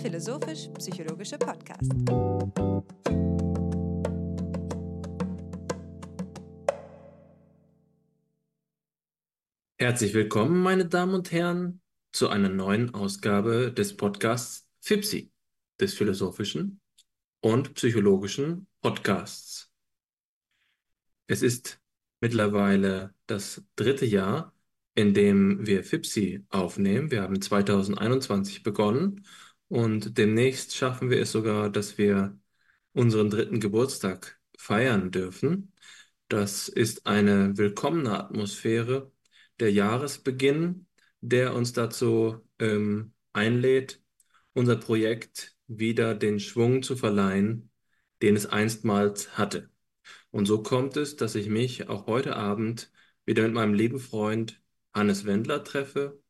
philosophisch-psychologische Podcast. Herzlich willkommen, meine Damen und Herren, zu einer neuen Ausgabe des Podcasts FIPSI, des philosophischen und psychologischen Podcasts. Es ist mittlerweile das dritte Jahr, in dem wir FIPSI aufnehmen. Wir haben 2021 begonnen und demnächst schaffen wir es sogar, dass wir unseren dritten Geburtstag feiern dürfen. Das ist eine willkommene Atmosphäre, der Jahresbeginn, der uns dazu ähm, einlädt, unser Projekt wieder den Schwung zu verleihen, den es einstmals hatte. Und so kommt es, dass ich mich auch heute Abend wieder mit meinem lieben Freund Hannes Wendler treffe,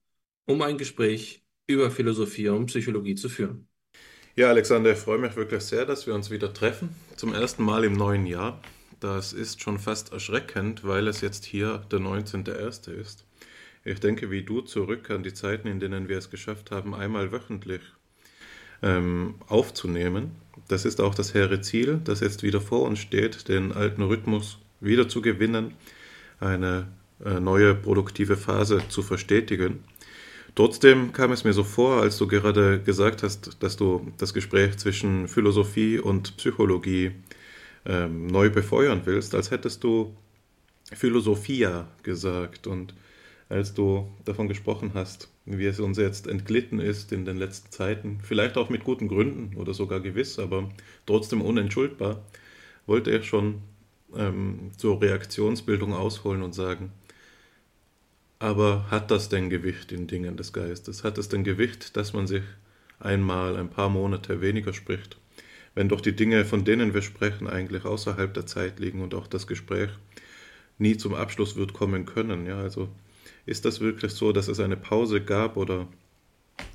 um ein Gespräch über Philosophie und Psychologie zu führen. Ja, Alexander, ich freue mich wirklich sehr, dass wir uns wieder treffen. Zum ersten Mal im neuen Jahr. Das ist schon fast erschreckend, weil es jetzt hier der 19.01. ist. Ich denke wie du zurück an die Zeiten, in denen wir es geschafft haben, einmal wöchentlich ähm, aufzunehmen. Das ist auch das hehre Ziel, das jetzt wieder vor uns steht, den alten Rhythmus wieder zu gewinnen, eine äh, neue produktive Phase zu verstetigen. Trotzdem kam es mir so vor, als du gerade gesagt hast, dass du das Gespräch zwischen Philosophie und Psychologie ähm, neu befeuern willst, als hättest du Philosophia gesagt. Und als du davon gesprochen hast, wie es uns jetzt entglitten ist in den letzten Zeiten, vielleicht auch mit guten Gründen oder sogar gewiss, aber trotzdem unentschuldbar, wollte ich schon ähm, zur Reaktionsbildung ausholen und sagen, aber hat das denn Gewicht in Dingen des Geistes? Hat es denn Gewicht, dass man sich einmal ein paar Monate weniger spricht? Wenn doch die Dinge, von denen wir sprechen, eigentlich außerhalb der Zeit liegen und auch das Gespräch nie zum Abschluss wird kommen können. Ja, also ist das wirklich so, dass es eine Pause gab oder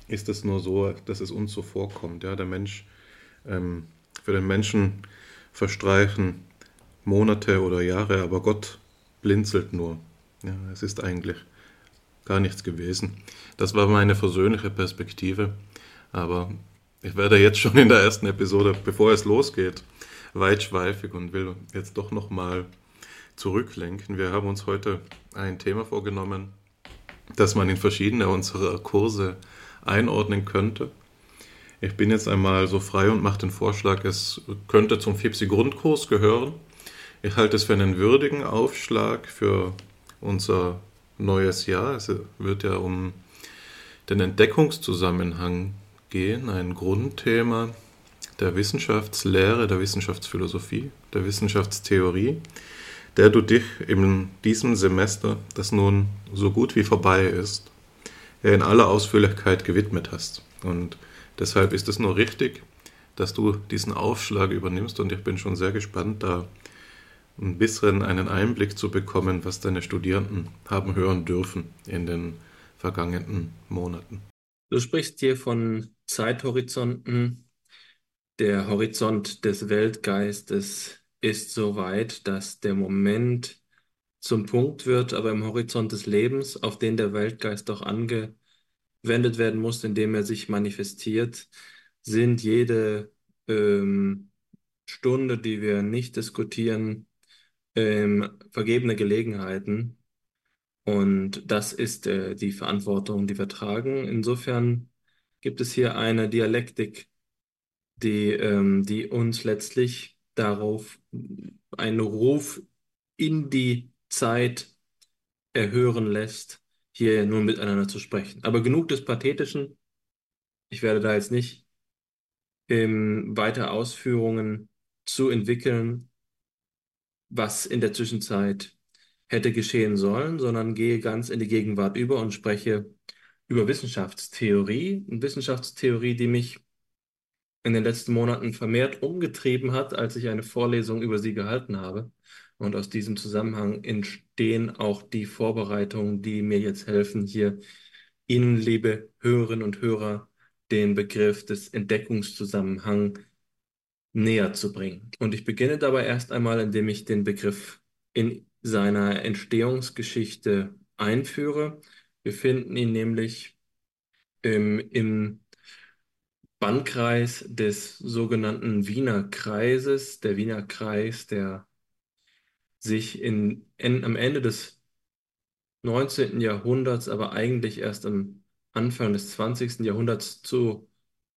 ist es nur so, dass es uns so vorkommt? Ja, der Mensch, ähm, für den Menschen verstreichen Monate oder Jahre, aber Gott blinzelt nur. Ja, es ist eigentlich gar nichts gewesen. Das war meine versöhnliche Perspektive, aber ich werde jetzt schon in der ersten Episode, bevor es losgeht, weitschweifig und will jetzt doch nochmal zurücklenken. Wir haben uns heute ein Thema vorgenommen, das man in verschiedene unserer Kurse einordnen könnte. Ich bin jetzt einmal so frei und mache den Vorschlag, es könnte zum FIPSI-Grundkurs gehören. Ich halte es für einen würdigen Aufschlag für unser neues Jahr. Es wird ja um den Entdeckungszusammenhang gehen, ein Grundthema der Wissenschaftslehre, der Wissenschaftsphilosophie, der Wissenschaftstheorie der du dich in diesem Semester, das nun so gut wie vorbei ist, in aller Ausführlichkeit gewidmet hast. Und deshalb ist es nur richtig, dass du diesen Aufschlag übernimmst und ich bin schon sehr gespannt, da ein bisschen einen Einblick zu bekommen, was deine Studierenden haben hören dürfen in den vergangenen Monaten. Du sprichst hier von Zeithorizonten. Der Horizont des Weltgeistes ist so weit, dass der Moment zum Punkt wird, aber im Horizont des Lebens, auf den der Weltgeist doch angewendet werden muss, indem er sich manifestiert, sind jede ähm, Stunde, die wir nicht diskutieren, ähm, vergebene Gelegenheiten. Und das ist äh, die Verantwortung, die wir tragen. Insofern gibt es hier eine Dialektik, die, ähm, die uns letztlich darauf einen Ruf in die Zeit erhören lässt, hier nun miteinander zu sprechen. Aber genug des Pathetischen. Ich werde da jetzt nicht ähm, weiter Ausführungen zu entwickeln, was in der Zwischenzeit hätte geschehen sollen, sondern gehe ganz in die Gegenwart über und spreche über Wissenschaftstheorie. Eine Wissenschaftstheorie, die mich in den letzten Monaten vermehrt umgetrieben hat, als ich eine Vorlesung über sie gehalten habe. Und aus diesem Zusammenhang entstehen auch die Vorbereitungen, die mir jetzt helfen, hier Ihnen, liebe Hörerinnen und Hörer, den Begriff des Entdeckungszusammenhangs näher zu bringen. Und ich beginne dabei erst einmal, indem ich den Begriff in seiner Entstehungsgeschichte einführe. Wir finden ihn nämlich im, im Bannkreis des sogenannten Wiener Kreises, der Wiener Kreis, der sich in, in, am Ende des 19. Jahrhunderts, aber eigentlich erst am Anfang des 20. Jahrhunderts zu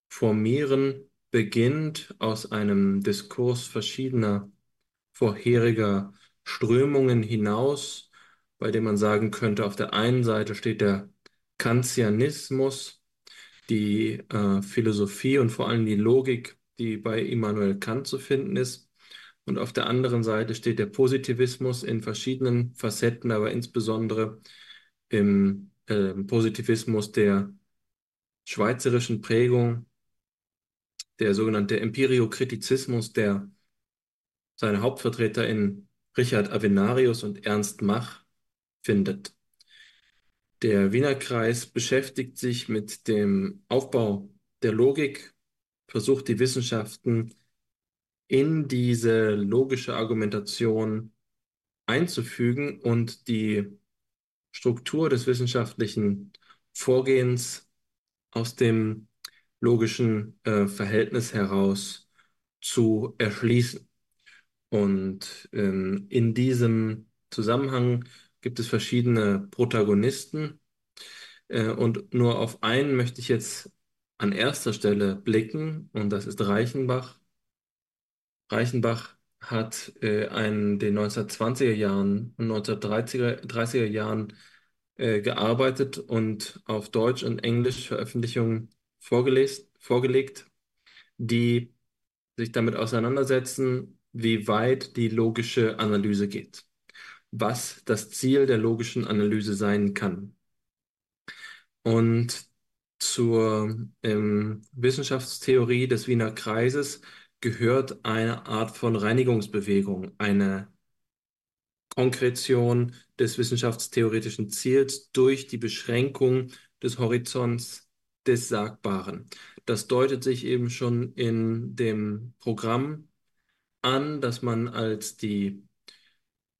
formieren beginnt aus einem Diskurs verschiedener vorheriger Strömungen hinaus, bei dem man sagen könnte, auf der einen Seite steht der Kantianismus, die äh, Philosophie und vor allem die Logik, die bei Immanuel Kant zu finden ist. Und auf der anderen Seite steht der Positivismus in verschiedenen Facetten, aber insbesondere im äh, Positivismus der schweizerischen Prägung, der sogenannte Empiriokritizismus, der seine Hauptvertreter in Richard Avenarius und Ernst Mach findet. Der Wiener Kreis beschäftigt sich mit dem Aufbau der Logik, versucht die Wissenschaften in diese logische Argumentation einzufügen und die Struktur des wissenschaftlichen Vorgehens aus dem logischen äh, Verhältnis heraus zu erschließen. Und ähm, in diesem Zusammenhang gibt es verschiedene Protagonisten. Äh, und nur auf einen möchte ich jetzt an erster Stelle blicken, und das ist Reichenbach. Reichenbach hat äh, in den 1920er Jahren und 1930er 30er Jahren äh, gearbeitet und auf Deutsch und Englisch Veröffentlichungen vorgelegt, die sich damit auseinandersetzen, wie weit die logische Analyse geht, was das Ziel der logischen Analyse sein kann. Und zur ähm, Wissenschaftstheorie des Wiener Kreises gehört eine Art von Reinigungsbewegung, eine Konkretion des wissenschaftstheoretischen Ziels durch die Beschränkung des Horizonts des Sagbaren. Das deutet sich eben schon in dem Programm an, das man als die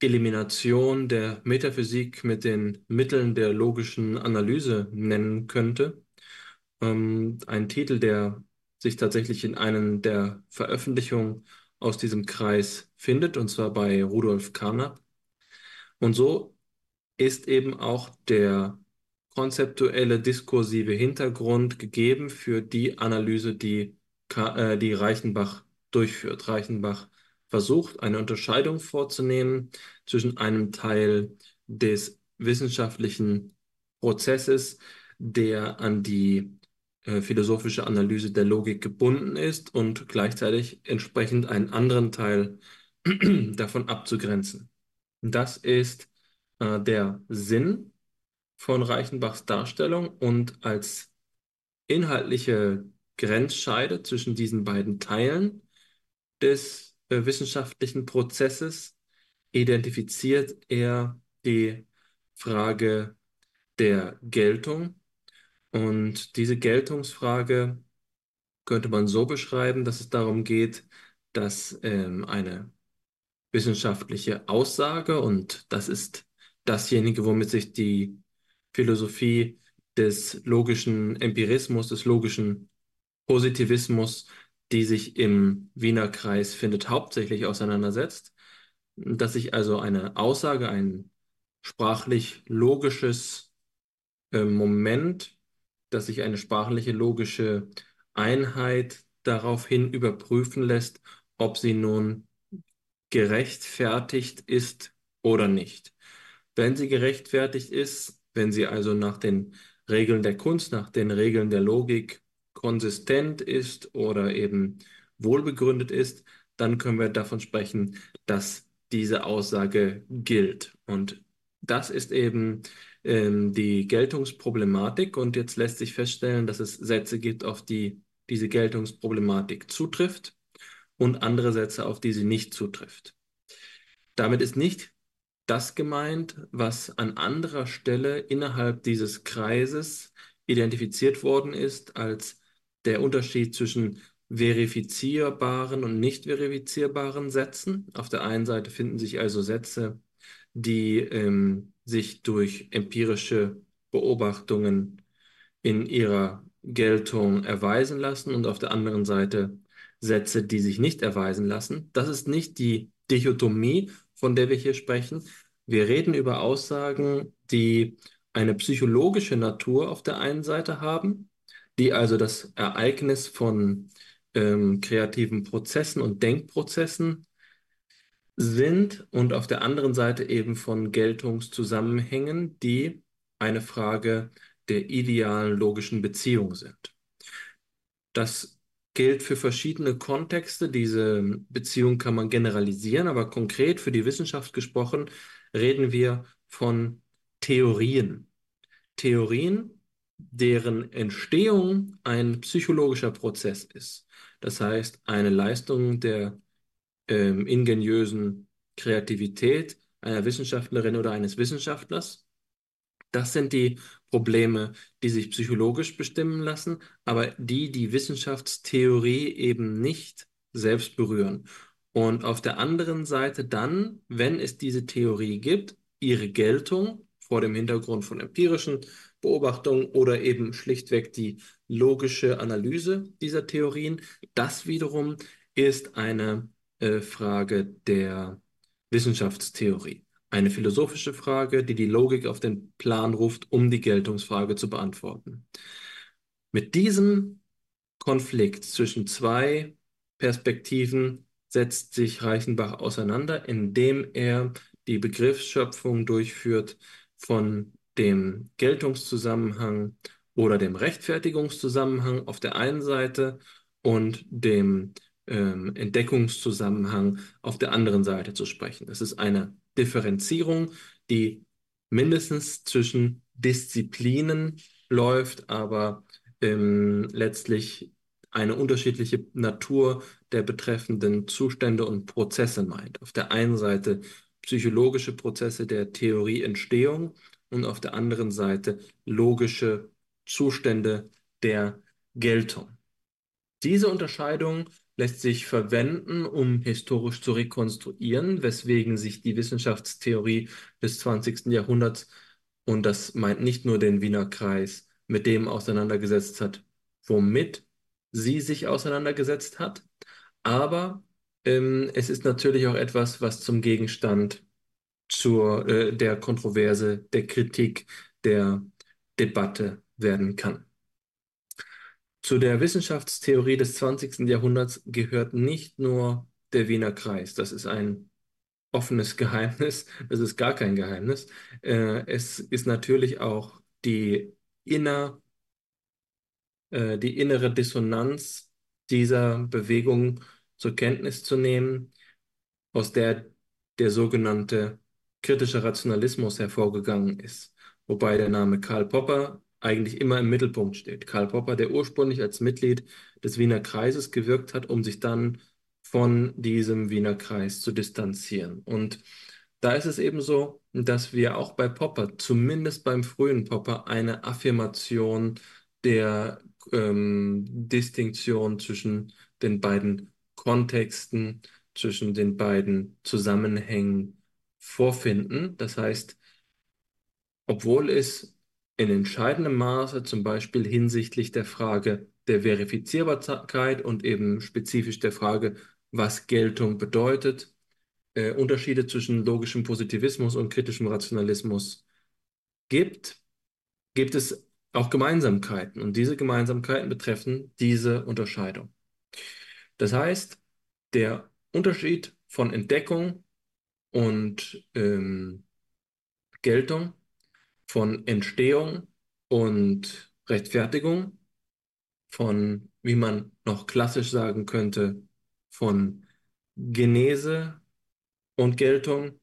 Elimination der Metaphysik mit den Mitteln der logischen Analyse nennen könnte. Ähm, ein Titel, der sich tatsächlich in einem der Veröffentlichungen aus diesem Kreis findet, und zwar bei Rudolf Carnap. Und so ist eben auch der konzeptuelle diskursive Hintergrund gegeben für die Analyse, die, äh, die Reichenbach durchführt. Reichenbach versucht, eine Unterscheidung vorzunehmen zwischen einem Teil des wissenschaftlichen Prozesses, der an die äh, philosophische Analyse der Logik gebunden ist und gleichzeitig entsprechend einen anderen Teil davon abzugrenzen. Das ist äh, der Sinn von Reichenbachs Darstellung und als inhaltliche Grenzscheide zwischen diesen beiden Teilen des äh, wissenschaftlichen Prozesses identifiziert er die Frage der Geltung. Und diese Geltungsfrage könnte man so beschreiben, dass es darum geht, dass ähm, eine wissenschaftliche Aussage, und das ist dasjenige, womit sich die Philosophie des logischen Empirismus, des logischen Positivismus, die sich im Wiener Kreis findet, hauptsächlich auseinandersetzt, dass sich also eine Aussage, ein sprachlich logisches äh, Moment, dass sich eine sprachliche logische Einheit daraufhin überprüfen lässt, ob sie nun gerechtfertigt ist oder nicht. Wenn sie gerechtfertigt ist, wenn sie also nach den Regeln der Kunst, nach den Regeln der Logik konsistent ist oder eben wohlbegründet ist, dann können wir davon sprechen, dass diese Aussage gilt. Und das ist eben ähm, die Geltungsproblematik. Und jetzt lässt sich feststellen, dass es Sätze gibt, auf die diese Geltungsproblematik zutrifft und andere Sätze, auf die sie nicht zutrifft. Damit ist nicht das gemeint, was an anderer Stelle innerhalb dieses Kreises identifiziert worden ist als der Unterschied zwischen verifizierbaren und nicht verifizierbaren Sätzen. Auf der einen Seite finden sich also Sätze, die ähm, sich durch empirische Beobachtungen in ihrer Geltung erweisen lassen und auf der anderen Seite Sätze, die sich nicht erweisen lassen. Das ist nicht die Dichotomie, von der wir hier sprechen. Wir reden über Aussagen, die eine psychologische Natur auf der einen Seite haben, die also das Ereignis von ähm, kreativen Prozessen und Denkprozessen sind und auf der anderen Seite eben von Geltungszusammenhängen, die eine Frage der idealen logischen Beziehung sind. Das gilt für verschiedene Kontexte. Diese Beziehung kann man generalisieren, aber konkret für die Wissenschaft gesprochen reden wir von Theorien. Theorien, deren Entstehung ein psychologischer Prozess ist. Das heißt, eine Leistung der ähm, ingeniösen Kreativität einer Wissenschaftlerin oder eines Wissenschaftlers. Das sind die Probleme, die sich psychologisch bestimmen lassen, aber die die Wissenschaftstheorie eben nicht selbst berühren. Und auf der anderen Seite dann, wenn es diese Theorie gibt, ihre Geltung vor dem Hintergrund von empirischen Beobachtungen oder eben schlichtweg die logische Analyse dieser Theorien, das wiederum ist eine äh, Frage der Wissenschaftstheorie. Eine philosophische Frage, die die Logik auf den Plan ruft, um die Geltungsfrage zu beantworten. Mit diesem Konflikt zwischen zwei Perspektiven setzt sich Reichenbach auseinander, indem er die Begriffsschöpfung durchführt von dem Geltungszusammenhang oder dem Rechtfertigungszusammenhang auf der einen Seite und dem ähm, Entdeckungszusammenhang auf der anderen Seite zu sprechen. Es ist eine Differenzierung, die mindestens zwischen Disziplinen läuft, aber ähm, letztlich eine unterschiedliche Natur der betreffenden Zustände und Prozesse meint. Auf der einen Seite psychologische Prozesse der Theorieentstehung und auf der anderen Seite logische Zustände der Geltung. Diese Unterscheidung lässt sich verwenden, um historisch zu rekonstruieren, weswegen sich die Wissenschaftstheorie des 20. Jahrhunderts, und das meint nicht nur den Wiener Kreis, mit dem auseinandergesetzt hat, womit sie sich auseinandergesetzt hat. Aber ähm, es ist natürlich auch etwas, was zum Gegenstand zur, äh, der Kontroverse, der Kritik, der Debatte werden kann. Zu der Wissenschaftstheorie des 20. Jahrhunderts gehört nicht nur der Wiener Kreis. Das ist ein offenes Geheimnis. Das ist gar kein Geheimnis. Äh, es ist natürlich auch die, inner, äh, die innere Dissonanz dieser Bewegung zur Kenntnis zu nehmen, aus der der sogenannte kritische Rationalismus hervorgegangen ist, wobei der Name Karl Popper eigentlich immer im Mittelpunkt steht. Karl Popper, der ursprünglich als Mitglied des Wiener Kreises gewirkt hat, um sich dann von diesem Wiener Kreis zu distanzieren. Und da ist es eben so, dass wir auch bei Popper, zumindest beim frühen Popper, eine Affirmation der ähm, Distinktion zwischen den beiden Kontexten, zwischen den beiden Zusammenhängen vorfinden. Das heißt, obwohl es in entscheidendem Maße, zum Beispiel hinsichtlich der Frage der Verifizierbarkeit und eben spezifisch der Frage, was Geltung bedeutet, äh, Unterschiede zwischen logischem Positivismus und kritischem Rationalismus gibt, gibt es auch Gemeinsamkeiten und diese Gemeinsamkeiten betreffen diese Unterscheidung. Das heißt, der Unterschied von Entdeckung und ähm, Geltung von Entstehung und Rechtfertigung, von, wie man noch klassisch sagen könnte, von Genese und Geltung.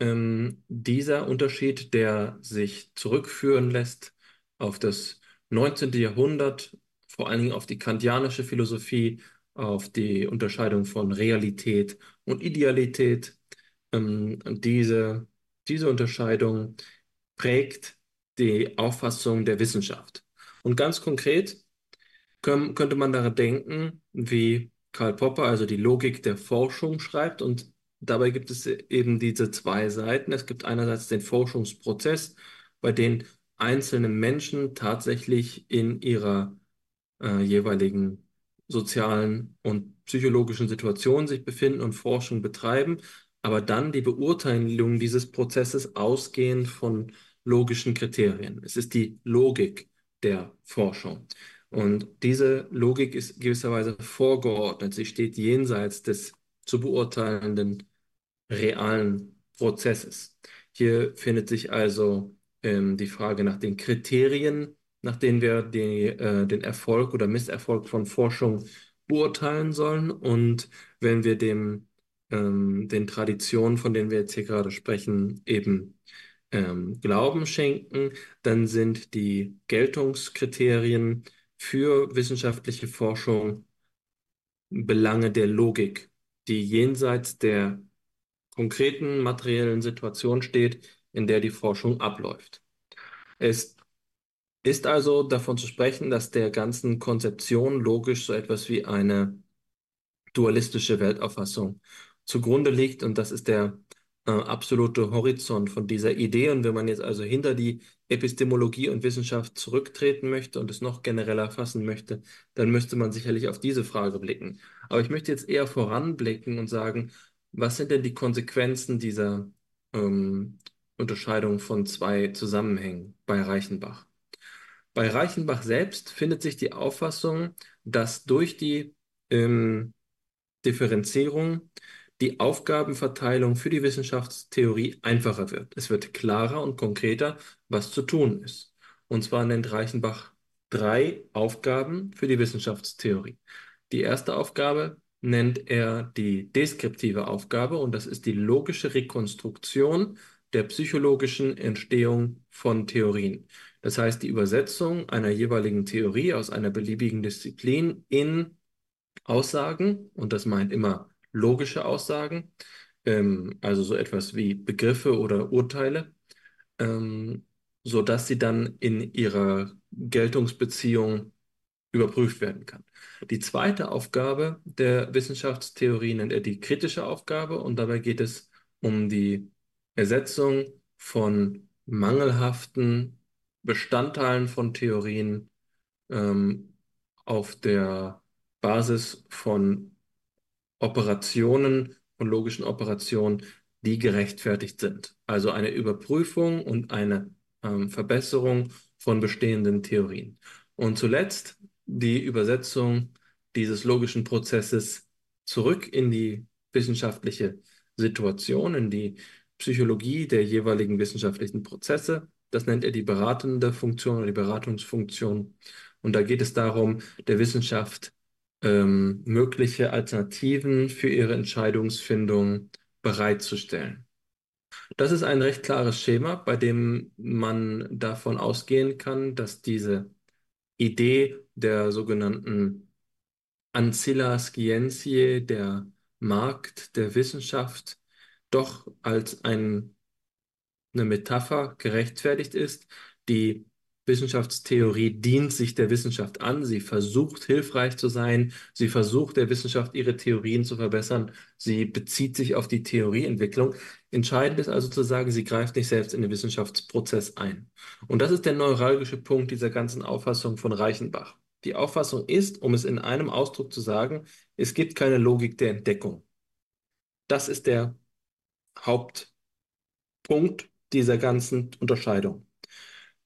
Ähm, dieser Unterschied, der sich zurückführen lässt auf das 19. Jahrhundert, vor allen Dingen auf die kantianische Philosophie, auf die Unterscheidung von Realität und Idealität. Ähm, diese, diese Unterscheidung prägt die Auffassung der Wissenschaft. Und ganz konkret können, könnte man daran denken, wie Karl Popper also die Logik der Forschung schreibt. Und dabei gibt es eben diese zwei Seiten. Es gibt einerseits den Forschungsprozess, bei dem einzelne Menschen tatsächlich in ihrer äh, jeweiligen sozialen und psychologischen Situation sich befinden und Forschung betreiben, aber dann die Beurteilung dieses Prozesses ausgehend von logischen Kriterien. Es ist die Logik der Forschung. Und diese Logik ist gewisserweise vorgeordnet. Sie steht jenseits des zu beurteilenden realen Prozesses. Hier findet sich also ähm, die Frage nach den Kriterien, nach denen wir die, äh, den Erfolg oder Misserfolg von Forschung beurteilen sollen. Und wenn wir dem, ähm, den Traditionen, von denen wir jetzt hier gerade sprechen, eben ähm, Glauben schenken, dann sind die Geltungskriterien für wissenschaftliche Forschung Belange der Logik, die jenseits der konkreten materiellen Situation steht, in der die Forschung abläuft. Es ist also davon zu sprechen, dass der ganzen Konzeption logisch so etwas wie eine dualistische Weltauffassung zugrunde liegt und das ist der äh, absolute Horizont von dieser Idee. Und wenn man jetzt also hinter die Epistemologie und Wissenschaft zurücktreten möchte und es noch genereller fassen möchte, dann müsste man sicherlich auf diese Frage blicken. Aber ich möchte jetzt eher voranblicken und sagen, was sind denn die Konsequenzen dieser ähm, Unterscheidung von zwei Zusammenhängen bei Reichenbach? Bei Reichenbach selbst findet sich die Auffassung, dass durch die ähm, Differenzierung die Aufgabenverteilung für die Wissenschaftstheorie einfacher wird. Es wird klarer und konkreter, was zu tun ist. Und zwar nennt Reichenbach drei Aufgaben für die Wissenschaftstheorie. Die erste Aufgabe nennt er die deskriptive Aufgabe und das ist die logische Rekonstruktion der psychologischen Entstehung von Theorien. Das heißt, die Übersetzung einer jeweiligen Theorie aus einer beliebigen Disziplin in Aussagen, und das meint immer logische Aussagen, ähm, also so etwas wie Begriffe oder Urteile, ähm, so dass sie dann in ihrer Geltungsbeziehung überprüft werden kann. Die zweite Aufgabe der Wissenschaftstheorie nennt er die kritische Aufgabe und dabei geht es um die Ersetzung von mangelhaften Bestandteilen von Theorien ähm, auf der Basis von Operationen und logischen Operationen, die gerechtfertigt sind. Also eine Überprüfung und eine ähm, Verbesserung von bestehenden Theorien. Und zuletzt die Übersetzung dieses logischen Prozesses zurück in die wissenschaftliche Situation, in die Psychologie der jeweiligen wissenschaftlichen Prozesse. Das nennt er die beratende Funktion oder die Beratungsfunktion. Und da geht es darum, der Wissenschaft ähm, mögliche Alternativen für ihre Entscheidungsfindung bereitzustellen. Das ist ein recht klares Schema, bei dem man davon ausgehen kann, dass diese Idee der sogenannten Ancilla Scientiae, der Markt der Wissenschaft, doch als ein, eine Metapher gerechtfertigt ist, die Wissenschaftstheorie dient sich der Wissenschaft an, sie versucht hilfreich zu sein, sie versucht der Wissenschaft ihre Theorien zu verbessern, sie bezieht sich auf die Theorieentwicklung. Entscheidend ist also zu sagen, sie greift nicht selbst in den Wissenschaftsprozess ein. Und das ist der neuralgische Punkt dieser ganzen Auffassung von Reichenbach. Die Auffassung ist, um es in einem Ausdruck zu sagen, es gibt keine Logik der Entdeckung. Das ist der Hauptpunkt dieser ganzen Unterscheidung.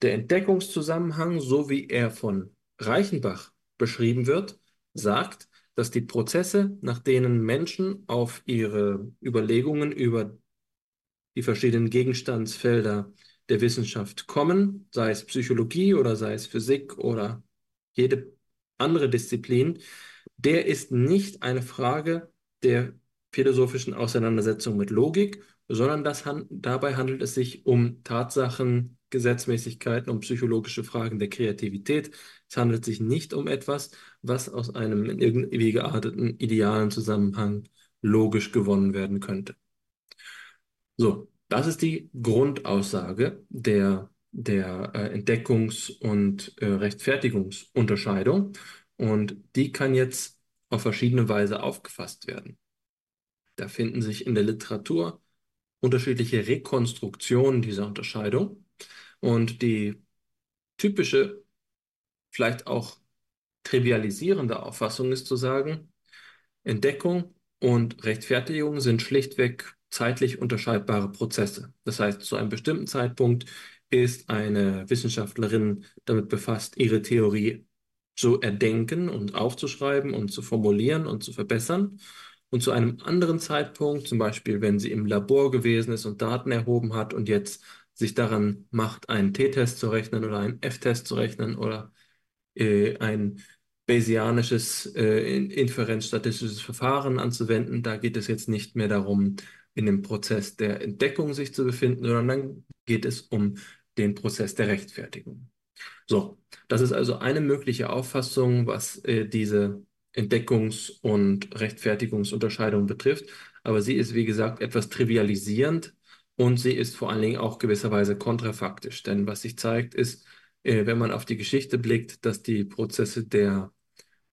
Der Entdeckungszusammenhang, so wie er von Reichenbach beschrieben wird, sagt, dass die Prozesse, nach denen Menschen auf ihre Überlegungen über die verschiedenen Gegenstandsfelder der Wissenschaft kommen, sei es Psychologie oder sei es Physik oder jede andere Disziplin, der ist nicht eine Frage der philosophischen Auseinandersetzung mit Logik, sondern das, dabei handelt es sich um Tatsachen, Gesetzmäßigkeiten, um psychologische Fragen der Kreativität. Es handelt sich nicht um etwas, was aus einem in irgendwie gearteten idealen Zusammenhang logisch gewonnen werden könnte. So, das ist die Grundaussage der, der äh, Entdeckungs- und äh, Rechtfertigungsunterscheidung. Und die kann jetzt auf verschiedene Weise aufgefasst werden. Da finden sich in der Literatur unterschiedliche Rekonstruktionen dieser Unterscheidung. Und die typische, vielleicht auch trivialisierende Auffassung ist zu sagen, Entdeckung und Rechtfertigung sind schlichtweg zeitlich unterscheidbare Prozesse. Das heißt, zu einem bestimmten Zeitpunkt ist eine Wissenschaftlerin damit befasst, ihre Theorie zu erdenken und aufzuschreiben und zu formulieren und zu verbessern. Und zu einem anderen Zeitpunkt, zum Beispiel wenn sie im Labor gewesen ist und Daten erhoben hat und jetzt sich daran macht, einen T-Test zu rechnen oder einen F-Test zu rechnen oder äh, ein Bayesianisches äh, inferenzstatistisches Verfahren anzuwenden. Da geht es jetzt nicht mehr darum, in dem Prozess der Entdeckung sich zu befinden, sondern dann geht es um den Prozess der Rechtfertigung. So, das ist also eine mögliche Auffassung, was äh, diese Entdeckungs- und Rechtfertigungsunterscheidung betrifft. Aber sie ist, wie gesagt, etwas trivialisierend und sie ist vor allen Dingen auch gewisserweise kontrafaktisch. Denn was sich zeigt, ist, äh, wenn man auf die Geschichte blickt, dass die Prozesse der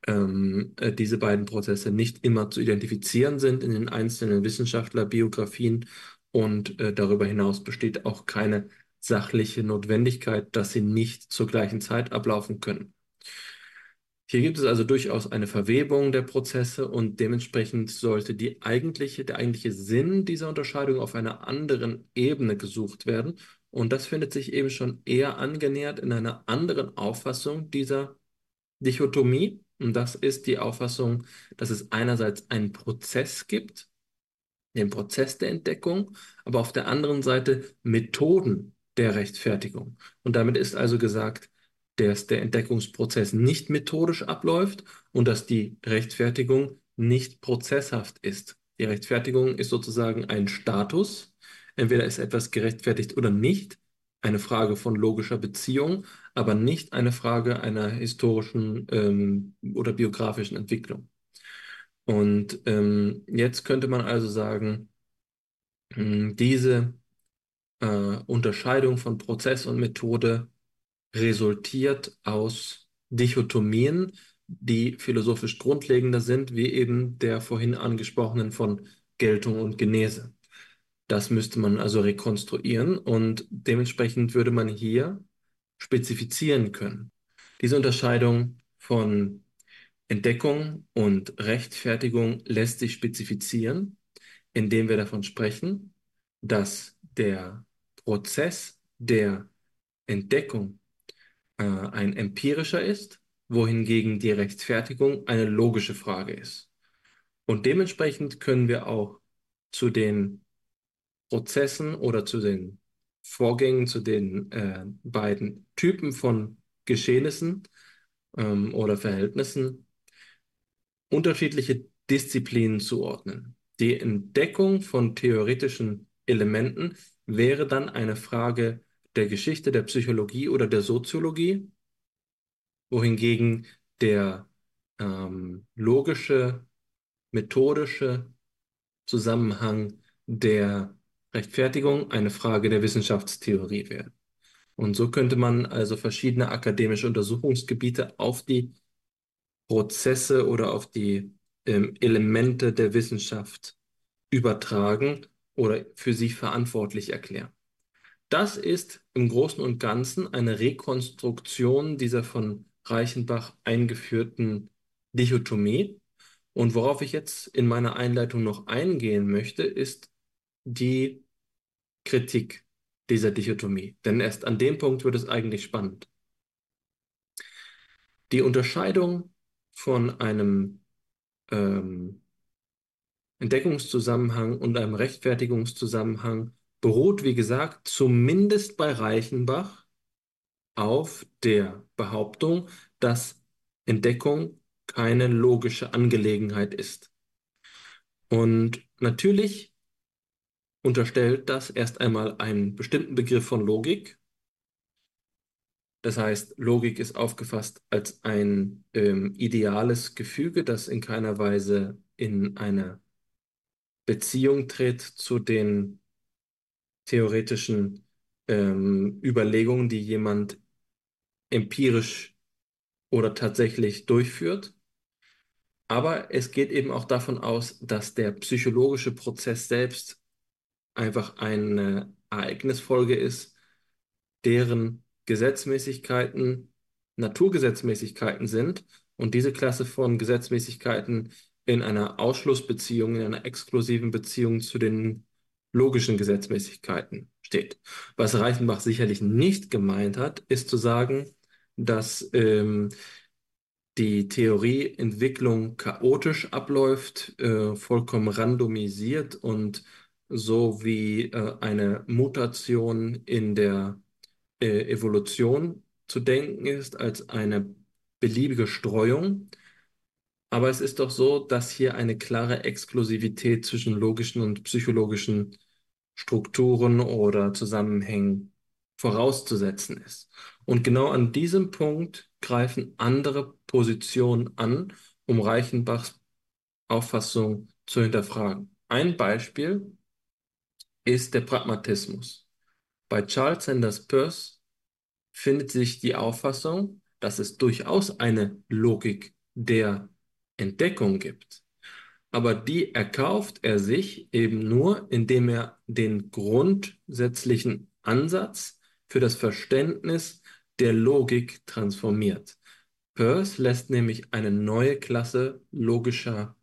ähm, äh, diese beiden Prozesse nicht immer zu identifizieren sind in den einzelnen Wissenschaftlerbiografien und äh, darüber hinaus besteht auch keine sachliche Notwendigkeit, dass sie nicht zur gleichen Zeit ablaufen können. Hier gibt es also durchaus eine Verwebung der Prozesse und dementsprechend sollte die eigentliche, der eigentliche Sinn dieser Unterscheidung auf einer anderen Ebene gesucht werden. Und das findet sich eben schon eher angenähert in einer anderen Auffassung dieser Dichotomie. Und das ist die Auffassung, dass es einerseits einen Prozess gibt, den Prozess der Entdeckung, aber auf der anderen Seite Methoden der Rechtfertigung. Und damit ist also gesagt, dass der Entdeckungsprozess nicht methodisch abläuft und dass die Rechtfertigung nicht prozesshaft ist. Die Rechtfertigung ist sozusagen ein Status. Entweder ist etwas gerechtfertigt oder nicht, eine Frage von logischer Beziehung, aber nicht eine Frage einer historischen ähm, oder biografischen Entwicklung. Und ähm, jetzt könnte man also sagen, hm, diese äh, Unterscheidung von Prozess und Methode resultiert aus Dichotomien, die philosophisch grundlegender sind, wie eben der vorhin angesprochenen von Geltung und Genese. Das müsste man also rekonstruieren und dementsprechend würde man hier spezifizieren können. Diese Unterscheidung von Entdeckung und Rechtfertigung lässt sich spezifizieren, indem wir davon sprechen, dass der Prozess der Entdeckung äh, ein empirischer ist, wohingegen die Rechtfertigung eine logische Frage ist. Und dementsprechend können wir auch zu den Prozessen oder zu den Vorgängen, zu den äh, beiden Typen von Geschehnissen ähm, oder Verhältnissen unterschiedliche Disziplinen zuordnen. Die Entdeckung von theoretischen Elementen wäre dann eine Frage der Geschichte, der Psychologie oder der Soziologie, wohingegen der ähm, logische, methodische Zusammenhang der Rechtfertigung eine Frage der Wissenschaftstheorie wäre. Und so könnte man also verschiedene akademische Untersuchungsgebiete auf die Prozesse oder auf die ähm, Elemente der Wissenschaft übertragen oder für sie verantwortlich erklären. Das ist im Großen und Ganzen eine Rekonstruktion dieser von Reichenbach eingeführten Dichotomie. Und worauf ich jetzt in meiner Einleitung noch eingehen möchte, ist die Kritik dieser Dichotomie. Denn erst an dem Punkt wird es eigentlich spannend. Die Unterscheidung von einem ähm, Entdeckungszusammenhang und einem Rechtfertigungszusammenhang beruht, wie gesagt, zumindest bei Reichenbach auf der Behauptung, dass Entdeckung keine logische Angelegenheit ist. Und natürlich unterstellt das erst einmal einen bestimmten Begriff von Logik. Das heißt, Logik ist aufgefasst als ein ähm, ideales Gefüge, das in keiner Weise in eine Beziehung tritt zu den theoretischen ähm, Überlegungen, die jemand empirisch oder tatsächlich durchführt. Aber es geht eben auch davon aus, dass der psychologische Prozess selbst einfach eine Ereignisfolge ist, deren Gesetzmäßigkeiten Naturgesetzmäßigkeiten sind und diese Klasse von Gesetzmäßigkeiten in einer Ausschlussbeziehung, in einer exklusiven Beziehung zu den logischen Gesetzmäßigkeiten steht. Was Reichenbach sicherlich nicht gemeint hat, ist zu sagen, dass ähm, die Theorieentwicklung chaotisch abläuft, äh, vollkommen randomisiert und so wie äh, eine Mutation in der äh, Evolution zu denken ist, als eine beliebige Streuung. Aber es ist doch so, dass hier eine klare Exklusivität zwischen logischen und psychologischen Strukturen oder Zusammenhängen vorauszusetzen ist. Und genau an diesem Punkt greifen andere Positionen an, um Reichenbachs Auffassung zu hinterfragen. Ein Beispiel ist der Pragmatismus. Bei Charles Sanders Peirce findet sich die Auffassung, dass es durchaus eine Logik der Entdeckung gibt. Aber die erkauft er sich eben nur, indem er den grundsätzlichen Ansatz für das Verständnis der Logik transformiert. Peirce lässt nämlich eine neue Klasse logischer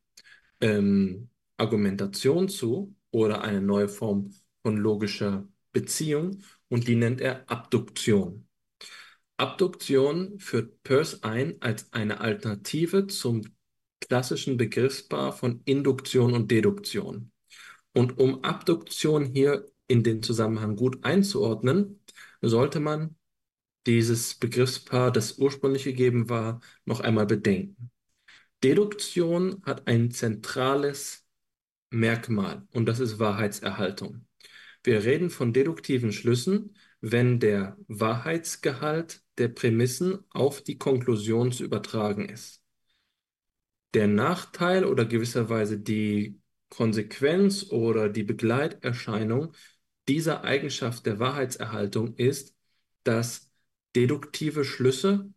ähm, Argumentation zu oder eine neue Form von logischer Beziehung und die nennt er Abduktion. Abduktion führt Peirce ein als eine Alternative zum klassischen Begriffspaar von Induktion und Deduktion. Und um Abduktion hier in den Zusammenhang gut einzuordnen, sollte man dieses Begriffspaar, das ursprünglich gegeben war, noch einmal bedenken. Deduktion hat ein zentrales Merkmal und das ist Wahrheitserhaltung. Wir reden von deduktiven Schlüssen, wenn der Wahrheitsgehalt der Prämissen auf die Konklusion zu übertragen ist. Der Nachteil oder gewisserweise die Konsequenz oder die Begleiterscheinung dieser Eigenschaft der Wahrheitserhaltung ist, dass deduktive Schlüsse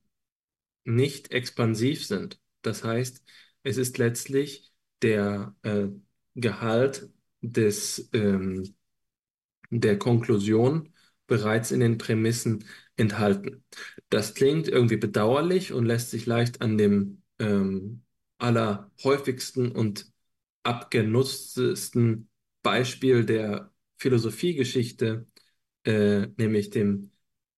nicht expansiv sind. Das heißt, es ist letztlich der äh, Gehalt des, ähm, der Konklusion bereits in den Prämissen enthalten. Das klingt irgendwie bedauerlich und lässt sich leicht an dem ähm, allerhäufigsten und abgenutztesten Beispiel der Philosophiegeschichte, äh, nämlich dem,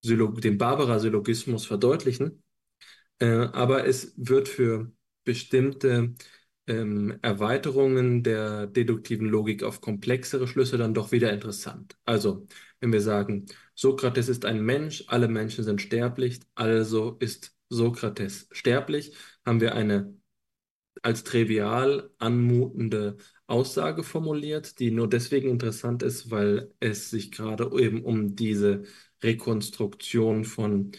dem Barbara-Syllogismus verdeutlichen. Äh, aber es wird für bestimmte ähm, Erweiterungen der deduktiven Logik auf komplexere Schlüsse dann doch wieder interessant. Also, wenn wir sagen, Sokrates ist ein Mensch, alle Menschen sind sterblich, also ist Sokrates sterblich, haben wir eine als trivial anmutende Aussage formuliert, die nur deswegen interessant ist, weil es sich gerade eben um diese Rekonstruktion von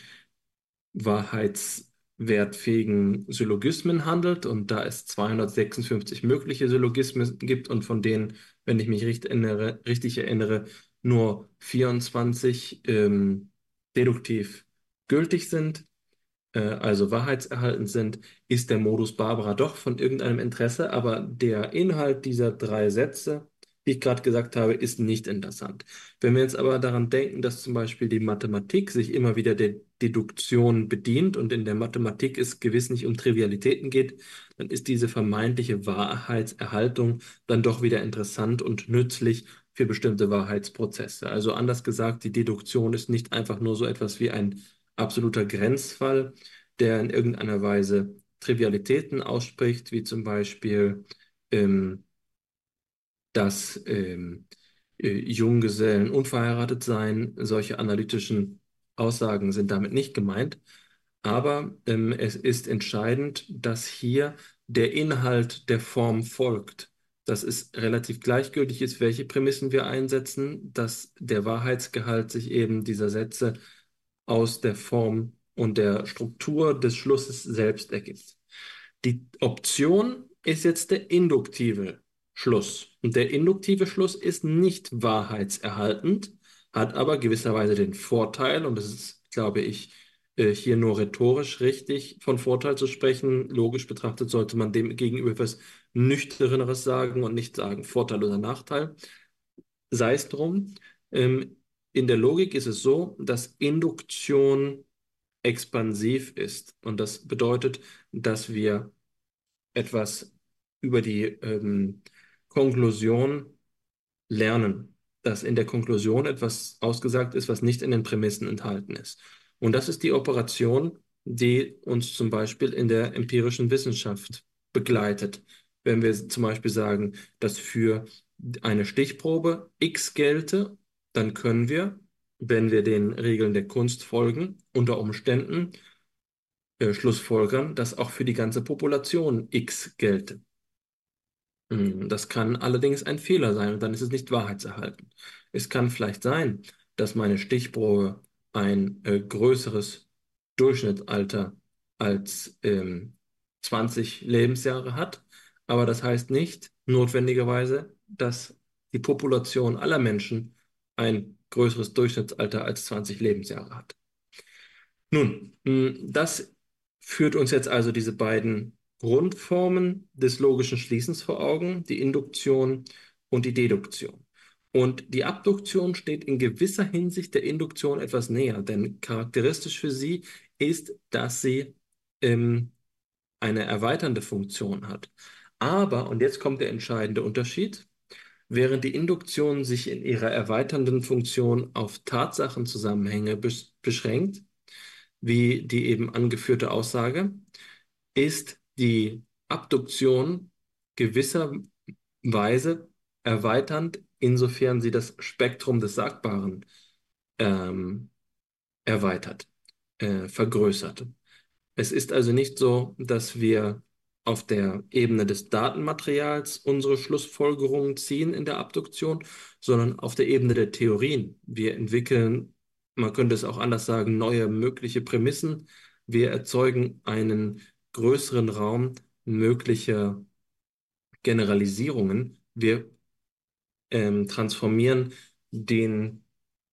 wahrheitswertfähigen Syllogismen handelt. Und da es 256 mögliche Syllogismen gibt und von denen, wenn ich mich richtig erinnere, richtig erinnere nur 24 ähm, deduktiv gültig sind, also wahrheitserhaltend sind, ist der Modus Barbara doch von irgendeinem Interesse, aber der Inhalt dieser drei Sätze, wie ich gerade gesagt habe, ist nicht interessant. Wenn wir jetzt aber daran denken, dass zum Beispiel die Mathematik sich immer wieder der Deduktion bedient und in der Mathematik es gewiss nicht um Trivialitäten geht, dann ist diese vermeintliche Wahrheitserhaltung dann doch wieder interessant und nützlich für bestimmte Wahrheitsprozesse. Also anders gesagt, die Deduktion ist nicht einfach nur so etwas wie ein absoluter Grenzfall, der in irgendeiner Weise Trivialitäten ausspricht, wie zum Beispiel, ähm, dass ähm, äh, Junggesellen unverheiratet seien. Solche analytischen Aussagen sind damit nicht gemeint. Aber ähm, es ist entscheidend, dass hier der Inhalt der Form folgt. Dass es relativ gleichgültig ist, welche Prämissen wir einsetzen, dass der Wahrheitsgehalt sich eben dieser Sätze aus der Form und der Struktur des Schlusses selbst ergibt. Die Option ist jetzt der induktive Schluss. Und der induktive Schluss ist nicht wahrheitserhaltend, hat aber gewisserweise den Vorteil, und das ist, glaube ich, äh, hier nur rhetorisch richtig von Vorteil zu sprechen. Logisch betrachtet sollte man dem gegenüber etwas Nüchterneres sagen und nicht sagen Vorteil oder Nachteil. Sei es drum. Ähm, in der Logik ist es so, dass Induktion expansiv ist. Und das bedeutet, dass wir etwas über die ähm, Konklusion lernen, dass in der Konklusion etwas ausgesagt ist, was nicht in den Prämissen enthalten ist. Und das ist die Operation, die uns zum Beispiel in der empirischen Wissenschaft begleitet. Wenn wir zum Beispiel sagen, dass für eine Stichprobe X gelte, dann können wir, wenn wir den Regeln der Kunst folgen, unter Umständen äh, schlussfolgern, dass auch für die ganze Population X gelte. Hm, Das kann allerdings ein Fehler sein und dann ist es nicht wahrheitserhalten. Es kann vielleicht sein, dass meine Stichprobe ein äh, größeres Durchschnittsalter als ähm, 20 Lebensjahre hat, aber das heißt nicht notwendigerweise, dass die Population aller Menschen ein größeres Durchschnittsalter als 20 Lebensjahre hat. Nun, mh, das führt uns jetzt also diese beiden Grundformen des logischen Schließens vor Augen, die Induktion und die Deduktion. Und die Abduktion steht in gewisser Hinsicht der Induktion etwas näher, denn charakteristisch für sie ist, dass sie ähm, eine erweiternde Funktion hat. Aber, und jetzt kommt der entscheidende Unterschied, während die Induktion sich in ihrer erweiternden Funktion auf Tatsachenzusammenhänge besch beschränkt, wie die eben angeführte Aussage, ist die Abduktion gewisserweise erweiternd, insofern sie das Spektrum des Sagbaren ähm, erweitert, äh, vergrößert. Es ist also nicht so, dass wir auf der Ebene des Datenmaterials unsere Schlussfolgerungen ziehen in der Abduktion, sondern auf der Ebene der Theorien. Wir entwickeln, man könnte es auch anders sagen, neue mögliche Prämissen. Wir erzeugen einen größeren Raum möglicher Generalisierungen. Wir ähm, transformieren den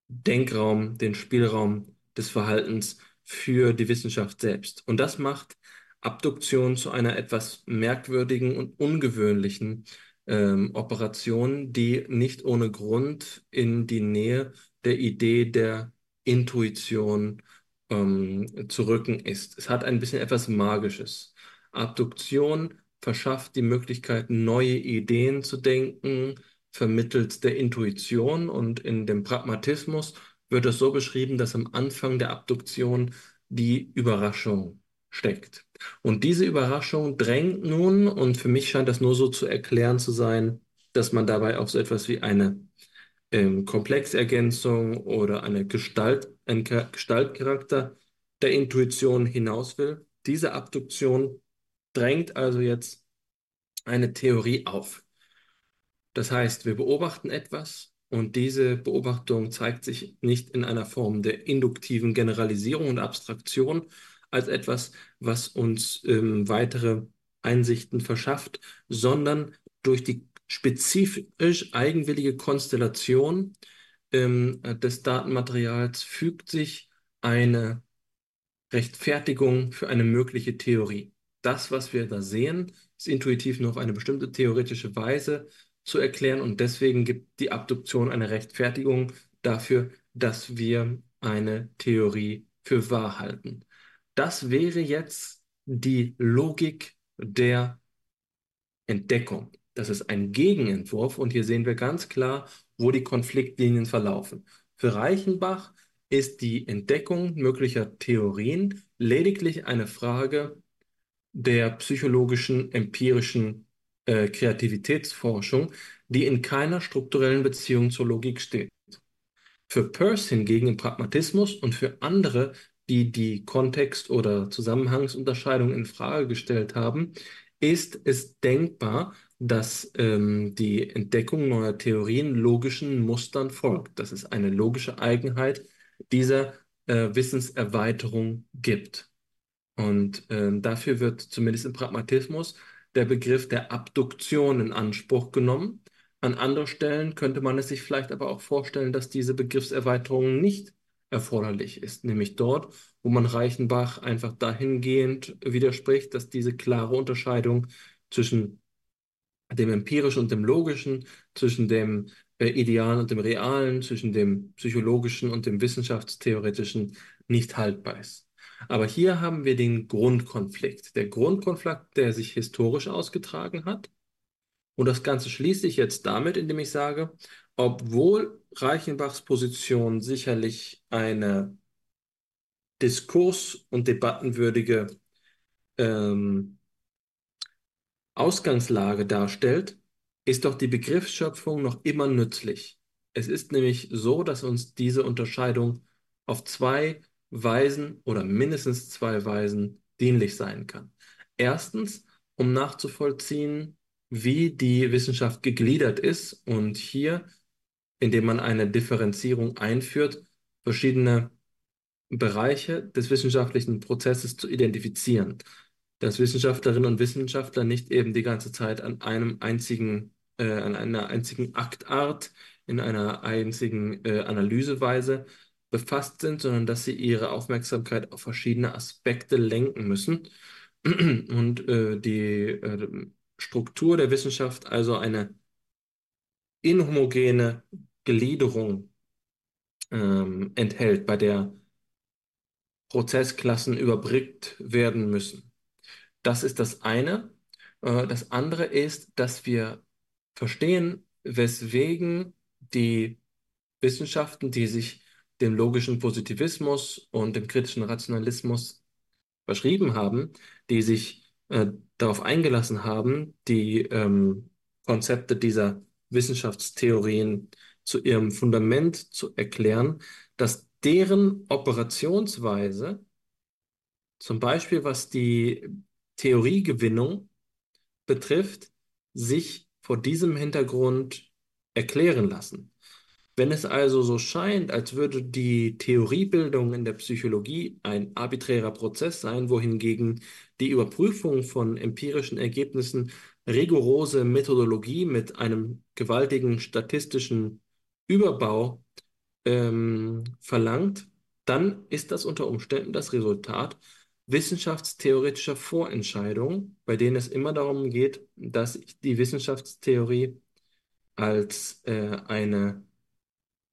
Denkraum, den Spielraum des Verhaltens für die Wissenschaft selbst. Und das macht Abduktion zu einer etwas merkwürdigen und ungewöhnlichen ähm, Operation, die nicht ohne Grund in die Nähe der Idee der Intuition ähm, zu rücken ist. Es hat ein bisschen etwas Magisches. Abduktion verschafft die Möglichkeit, neue Ideen zu denken, vermittels der Intuition und in dem Pragmatismus wird es so beschrieben, dass am Anfang der Abduktion die Überraschung steckt. Und diese Überraschung drängt nun, und für mich scheint das nur so zu erklären zu sein, dass man dabei auf so etwas wie eine ähm, Komplexergänzung oder eine Gestalt, ein Gestaltcharakter der Intuition hinaus will. Diese Abduktion drängt also jetzt eine Theorie auf. Das heißt, wir beobachten etwas und diese Beobachtung zeigt sich nicht in einer Form der induktiven Generalisierung und Abstraktion als etwas, was uns ähm, weitere Einsichten verschafft, sondern durch die spezifisch eigenwillige Konstellation ähm, des Datenmaterials fügt sich eine Rechtfertigung für eine mögliche Theorie. Das, was wir da sehen, ist intuitiv nur auf eine bestimmte theoretische Weise zu erklären und deswegen gibt die Abduktion eine Rechtfertigung dafür, dass wir eine Theorie für wahr halten. Das wäre jetzt die Logik der Entdeckung. Das ist ein Gegenentwurf und hier sehen wir ganz klar, wo die Konfliktlinien verlaufen. Für Reichenbach ist die Entdeckung möglicher Theorien lediglich eine Frage der psychologischen, empirischen äh, Kreativitätsforschung, die in keiner strukturellen Beziehung zur Logik steht. Für Peirce hingegen im Pragmatismus und für andere, die die Kontext- oder Zusammenhangsunterscheidung in Frage gestellt haben, ist es denkbar, dass ähm, die Entdeckung neuer Theorien logischen Mustern folgt, dass es eine logische Eigenheit dieser äh, Wissenserweiterung gibt. Und ähm, dafür wird zumindest im Pragmatismus der Begriff der Abduktion in Anspruch genommen. An anderen Stellen könnte man es sich vielleicht aber auch vorstellen, dass diese Begriffserweiterung nicht erforderlich ist, nämlich dort, wo man Reichenbach einfach dahingehend widerspricht, dass diese klare Unterscheidung zwischen dem empirischen und dem logischen, zwischen dem äh, idealen und dem realen, zwischen dem psychologischen und dem wissenschaftstheoretischen nicht haltbar ist. Aber hier haben wir den Grundkonflikt. Der Grundkonflikt, der sich historisch ausgetragen hat. Und das Ganze schließe ich jetzt damit, indem ich sage, obwohl Reichenbachs Position sicherlich eine diskurs- und debattenwürdige ähm, Ausgangslage darstellt, ist doch die Begriffsschöpfung noch immer nützlich. Es ist nämlich so, dass uns diese Unterscheidung auf zwei Weisen oder mindestens zwei Weisen dienlich sein kann. Erstens, um nachzuvollziehen, wie die Wissenschaft gegliedert ist und hier, indem man eine Differenzierung einführt, verschiedene Bereiche des wissenschaftlichen Prozesses zu identifizieren. Dass Wissenschaftlerinnen und Wissenschaftler nicht eben die ganze Zeit an einem einzigen, äh, an einer einzigen Aktart, in einer einzigen äh, Analyseweise befasst sind, sondern dass sie ihre Aufmerksamkeit auf verschiedene Aspekte lenken müssen und äh, die äh, Struktur der Wissenschaft also eine inhomogene Gliederung ähm, enthält, bei der Prozessklassen überbrückt werden müssen. Das ist das eine. Äh, das andere ist, dass wir verstehen, weswegen die Wissenschaften, die sich dem logischen Positivismus und dem kritischen Rationalismus verschrieben haben, die sich äh, darauf eingelassen haben, die ähm, Konzepte dieser Wissenschaftstheorien zu ihrem Fundament zu erklären, dass deren Operationsweise, zum Beispiel was die Theoriegewinnung betrifft, sich vor diesem Hintergrund erklären lassen. Wenn es also so scheint, als würde die Theoriebildung in der Psychologie ein arbiträrer Prozess sein, wohingegen die Überprüfung von empirischen Ergebnissen rigorose Methodologie mit einem gewaltigen statistischen Überbau ähm, verlangt, dann ist das unter Umständen das Resultat wissenschaftstheoretischer Vorentscheidungen, bei denen es immer darum geht, dass die Wissenschaftstheorie als äh, eine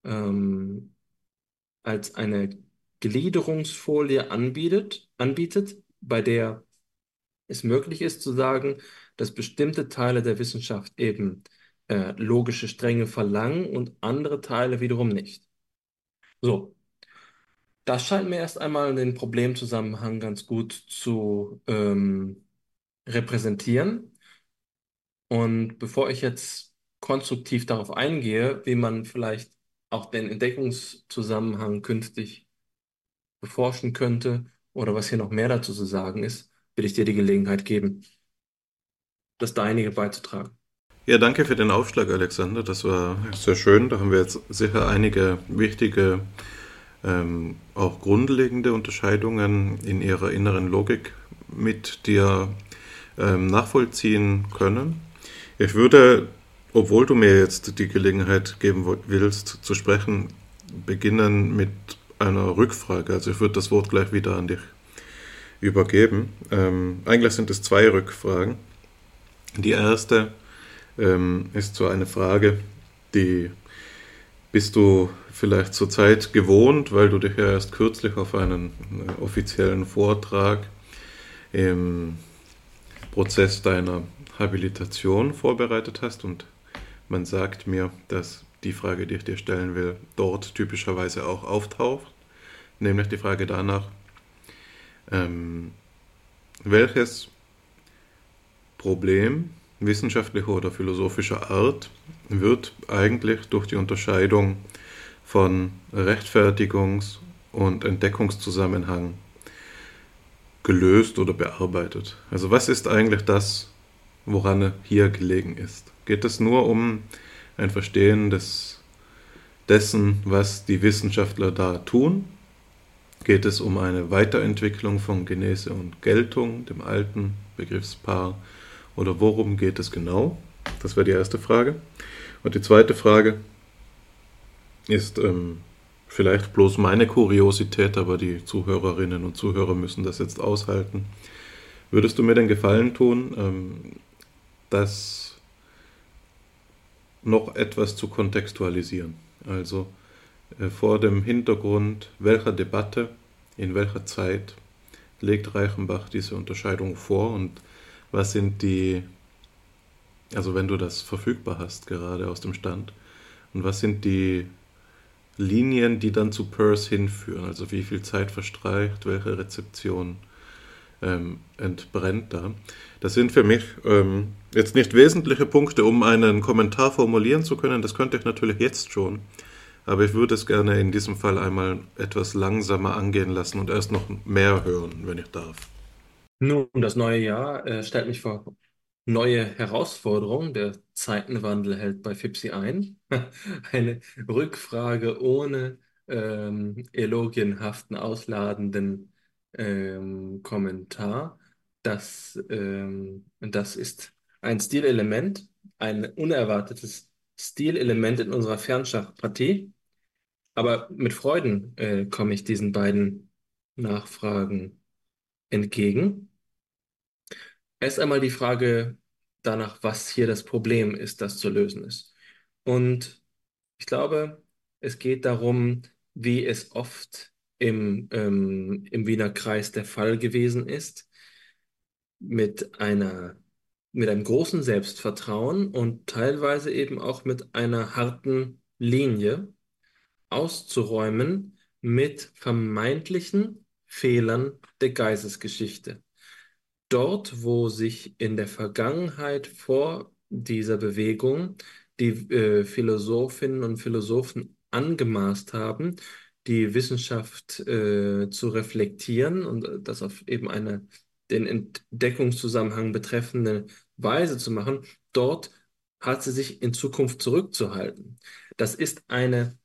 ähm, als eine Gliederungsfolie anbietet, anbietet, bei der es möglich ist zu sagen, dass bestimmte Teile der Wissenschaft eben äh, logische Stränge verlangen und andere Teile wiederum nicht. So, das scheint mir erst einmal den Problemzusammenhang ganz gut zu ähm, repräsentieren. Und bevor ich jetzt konstruktiv darauf eingehe, wie man vielleicht auch den Entdeckungszusammenhang künftig beforschen könnte oder was hier noch mehr dazu zu sagen ist, will ich dir die Gelegenheit geben, das Deinige beizutragen. Ja, danke für den Aufschlag, Alexander. Das war sehr schön. Da haben wir jetzt sicher einige wichtige, ähm, auch grundlegende Unterscheidungen in ihrer inneren Logik mit dir ähm, nachvollziehen können. Ich würde obwohl du mir jetzt die Gelegenheit geben willst, zu sprechen, beginnen mit einer Rückfrage. Also ich würde das Wort gleich wieder an dich übergeben. Ähm, eigentlich sind es zwei Rückfragen. Die erste ähm, ist so eine Frage, die bist du vielleicht zurzeit gewohnt, weil du dich ja erst kürzlich auf einen äh, offiziellen Vortrag im Prozess deiner Habilitation vorbereitet hast? Und man sagt mir, dass die Frage, die ich dir stellen will, dort typischerweise auch auftaucht, nämlich die Frage danach, ähm, welches Problem wissenschaftlicher oder philosophischer Art wird eigentlich durch die Unterscheidung von Rechtfertigungs- und Entdeckungszusammenhang gelöst oder bearbeitet. Also was ist eigentlich das, woran hier gelegen ist? geht es nur um ein Verstehen des, dessen, was die Wissenschaftler da tun? Geht es um eine Weiterentwicklung von Genese und Geltung, dem alten Begriffspaar? Oder worum geht es genau? Das wäre die erste Frage. Und die zweite Frage ist ähm, vielleicht bloß meine Kuriosität, aber die Zuhörerinnen und Zuhörer müssen das jetzt aushalten. Würdest du mir den Gefallen tun, ähm, dass noch etwas zu kontextualisieren. Also äh, vor dem Hintergrund welcher Debatte, in welcher Zeit legt Reichenbach diese Unterscheidung vor und was sind die, also wenn du das verfügbar hast, gerade aus dem Stand, und was sind die Linien, die dann zu Peirce hinführen? Also wie viel Zeit verstreicht, welche Rezeption ähm, entbrennt da? Das sind für mich ähm, jetzt nicht wesentliche Punkte, um einen Kommentar formulieren zu können. Das könnte ich natürlich jetzt schon. Aber ich würde es gerne in diesem Fall einmal etwas langsamer angehen lassen und erst noch mehr hören, wenn ich darf. Nun, das neue Jahr äh, stellt mich vor neue Herausforderungen. Der Zeitenwandel hält bei FIPSI ein. Eine Rückfrage ohne ähm, elogienhaften, ausladenden ähm, Kommentar. Das, ähm, das ist ein Stilelement, ein unerwartetes Stilelement in unserer Fernschachpartie. Aber mit Freuden äh, komme ich diesen beiden Nachfragen entgegen. Erst einmal die Frage danach, was hier das Problem ist, das zu lösen ist. Und ich glaube, es geht darum, wie es oft im, ähm, im Wiener Kreis der Fall gewesen ist, mit einer, mit einem großen Selbstvertrauen und teilweise eben auch mit einer harten Linie auszuräumen mit vermeintlichen Fehlern der Geistesgeschichte. Dort, wo sich in der Vergangenheit vor dieser Bewegung die äh, Philosophinnen und Philosophen angemaßt haben, die Wissenschaft äh, zu reflektieren und das auf eben eine den Entdeckungszusammenhang betreffende Weise zu machen, dort hat sie sich in Zukunft zurückzuhalten. Das ist eine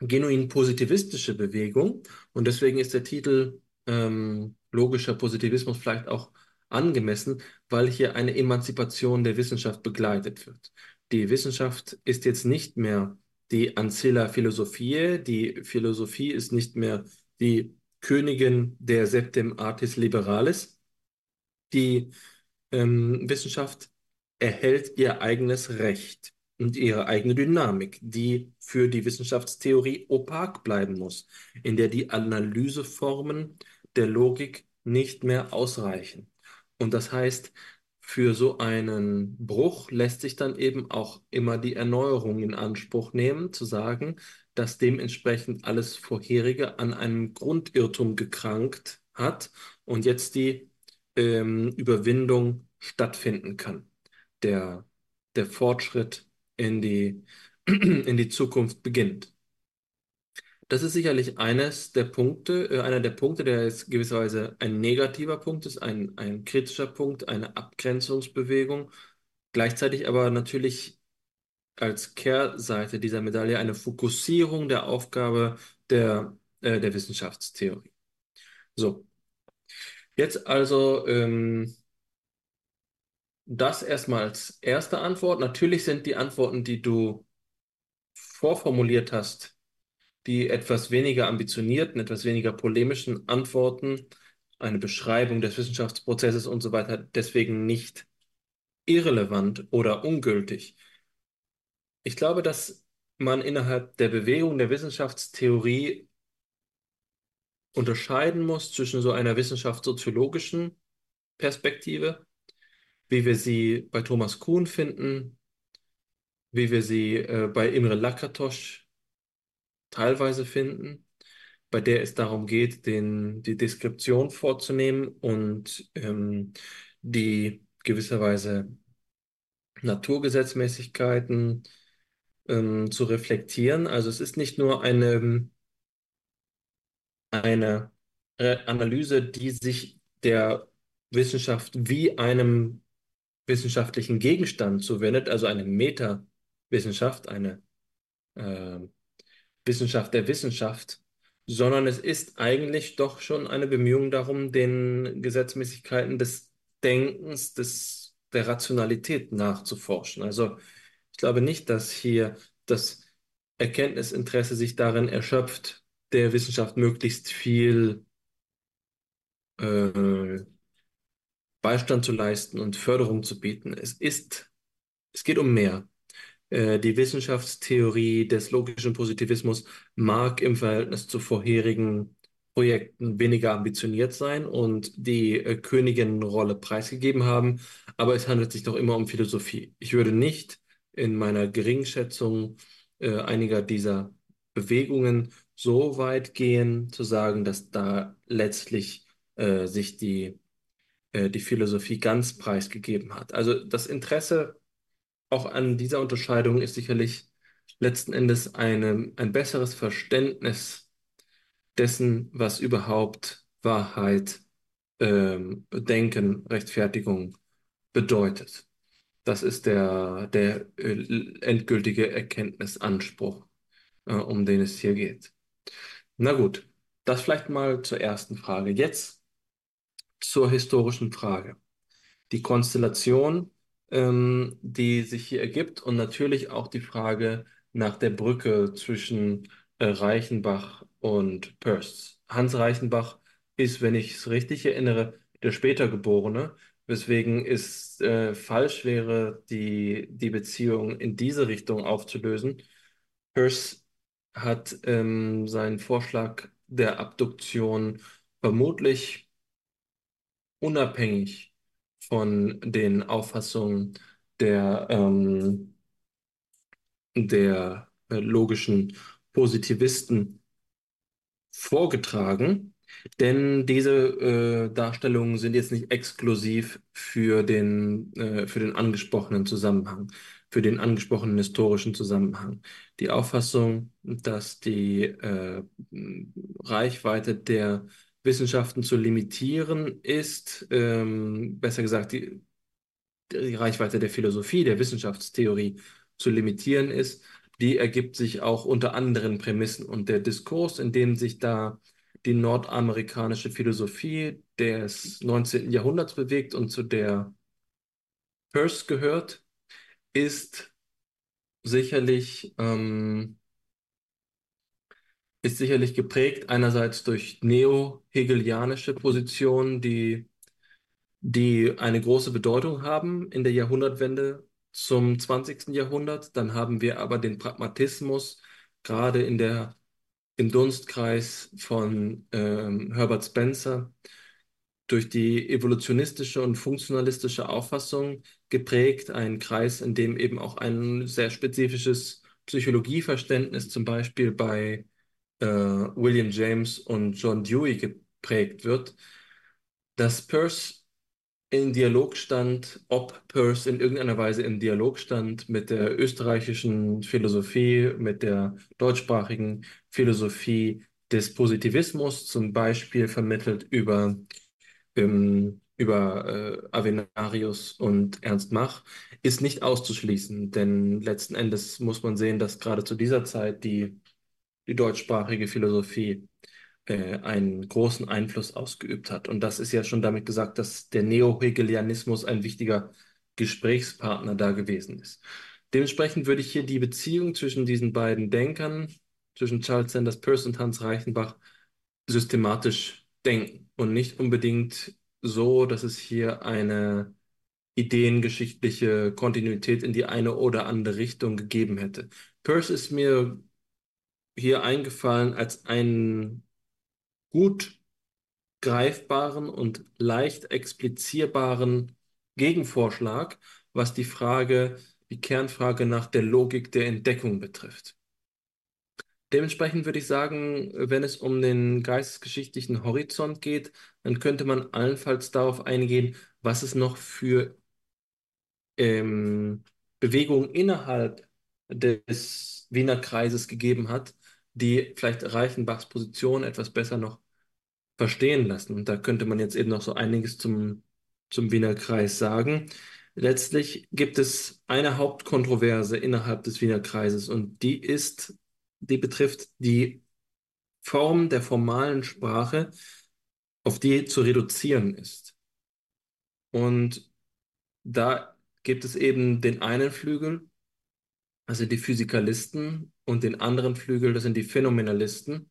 genuin positivistische Bewegung und deswegen ist der Titel ähm, logischer Positivismus vielleicht auch angemessen, weil hier eine Emanzipation der Wissenschaft begleitet wird. Die Wissenschaft ist jetzt nicht mehr die Ancilla Philosophiae, die Philosophie ist nicht mehr die Königin der Septem Artis Liberalis. Die ähm, Wissenschaft erhält ihr eigenes Recht und ihre eigene Dynamik, die für die Wissenschaftstheorie opak bleiben muss, in der die Analyseformen der Logik nicht mehr ausreichen. Und das heißt, für so einen Bruch lässt sich dann eben auch immer die Erneuerung in Anspruch nehmen, zu sagen, dass dementsprechend alles vorherige an einem Grundirrtum gekrankt hat und jetzt die ähm, Überwindung stattfinden kann. Der, der Fortschritt in die, in die Zukunft beginnt. Das ist sicherlich eines der Punkte, äh, einer der Punkte, der jetzt gewisserweise ein negativer Punkt ist, ein, ein kritischer Punkt, eine Abgrenzungsbewegung, gleichzeitig aber natürlich als Kehrseite dieser Medaille eine Fokussierung der Aufgabe der, äh, der Wissenschaftstheorie. So, jetzt also ähm, das erstmal als erste Antwort. Natürlich sind die Antworten, die du vorformuliert hast, die etwas weniger ambitionierten, etwas weniger polemischen Antworten, eine Beschreibung des Wissenschaftsprozesses und so weiter, deswegen nicht irrelevant oder ungültig. Ich glaube, dass man innerhalb der Bewegung der Wissenschaftstheorie unterscheiden muss zwischen so einer wissenschaftssoziologischen Perspektive, wie wir sie bei Thomas Kuhn finden, wie wir sie äh, bei Imre Lakatos teilweise finden, bei der es darum geht, den, die Deskription vorzunehmen und ähm, die gewisserweise Naturgesetzmäßigkeiten ähm, zu reflektieren. Also es ist nicht nur eine, eine Analyse, die sich der Wissenschaft wie einem wissenschaftlichen Gegenstand zuwendet, also eine Metawissenschaft, eine äh, Wissenschaft der Wissenschaft, sondern es ist eigentlich doch schon eine Bemühung darum, den Gesetzmäßigkeiten des Denkens, des, der Rationalität nachzuforschen. Also ich glaube nicht, dass hier das Erkenntnisinteresse sich darin erschöpft, der Wissenschaft möglichst viel äh, Beistand zu leisten und Förderung zu bieten. Es ist, es geht um mehr. Äh, die Wissenschaftstheorie des logischen Positivismus mag im Verhältnis zu vorherigen Projekten weniger ambitioniert sein und die äh, Königinnenrolle preisgegeben haben, aber es handelt sich doch immer um Philosophie. Ich würde nicht in meiner Geringschätzung äh, einiger dieser Bewegungen so weit gehen, zu sagen, dass da letztlich äh, sich die, äh, die Philosophie ganz preisgegeben hat. Also das Interesse auch an dieser Unterscheidung ist sicherlich letzten Endes eine, ein besseres Verständnis dessen, was überhaupt Wahrheit, ähm, Denken, Rechtfertigung bedeutet. Das ist der, der äh, endgültige Erkenntnisanspruch, äh, um den es hier geht. Na gut, das vielleicht mal zur ersten Frage. Jetzt zur historischen Frage. Die Konstellation, ähm, die sich hier ergibt und natürlich auch die Frage nach der Brücke zwischen äh, Reichenbach und Peirce. Hans Reichenbach ist, wenn ich es richtig erinnere, der später Geborene, weswegen es äh, falsch wäre, die, die Beziehung in diese Richtung aufzulösen. Peirce hat ähm, seinen Vorschlag der Abduktion vermutlich unabhängig von den Auffassungen der, ähm, der äh, logischen Positivisten vorgetragen, denn diese äh, Darstellungen sind jetzt nicht exklusiv für den, äh, für den angesprochenen Zusammenhang, für den angesprochenen historischen Zusammenhang. Die Auffassung, dass die äh, Reichweite der Wissenschaften zu limitieren ist, ähm, besser gesagt, die, die Reichweite der Philosophie, der Wissenschaftstheorie zu limitieren ist, die ergibt sich auch unter anderen Prämissen. Und der Diskurs, in dem sich da die nordamerikanische Philosophie des 19. Jahrhunderts bewegt und zu der Peirce gehört, ist sicherlich, ähm, ist sicherlich geprägt einerseits durch neo-hegelianische Positionen, die, die eine große Bedeutung haben in der Jahrhundertwende zum 20. Jahrhundert. Dann haben wir aber den Pragmatismus, gerade in der, im Dunstkreis von ähm, Herbert Spencer, durch die evolutionistische und funktionalistische Auffassung geprägt, ein Kreis, in dem eben auch ein sehr spezifisches Psychologieverständnis zum Beispiel bei äh, William James und John Dewey geprägt wird, dass Peirce in Dialog stand, ob Peirce in irgendeiner Weise in Dialog stand mit der österreichischen Philosophie, mit der deutschsprachigen Philosophie des Positivismus, zum Beispiel vermittelt über, ähm, über äh, Avenarius und Ernst Mach, ist nicht auszuschließen, denn letzten Endes muss man sehen, dass gerade zu dieser Zeit die, die deutschsprachige Philosophie äh, einen großen Einfluss ausgeübt hat. Und das ist ja schon damit gesagt, dass der Neo-Hegelianismus ein wichtiger Gesprächspartner da gewesen ist. Dementsprechend würde ich hier die Beziehung zwischen diesen beiden Denkern, zwischen Charles Sanders Peirce und Hans Reichenbach, systematisch denken und nicht unbedingt so, dass es hier eine ideengeschichtliche Kontinuität in die eine oder andere Richtung gegeben hätte. Peirce ist mir hier eingefallen als ein gut greifbaren und leicht explizierbaren Gegenvorschlag, was die Frage, die Kernfrage nach der Logik der Entdeckung betrifft. Dementsprechend würde ich sagen, wenn es um den geistesgeschichtlichen Horizont geht, dann könnte man allenfalls darauf eingehen, was es noch für ähm, Bewegungen innerhalb des Wiener Kreises gegeben hat, die vielleicht Reichenbachs Position etwas besser noch verstehen lassen. Und da könnte man jetzt eben noch so einiges zum, zum Wiener Kreis sagen. Letztlich gibt es eine Hauptkontroverse innerhalb des Wiener Kreises und die ist, die betrifft die Form der formalen Sprache, auf die zu reduzieren ist. Und da gibt es eben den einen Flügel, also die Physikalisten, und den anderen Flügel, das sind die Phänomenalisten.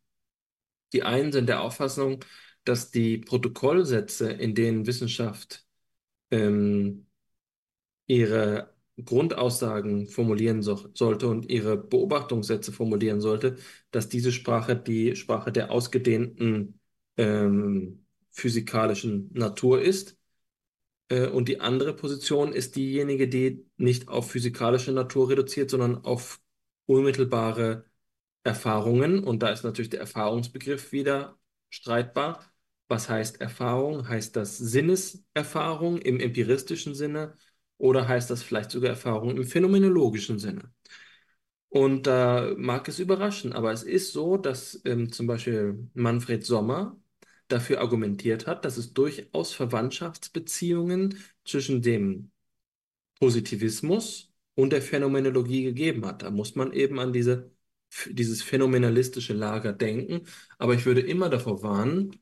Die einen sind der Auffassung, dass die Protokollsätze, in denen Wissenschaft ähm, ihre Grundaussagen formulieren so, sollte und ihre Beobachtungssätze formulieren sollte, dass diese Sprache die Sprache der ausgedehnten ähm, physikalischen Natur ist. Äh, und die andere Position ist diejenige, die nicht auf physikalische Natur reduziert, sondern auf unmittelbare Erfahrungen. Und da ist natürlich der Erfahrungsbegriff wieder streitbar. Was heißt Erfahrung? Heißt das Sinneserfahrung im empiristischen Sinne oder heißt das vielleicht sogar Erfahrung im phänomenologischen Sinne? Und da mag es überraschen, aber es ist so, dass ähm, zum Beispiel Manfred Sommer dafür argumentiert hat, dass es durchaus Verwandtschaftsbeziehungen zwischen dem Positivismus und der Phänomenologie gegeben hat. Da muss man eben an diese, dieses phänomenalistische Lager denken. Aber ich würde immer davor warnen,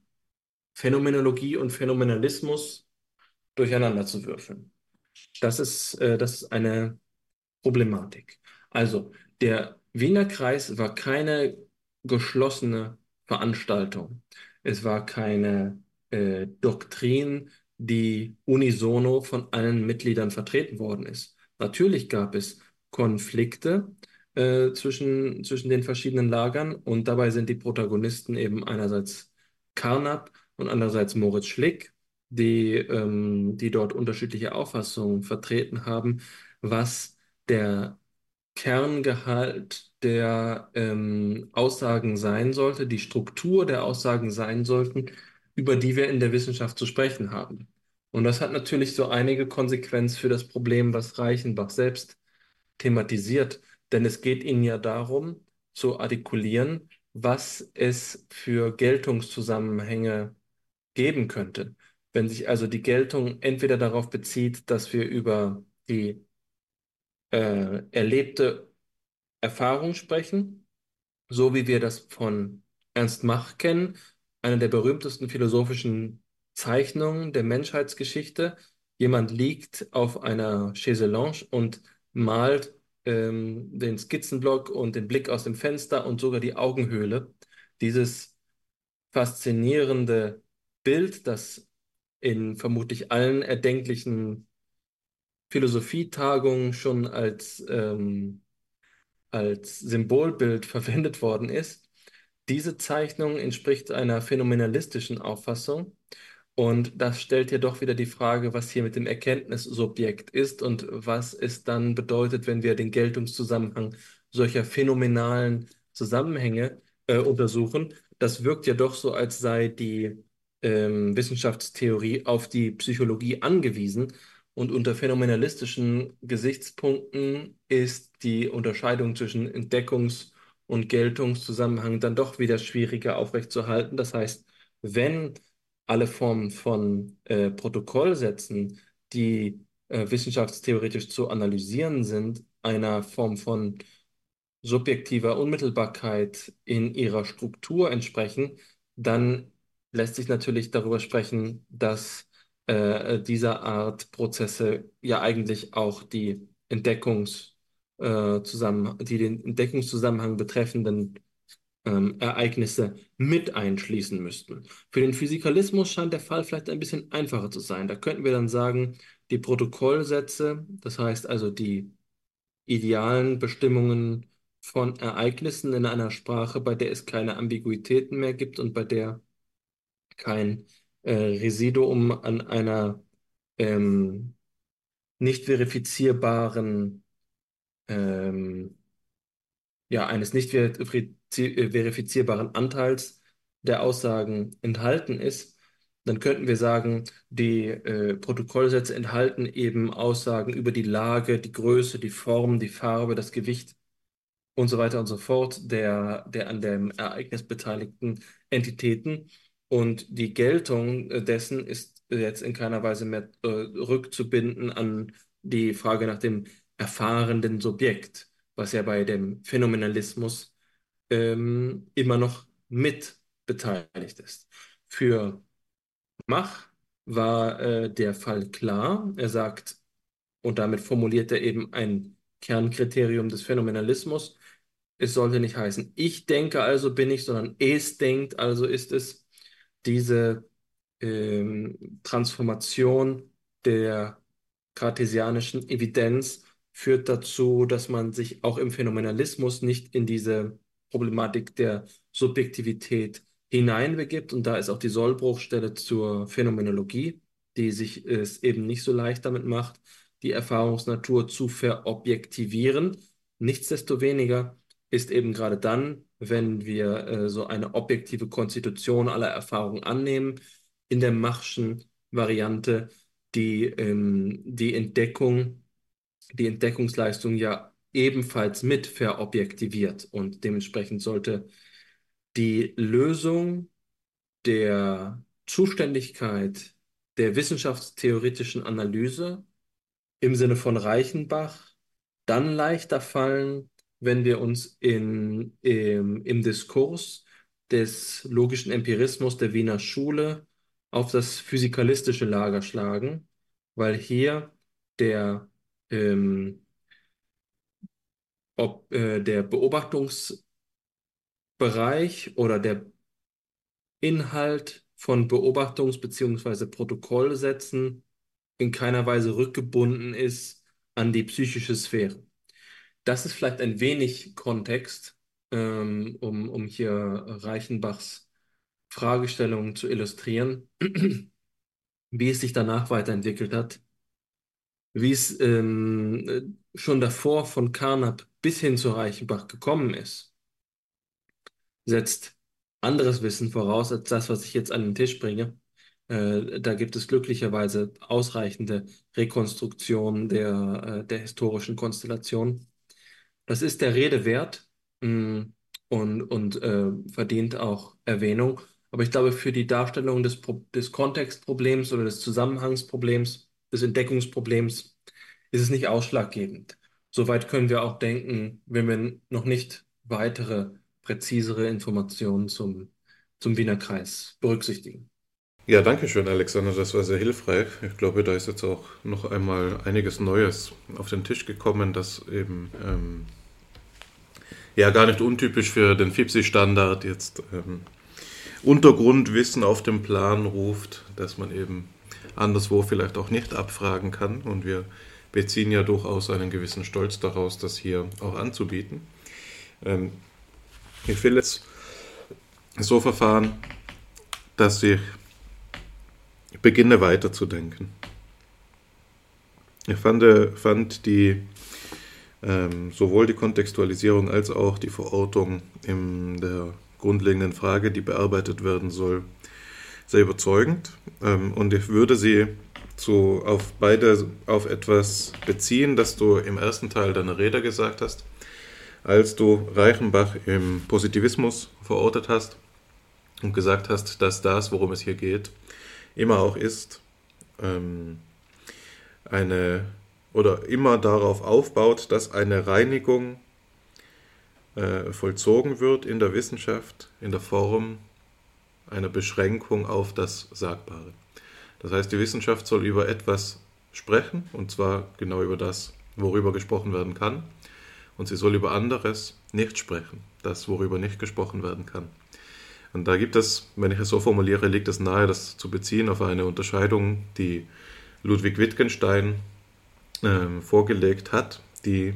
Phänomenologie und Phänomenalismus durcheinander zu würfeln. Das ist, äh, das ist eine Problematik. Also, der Wiener Kreis war keine geschlossene Veranstaltung. Es war keine äh, Doktrin, die unisono von allen Mitgliedern vertreten worden ist. Natürlich gab es Konflikte äh, zwischen, zwischen den verschiedenen Lagern und dabei sind die Protagonisten eben einerseits Carnap und andererseits Moritz Schlick, die, ähm, die dort unterschiedliche Auffassungen vertreten haben, was der Kerngehalt der ähm, Aussagen sein sollte, die Struktur der Aussagen sein sollten, über die wir in der Wissenschaft zu sprechen haben. Und das hat natürlich so einige Konsequenzen für das Problem, was Reichenbach selbst thematisiert. Denn es geht ihnen ja darum, zu artikulieren, was es für Geltungszusammenhänge geben könnte. Wenn sich also die Geltung entweder darauf bezieht, dass wir über die äh, erlebte Erfahrung sprechen, so wie wir das von Ernst Mach kennen, einer der berühmtesten philosophischen Zeichnungen der Menschheitsgeschichte. Jemand liegt auf einer Chaiselongue und malt ähm, den Skizzenblock und den Blick aus dem Fenster und sogar die Augenhöhle. Dieses faszinierende Bild, das in vermutlich allen erdenklichen Philosophietagungen schon als, ähm, als Symbolbild verwendet worden ist. Diese Zeichnung entspricht einer phänomenalistischen Auffassung und das stellt ja doch wieder die Frage, was hier mit dem Erkenntnissubjekt ist und was es dann bedeutet, wenn wir den Geltungszusammenhang solcher phänomenalen Zusammenhänge äh, untersuchen. Das wirkt ja doch so, als sei die ähm, Wissenschaftstheorie auf die Psychologie angewiesen. Und unter phänomenalistischen Gesichtspunkten ist die Unterscheidung zwischen Entdeckungs- und Geltungszusammenhang dann doch wieder schwieriger aufrechtzuerhalten. Das heißt, wenn alle Formen von äh, Protokollsätzen, die äh, wissenschaftstheoretisch zu analysieren sind, einer Form von subjektiver Unmittelbarkeit in ihrer Struktur entsprechen, dann lässt sich natürlich darüber sprechen, dass äh, dieser Art Prozesse ja eigentlich auch die Entdeckungs, äh, zusammen, die den Entdeckungszusammenhang betreffenden ähm, Ereignisse mit einschließen müssten. Für den Physikalismus scheint der Fall vielleicht ein bisschen einfacher zu sein. Da könnten wir dann sagen, die Protokollsätze, das heißt also die idealen Bestimmungen von Ereignissen in einer Sprache, bei der es keine Ambiguitäten mehr gibt und bei der kein äh, Residuum an einer ähm, nicht verifizierbaren, ähm, ja, eines nicht verifizierbaren Anteils der Aussagen enthalten ist, dann könnten wir sagen, die äh, Protokollsätze enthalten eben Aussagen über die Lage, die Größe, die Form, die Farbe, das Gewicht und so weiter und so fort der, der an dem Ereignis beteiligten Entitäten. Und die Geltung äh, dessen ist jetzt in keiner Weise mehr äh, rückzubinden an die Frage nach dem erfahrenden Subjekt, was ja bei dem Phänomenalismus ähm, immer noch mit beteiligt ist. Für Mach war äh, der Fall klar. Er sagt, und damit formuliert er eben ein Kernkriterium des Phänomenalismus. Es sollte nicht heißen, ich denke, also bin ich, sondern es denkt, also ist es diese ähm, Transformation der kartesianischen Evidenz führt dazu, dass man sich auch im Phänomenalismus nicht in diese Problematik der Subjektivität hineinbegibt. Und da ist auch die Sollbruchstelle zur Phänomenologie, die sich es eben nicht so leicht damit macht, die Erfahrungsnatur zu verobjektivieren. Nichtsdestoweniger ist eben gerade dann, wenn wir äh, so eine objektive Konstitution aller Erfahrungen annehmen, in der Machschen Variante die, ähm, die Entdeckung, die Entdeckungsleistung ja ebenfalls mit verobjektiviert. Und dementsprechend sollte die Lösung der Zuständigkeit der wissenschaftstheoretischen Analyse im Sinne von Reichenbach dann leichter fallen, wenn wir uns in, im, im Diskurs des logischen Empirismus der Wiener Schule auf das physikalistische Lager schlagen, weil hier der, ähm, ob, äh, der Beobachtungsbereich oder der Inhalt von Beobachtungs- bzw. Protokollsätzen in keiner Weise rückgebunden ist an die psychische Sphäre. Das ist vielleicht ein wenig Kontext, ähm, um, um hier Reichenbachs Fragestellungen zu illustrieren, wie es sich danach weiterentwickelt hat, wie es ähm, schon davor von Carnap bis hin zu Reichenbach gekommen ist, setzt anderes Wissen voraus als das, was ich jetzt an den Tisch bringe. Äh, da gibt es glücklicherweise ausreichende Rekonstruktionen der, äh, der historischen Konstellation. Das ist der Rede wert mh, mm, und, und äh, verdient auch Erwähnung. Aber ich glaube, für die Darstellung des, des Kontextproblems oder des Zusammenhangsproblems, des Entdeckungsproblems, ist es nicht ausschlaggebend. Soweit können wir auch denken, wenn wir noch nicht weitere, präzisere Informationen zum, zum Wiener Kreis berücksichtigen. Ja, danke schön, Alexander. Das war sehr hilfreich. Ich glaube, da ist jetzt auch noch einmal einiges Neues auf den Tisch gekommen, das eben ähm, ja gar nicht untypisch für den FIPSI-Standard jetzt ähm, Untergrundwissen auf den Plan ruft, das man eben anderswo vielleicht auch nicht abfragen kann. Und wir beziehen ja durchaus einen gewissen Stolz daraus, das hier auch anzubieten. Ähm, ich will jetzt so verfahren, dass ich beginne weiterzudenken. Ich fand, fand die, ähm, sowohl die Kontextualisierung als auch die Verortung in der grundlegenden Frage, die bearbeitet werden soll, sehr überzeugend. Ähm, und ich würde sie zu, auf beide auf etwas beziehen, das du im ersten Teil deiner Rede gesagt hast, als du Reichenbach im Positivismus verortet hast und gesagt hast, dass das, worum es hier geht, immer auch ist, ähm, eine oder immer darauf aufbaut, dass eine Reinigung äh, vollzogen wird in der Wissenschaft in der Form einer Beschränkung auf das Sagbare. Das heißt, die Wissenschaft soll über etwas sprechen, und zwar genau über das, worüber gesprochen werden kann, und sie soll über anderes nicht sprechen, das, worüber nicht gesprochen werden kann. Und da gibt es, wenn ich es so formuliere, liegt es nahe, das zu beziehen auf eine Unterscheidung, die Ludwig Wittgenstein äh, vorgelegt hat, die,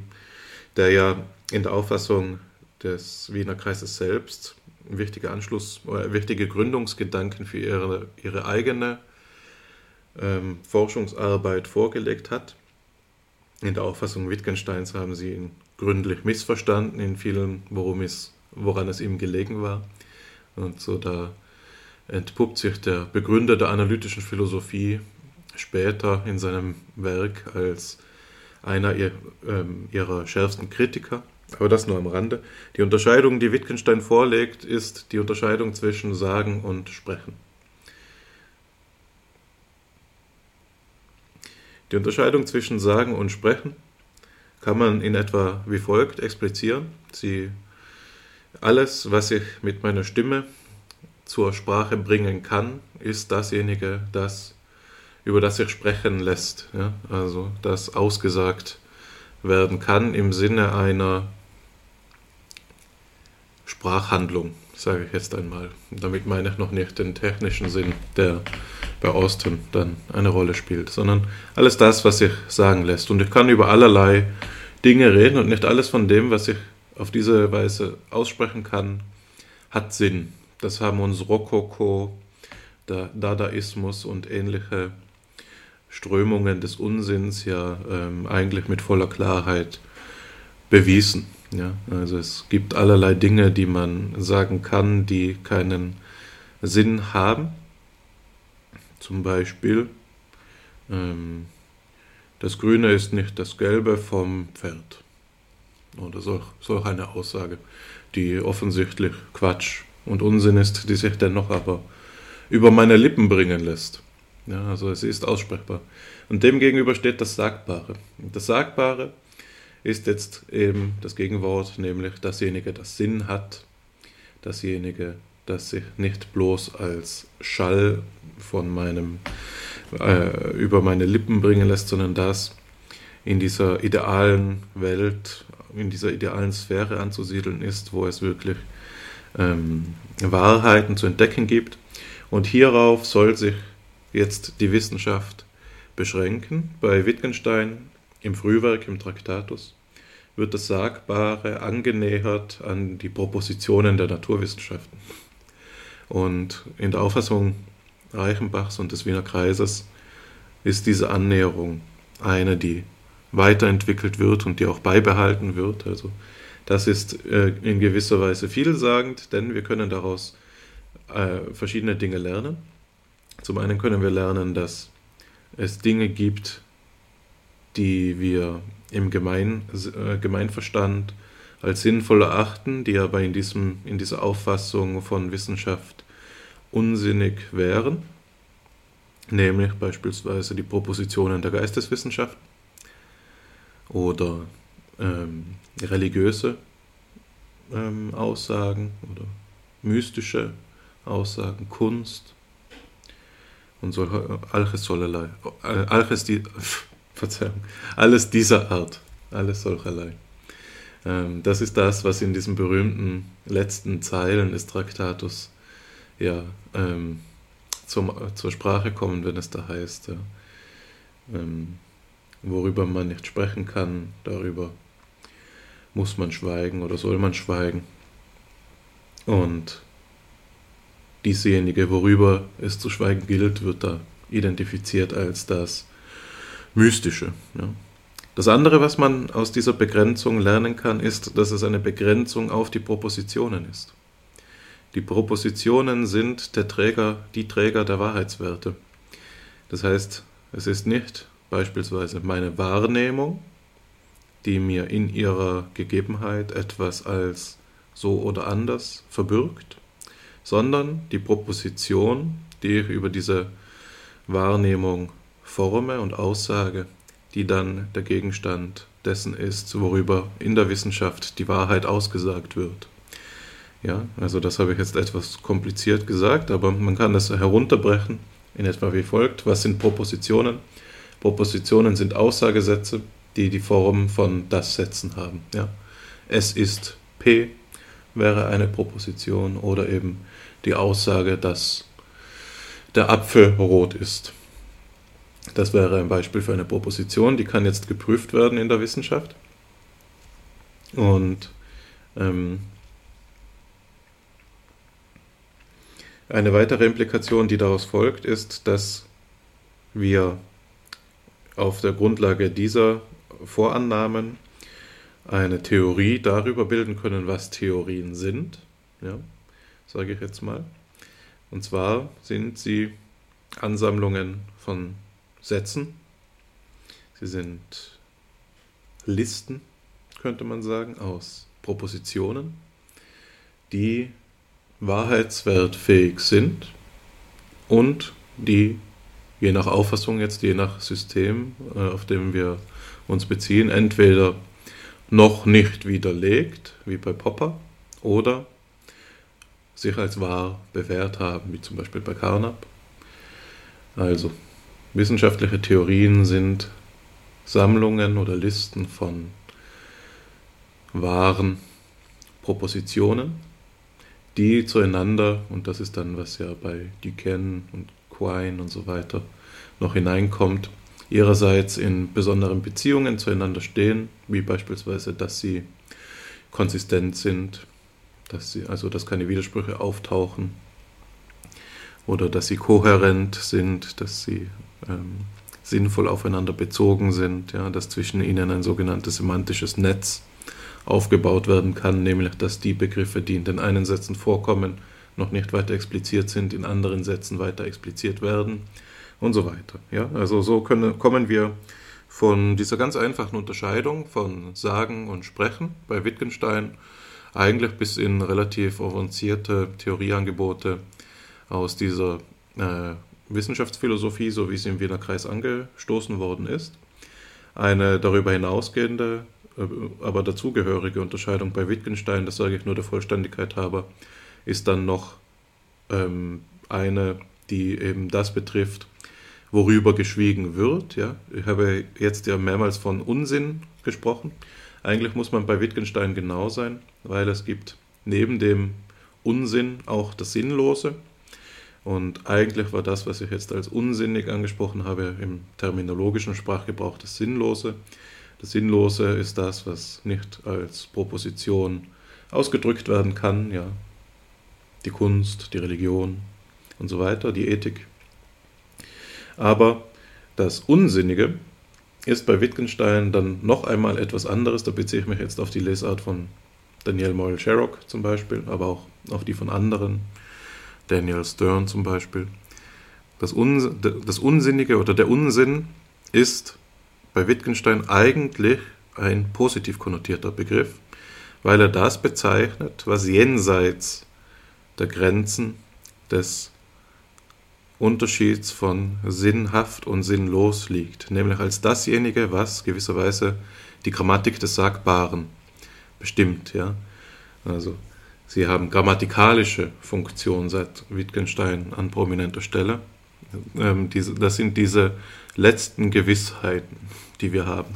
der ja in der Auffassung des Wiener Kreises selbst wichtige Anschluss, äh, wichtige Gründungsgedanken für ihre, ihre eigene ähm, Forschungsarbeit vorgelegt hat. In der Auffassung Wittgensteins haben sie ihn gründlich missverstanden in vielen, worum es, woran es ihm gelegen war. Und so da entpuppt sich der Begründer der analytischen Philosophie später in seinem Werk als einer ähm, ihrer schärfsten Kritiker. Aber das nur am Rande. Die Unterscheidung, die Wittgenstein vorlegt, ist die Unterscheidung zwischen Sagen und Sprechen. Die Unterscheidung zwischen Sagen und Sprechen kann man in etwa wie folgt explizieren. Sie, alles, was ich mit meiner Stimme zur Sprache bringen kann, ist dasjenige, das, über das sich sprechen lässt. Ja? Also das ausgesagt werden kann im Sinne einer Sprachhandlung, sage ich jetzt einmal. Damit meine ich noch nicht den technischen Sinn, der bei Austin dann eine Rolle spielt, sondern alles das, was sich sagen lässt. Und ich kann über allerlei Dinge reden und nicht alles von dem, was ich auf diese Weise aussprechen kann, hat Sinn. das haben uns Rokoko, der Dadaismus und ähnliche Strömungen des Unsinns ja ähm, eigentlich mit voller Klarheit bewiesen. Ja, also es gibt allerlei Dinge, die man sagen kann, die keinen Sinn haben. Zum Beispiel, ähm, das Grüne ist nicht das Gelbe vom Pferd. Oder solch, solch eine Aussage, die offensichtlich Quatsch und Unsinn ist, die sich dennoch aber über meine Lippen bringen lässt. Ja, also es ist aussprechbar. Und demgegenüber steht das Sagbare. Das Sagbare ist jetzt eben das Gegenwort, nämlich dasjenige, das Sinn hat, dasjenige, das sich nicht bloß als Schall von meinem äh, über meine Lippen bringen lässt, sondern das in dieser idealen Welt, in dieser idealen Sphäre anzusiedeln ist, wo es wirklich ähm, Wahrheiten zu entdecken gibt. Und hierauf soll sich jetzt die Wissenschaft beschränken. Bei Wittgenstein im Frühwerk, im Traktatus, wird das Sagbare angenähert an die Propositionen der Naturwissenschaften. Und in der Auffassung Reichenbachs und des Wiener Kreises ist diese Annäherung eine, die weiterentwickelt wird und die auch beibehalten wird. Also das ist äh, in gewisser Weise vielsagend, denn wir können daraus äh, verschiedene Dinge lernen. Zum einen können wir lernen, dass es Dinge gibt, die wir im Gemein, äh, Gemeinverstand als sinnvoll erachten, die aber in, diesem, in dieser Auffassung von Wissenschaft unsinnig wären, nämlich beispielsweise die Propositionen der Geisteswissenschaften oder ähm, religiöse ähm, Aussagen oder mystische Aussagen, Kunst und so, alles solcherlei, alles, die, Verzeihung, alles dieser Art, alles solcherlei. Ähm, das ist das, was in diesen berühmten letzten Zeilen des Traktatus ja, ähm, zum, zur Sprache kommt, wenn es da heißt, ja, ähm, worüber man nicht sprechen kann, darüber muss man schweigen oder soll man schweigen. Und diesjenige, worüber es zu schweigen gilt, wird da identifiziert als das Mystische. Ja. Das andere, was man aus dieser Begrenzung lernen kann, ist, dass es eine Begrenzung auf die Propositionen ist. Die Propositionen sind der Träger, die Träger der Wahrheitswerte. Das heißt, es ist nicht beispielsweise meine Wahrnehmung, die mir in ihrer Gegebenheit etwas als so oder anders verbürgt, sondern die Proposition, die ich über diese Wahrnehmung forme und aussage, die dann der Gegenstand dessen ist, worüber in der Wissenschaft die Wahrheit ausgesagt wird. Ja, also das habe ich jetzt etwas kompliziert gesagt, aber man kann das herunterbrechen in etwa wie folgt. Was sind Propositionen? Propositionen sind Aussagesätze, die die Form von das Sätzen haben. Ja. Es ist P wäre eine Proposition oder eben die Aussage, dass der Apfel rot ist. Das wäre ein Beispiel für eine Proposition, die kann jetzt geprüft werden in der Wissenschaft. Und ähm, eine weitere Implikation, die daraus folgt, ist, dass wir auf der Grundlage dieser Vorannahmen eine Theorie darüber bilden können, was Theorien sind. Ja, sage ich jetzt mal. Und zwar sind sie Ansammlungen von Sätzen. Sie sind Listen, könnte man sagen, aus Propositionen, die wahrheitswertfähig sind und die je nach Auffassung jetzt, je nach System, äh, auf dem wir uns beziehen, entweder noch nicht widerlegt, wie bei Popper, oder sich als wahr bewährt haben, wie zum Beispiel bei Carnap. Also, wissenschaftliche Theorien sind Sammlungen oder Listen von wahren Propositionen, die zueinander, und das ist dann, was ja bei Duquesne und Quine und so weiter noch hineinkommt, ihrerseits in besonderen Beziehungen zueinander stehen, wie beispielsweise, dass sie konsistent sind, dass sie, also dass keine Widersprüche auftauchen oder dass sie kohärent sind, dass sie ähm, sinnvoll aufeinander bezogen sind, ja, dass zwischen ihnen ein sogenanntes semantisches Netz aufgebaut werden kann, nämlich dass die Begriffe, die in den einen Sätzen vorkommen, noch nicht weiter expliziert sind, in anderen Sätzen weiter expliziert werden und so weiter. Ja, also so können, kommen wir von dieser ganz einfachen Unterscheidung von Sagen und Sprechen bei Wittgenstein eigentlich bis in relativ avancierte Theorieangebote aus dieser äh, Wissenschaftsphilosophie, so wie sie im Wiener Kreis angestoßen worden ist. Eine darüber hinausgehende, äh, aber dazugehörige Unterscheidung bei Wittgenstein, das sage ich nur der Vollständigkeit halber, ist dann noch ähm, eine, die eben das betrifft, worüber geschwiegen wird. Ja? Ich habe jetzt ja mehrmals von Unsinn gesprochen. Eigentlich muss man bei Wittgenstein genau sein, weil es gibt neben dem Unsinn auch das Sinnlose. Und eigentlich war das, was ich jetzt als unsinnig angesprochen habe, im terminologischen Sprachgebrauch das Sinnlose. Das Sinnlose ist das, was nicht als Proposition ausgedrückt werden kann, ja. Die Kunst, die Religion und so weiter, die Ethik. Aber das Unsinnige ist bei Wittgenstein dann noch einmal etwas anderes. Da beziehe ich mich jetzt auf die Lesart von Daniel Moyle Sherrock zum Beispiel, aber auch auf die von anderen, Daniel Stern zum Beispiel. Das, Uns das Unsinnige oder der Unsinn ist bei Wittgenstein eigentlich ein positiv konnotierter Begriff, weil er das bezeichnet, was jenseits der Grenzen des Unterschieds von sinnhaft und sinnlos liegt, nämlich als dasjenige, was gewisserweise die Grammatik des Sagbaren bestimmt. Ja? Also sie haben grammatikalische Funktion seit Wittgenstein an prominenter Stelle. Ähm, diese, das sind diese letzten Gewissheiten, die wir haben.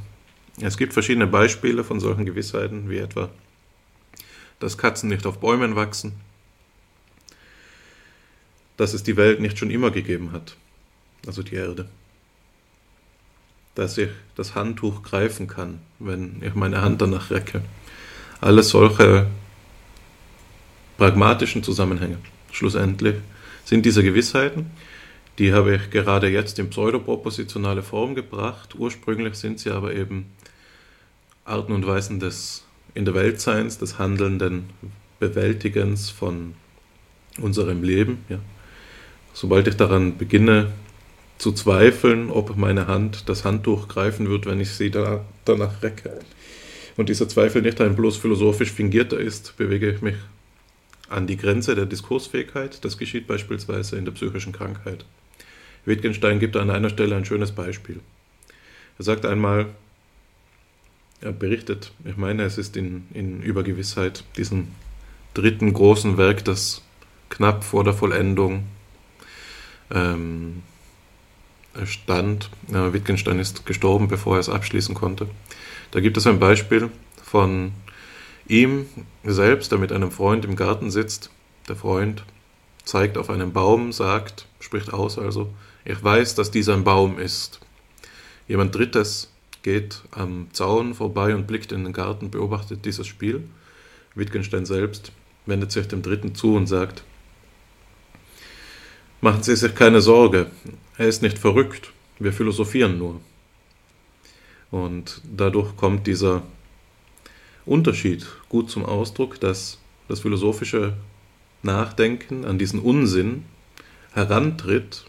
Es gibt verschiedene Beispiele von solchen Gewissheiten, wie etwa, dass Katzen nicht auf Bäumen wachsen, dass es die Welt nicht schon immer gegeben hat, also die Erde. Dass ich das Handtuch greifen kann, wenn ich meine Hand danach recke. Alles solche pragmatischen Zusammenhänge. Schlussendlich sind diese Gewissheiten, die habe ich gerade jetzt in pseudopropositionale Form gebracht. Ursprünglich sind sie aber eben Arten und Weisen des in der Weltseins, des handelnden Bewältigens von unserem Leben. Ja. Sobald ich daran beginne zu zweifeln, ob meine Hand das Handtuch greifen wird, wenn ich sie da, danach recke, und dieser Zweifel nicht ein bloß philosophisch fingierter ist, bewege ich mich an die Grenze der Diskursfähigkeit. Das geschieht beispielsweise in der psychischen Krankheit. Wittgenstein gibt an einer Stelle ein schönes Beispiel. Er sagt einmal, er berichtet, ich meine, es ist in, in Übergewissheit, diesem dritten großen Werk, das knapp vor der Vollendung ähm, stand. Ja, Wittgenstein ist gestorben, bevor er es abschließen konnte. Da gibt es ein Beispiel von ihm selbst, der mit einem Freund im Garten sitzt. Der Freund zeigt auf einen Baum, sagt, spricht aus also, ich weiß, dass dies ein Baum ist. Jemand Drittes geht am Zaun vorbei und blickt in den Garten, beobachtet dieses Spiel. Wittgenstein selbst wendet sich dem Dritten zu und sagt, Machen Sie sich keine Sorge, er ist nicht verrückt, wir philosophieren nur. Und dadurch kommt dieser Unterschied gut zum Ausdruck, dass das philosophische Nachdenken an diesen Unsinn herantritt,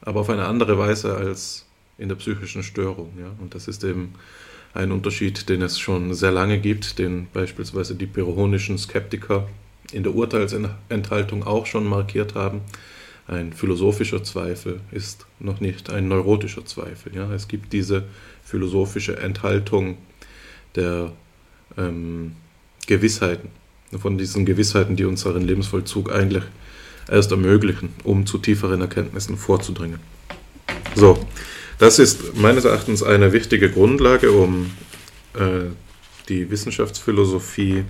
aber auf eine andere Weise als in der psychischen Störung. Ja? Und das ist eben ein Unterschied, den es schon sehr lange gibt, den beispielsweise die pyrrhonischen Skeptiker in der Urteilsenthaltung auch schon markiert haben, ein philosophischer Zweifel ist noch nicht ein neurotischer Zweifel. Ja? Es gibt diese philosophische Enthaltung der ähm, Gewissheiten, von diesen Gewissheiten, die unseren Lebensvollzug eigentlich erst ermöglichen, um zu tieferen Erkenntnissen vorzudringen. So, das ist meines Erachtens eine wichtige Grundlage, um äh, die Wissenschaftsphilosophie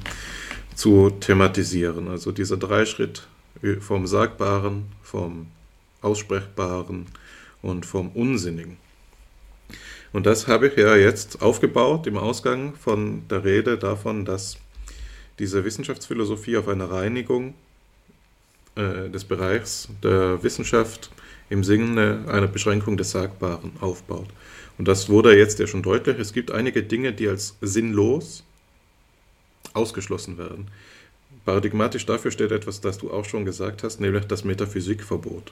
zu thematisieren. Also dieser Dreischritt vom Sagbaren, vom Aussprechbaren und vom Unsinnigen. Und das habe ich ja jetzt aufgebaut im Ausgang von der Rede davon, dass diese Wissenschaftsphilosophie auf einer Reinigung äh, des Bereichs der Wissenschaft im Sinne einer Beschränkung des Sagbaren aufbaut. Und das wurde jetzt ja schon deutlich. Es gibt einige Dinge, die als sinnlos ausgeschlossen werden. Paradigmatisch dafür steht etwas, das du auch schon gesagt hast, nämlich das Metaphysikverbot.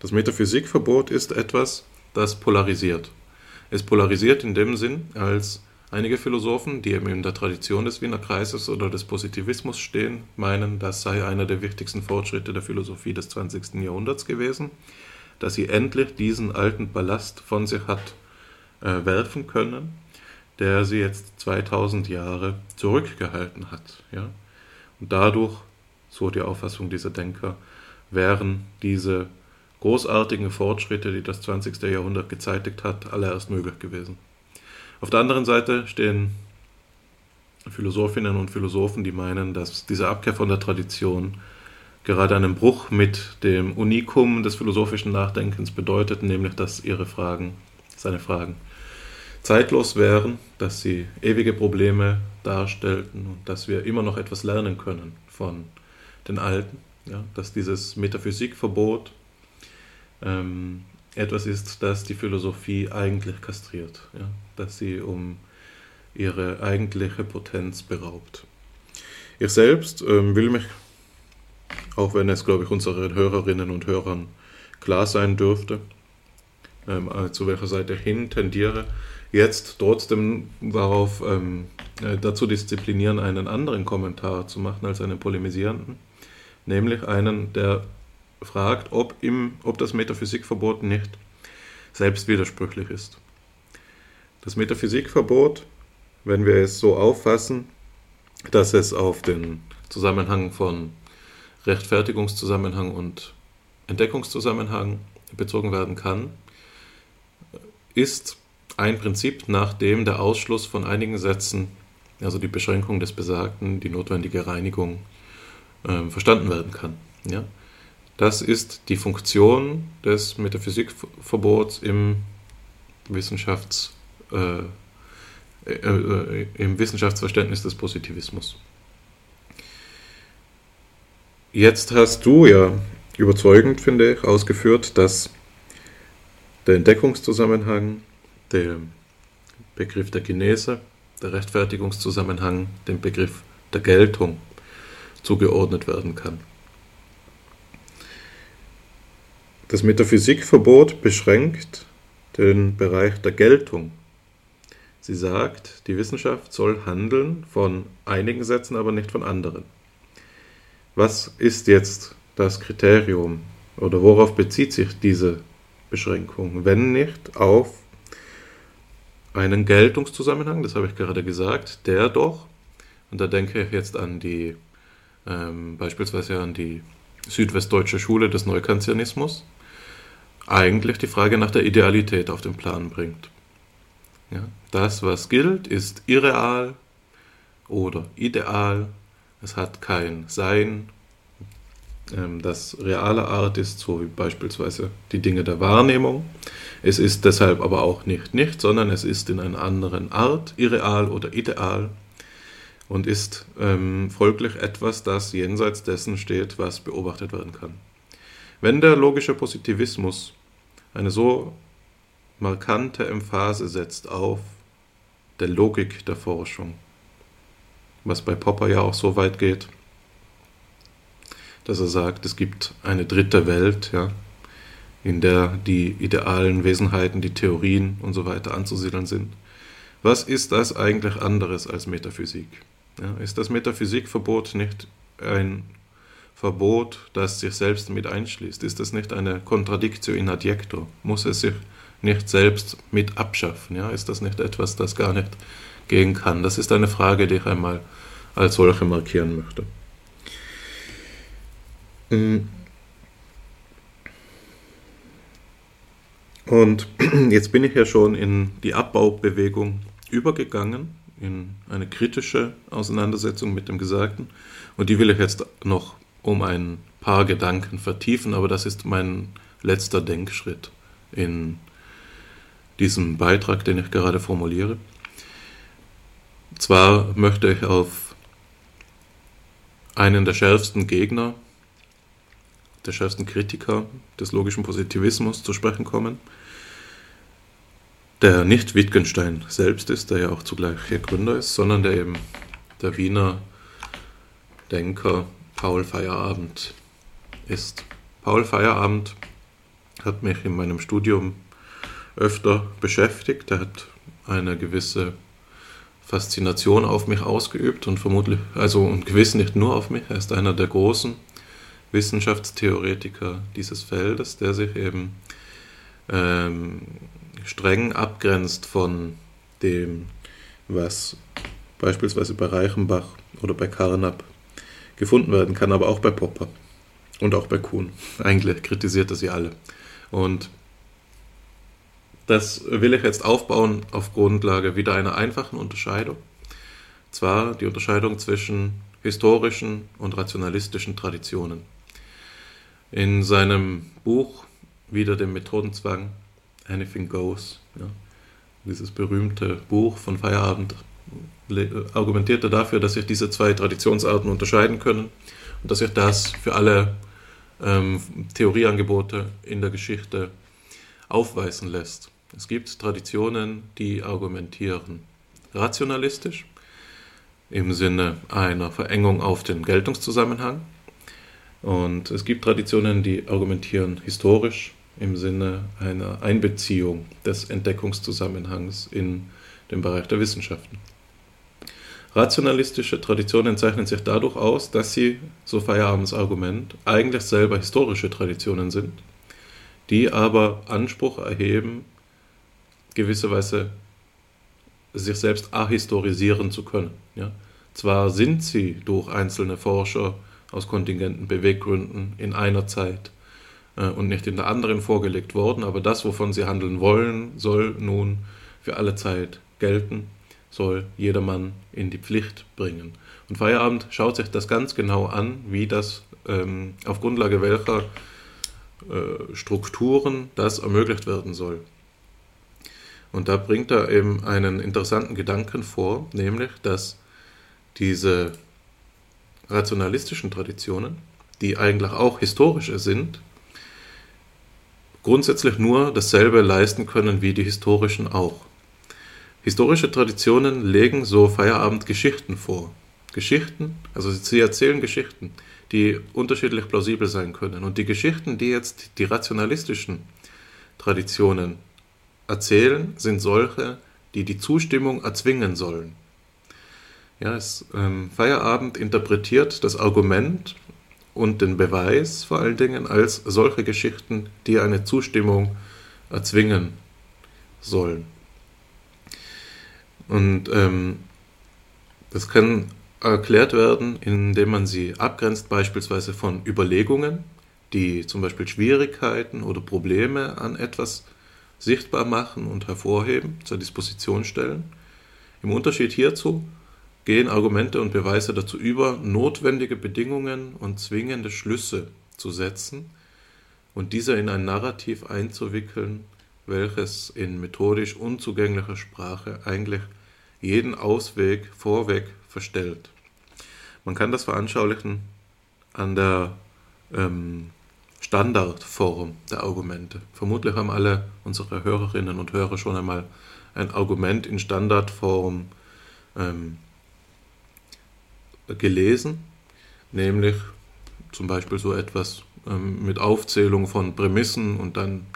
Das Metaphysikverbot ist etwas, das polarisiert. Es polarisiert in dem Sinn, als einige Philosophen, die eben in der Tradition des Wiener Kreises oder des Positivismus stehen, meinen, das sei einer der wichtigsten Fortschritte der Philosophie des 20. Jahrhunderts gewesen, dass sie endlich diesen alten Ballast von sich hat äh, werfen können, der sie jetzt 2000 Jahre zurückgehalten hat. Ja? Und dadurch, so die Auffassung dieser Denker, wären diese großartigen Fortschritte, die das 20. Jahrhundert gezeitigt hat, allererst möglich gewesen. Auf der anderen Seite stehen Philosophinnen und Philosophen, die meinen, dass diese Abkehr von der Tradition gerade einen Bruch mit dem Unikum des philosophischen Nachdenkens bedeutet, nämlich dass ihre Fragen, seine Fragen, zeitlos wären, dass sie ewige Probleme darstellten und dass wir immer noch etwas lernen können von den Alten, ja, dass dieses Metaphysikverbot ähm, etwas ist, das die Philosophie eigentlich kastriert, ja, dass sie um ihre eigentliche Potenz beraubt. Ich selbst ähm, will mich, auch wenn es, glaube ich, unseren Hörerinnen und Hörern klar sein dürfte, ähm, zu welcher Seite hin tendiere, jetzt trotzdem darauf ähm, äh, dazu disziplinieren, einen anderen Kommentar zu machen als einen polemisierenden, nämlich einen, der fragt, ob, im, ob das Metaphysikverbot nicht selbst widersprüchlich ist. Das Metaphysikverbot, wenn wir es so auffassen, dass es auf den Zusammenhang von Rechtfertigungszusammenhang und Entdeckungszusammenhang bezogen werden kann, ist ein Prinzip, nach dem der Ausschluss von einigen Sätzen, also die Beschränkung des Besagten, die notwendige Reinigung, äh, verstanden werden kann. Ja? Das ist die Funktion des Metaphysikverbots im, Wissenschafts, äh, äh, äh, im Wissenschaftsverständnis des Positivismus. Jetzt hast du ja überzeugend, finde ich, ausgeführt, dass der Entdeckungszusammenhang, der Begriff der Genese, der Rechtfertigungszusammenhang, dem Begriff der Geltung zugeordnet werden kann. Das Metaphysikverbot beschränkt den Bereich der Geltung. Sie sagt, die Wissenschaft soll handeln von einigen Sätzen, aber nicht von anderen. Was ist jetzt das Kriterium oder worauf bezieht sich diese Beschränkung, wenn nicht auf einen Geltungszusammenhang, das habe ich gerade gesagt, der doch, und da denke ich jetzt an die, ähm, beispielsweise an die südwestdeutsche Schule des Neukantianismus, eigentlich die Frage nach der Idealität auf den Plan bringt. Ja, das, was gilt, ist irreal oder ideal. Es hat kein Sein, ähm, das realer Art ist, so wie beispielsweise die Dinge der Wahrnehmung. Es ist deshalb aber auch nicht nicht, sondern es ist in einer anderen Art, irreal oder ideal und ist ähm, folglich etwas, das jenseits dessen steht, was beobachtet werden kann. Wenn der logische Positivismus eine so markante Emphase setzt auf der Logik der Forschung, was bei Popper ja auch so weit geht, dass er sagt, es gibt eine dritte Welt, ja, in der die idealen Wesenheiten, die Theorien und so weiter anzusiedeln sind. Was ist das eigentlich anderes als Metaphysik? Ja, ist das Metaphysikverbot nicht ein Verbot, das sich selbst mit einschließt? Ist das nicht eine Contradictio in adjecto? Muss es sich nicht selbst mit abschaffen? Ja? Ist das nicht etwas, das gar nicht gehen kann? Das ist eine Frage, die ich einmal als solche markieren möchte. Mm. Und jetzt bin ich ja schon in die Abbaubewegung übergegangen, in eine kritische Auseinandersetzung mit dem Gesagten. Und die will ich jetzt noch um ein paar Gedanken vertiefen, aber das ist mein letzter Denkschritt in diesem Beitrag, den ich gerade formuliere. Zwar möchte ich auf einen der schärfsten Gegner, der schärfsten Kritiker des logischen Positivismus zu sprechen kommen, der nicht Wittgenstein selbst ist, der ja auch zugleich ihr Gründer ist, sondern der eben der Wiener Denker Paul Feierabend ist. Paul Feierabend hat mich in meinem Studium öfter beschäftigt. Er hat eine gewisse Faszination auf mich ausgeübt und vermutlich, also und gewiss nicht nur auf mich. Er ist einer der großen Wissenschaftstheoretiker dieses Feldes, der sich eben ähm, streng abgrenzt von dem, was beispielsweise bei Reichenbach oder bei Carnap gefunden werden kann, aber auch bei Popper und auch bei Kuhn. Eigentlich kritisiert er sie alle. Und das will ich jetzt aufbauen auf Grundlage wieder einer einfachen Unterscheidung. Zwar die Unterscheidung zwischen historischen und rationalistischen Traditionen. In seinem Buch Wieder dem Methodenzwang Anything Goes, ja, dieses berühmte Buch von Feierabend, argumentiert er dafür, dass sich diese zwei Traditionsarten unterscheiden können und dass sich das für alle ähm, Theorieangebote in der Geschichte aufweisen lässt. Es gibt Traditionen, die argumentieren rationalistisch im Sinne einer Verengung auf den Geltungszusammenhang. Und es gibt Traditionen, die argumentieren historisch im Sinne einer Einbeziehung des Entdeckungszusammenhangs in den Bereich der Wissenschaften. Rationalistische Traditionen zeichnen sich dadurch aus, dass sie, so Feierabends Argument, eigentlich selber historische Traditionen sind, die aber Anspruch erheben, gewisserweise sich selbst ahistorisieren zu können. Ja? Zwar sind sie durch einzelne Forscher aus kontingenten Beweggründen in einer Zeit äh, und nicht in der anderen vorgelegt worden, aber das, wovon sie handeln wollen, soll nun für alle Zeit gelten soll jedermann in die Pflicht bringen. Und Feierabend schaut sich das ganz genau an, wie das ähm, auf Grundlage welcher äh, Strukturen das ermöglicht werden soll. Und da bringt er eben einen interessanten Gedanken vor, nämlich, dass diese rationalistischen Traditionen, die eigentlich auch historische sind, grundsätzlich nur dasselbe leisten können wie die historischen auch. Historische Traditionen legen so Feierabendgeschichten vor. Geschichten, also sie erzählen Geschichten, die unterschiedlich plausibel sein können. Und die Geschichten, die jetzt die rationalistischen Traditionen erzählen, sind solche, die die Zustimmung erzwingen sollen. Ja, es, ähm, Feierabend interpretiert das Argument und den Beweis vor allen Dingen als solche Geschichten, die eine Zustimmung erzwingen sollen. Und ähm, das kann erklärt werden, indem man sie abgrenzt, beispielsweise von Überlegungen, die zum Beispiel Schwierigkeiten oder Probleme an etwas sichtbar machen und hervorheben, zur Disposition stellen. Im Unterschied hierzu gehen Argumente und Beweise dazu über, notwendige Bedingungen und zwingende Schlüsse zu setzen und diese in ein Narrativ einzuwickeln, welches in methodisch unzugänglicher Sprache eigentlich jeden Ausweg vorweg verstellt. Man kann das veranschaulichen an der ähm, Standardform der Argumente. Vermutlich haben alle unsere Hörerinnen und Hörer schon einmal ein Argument in Standardform ähm, gelesen, nämlich zum Beispiel so etwas ähm, mit Aufzählung von Prämissen und dann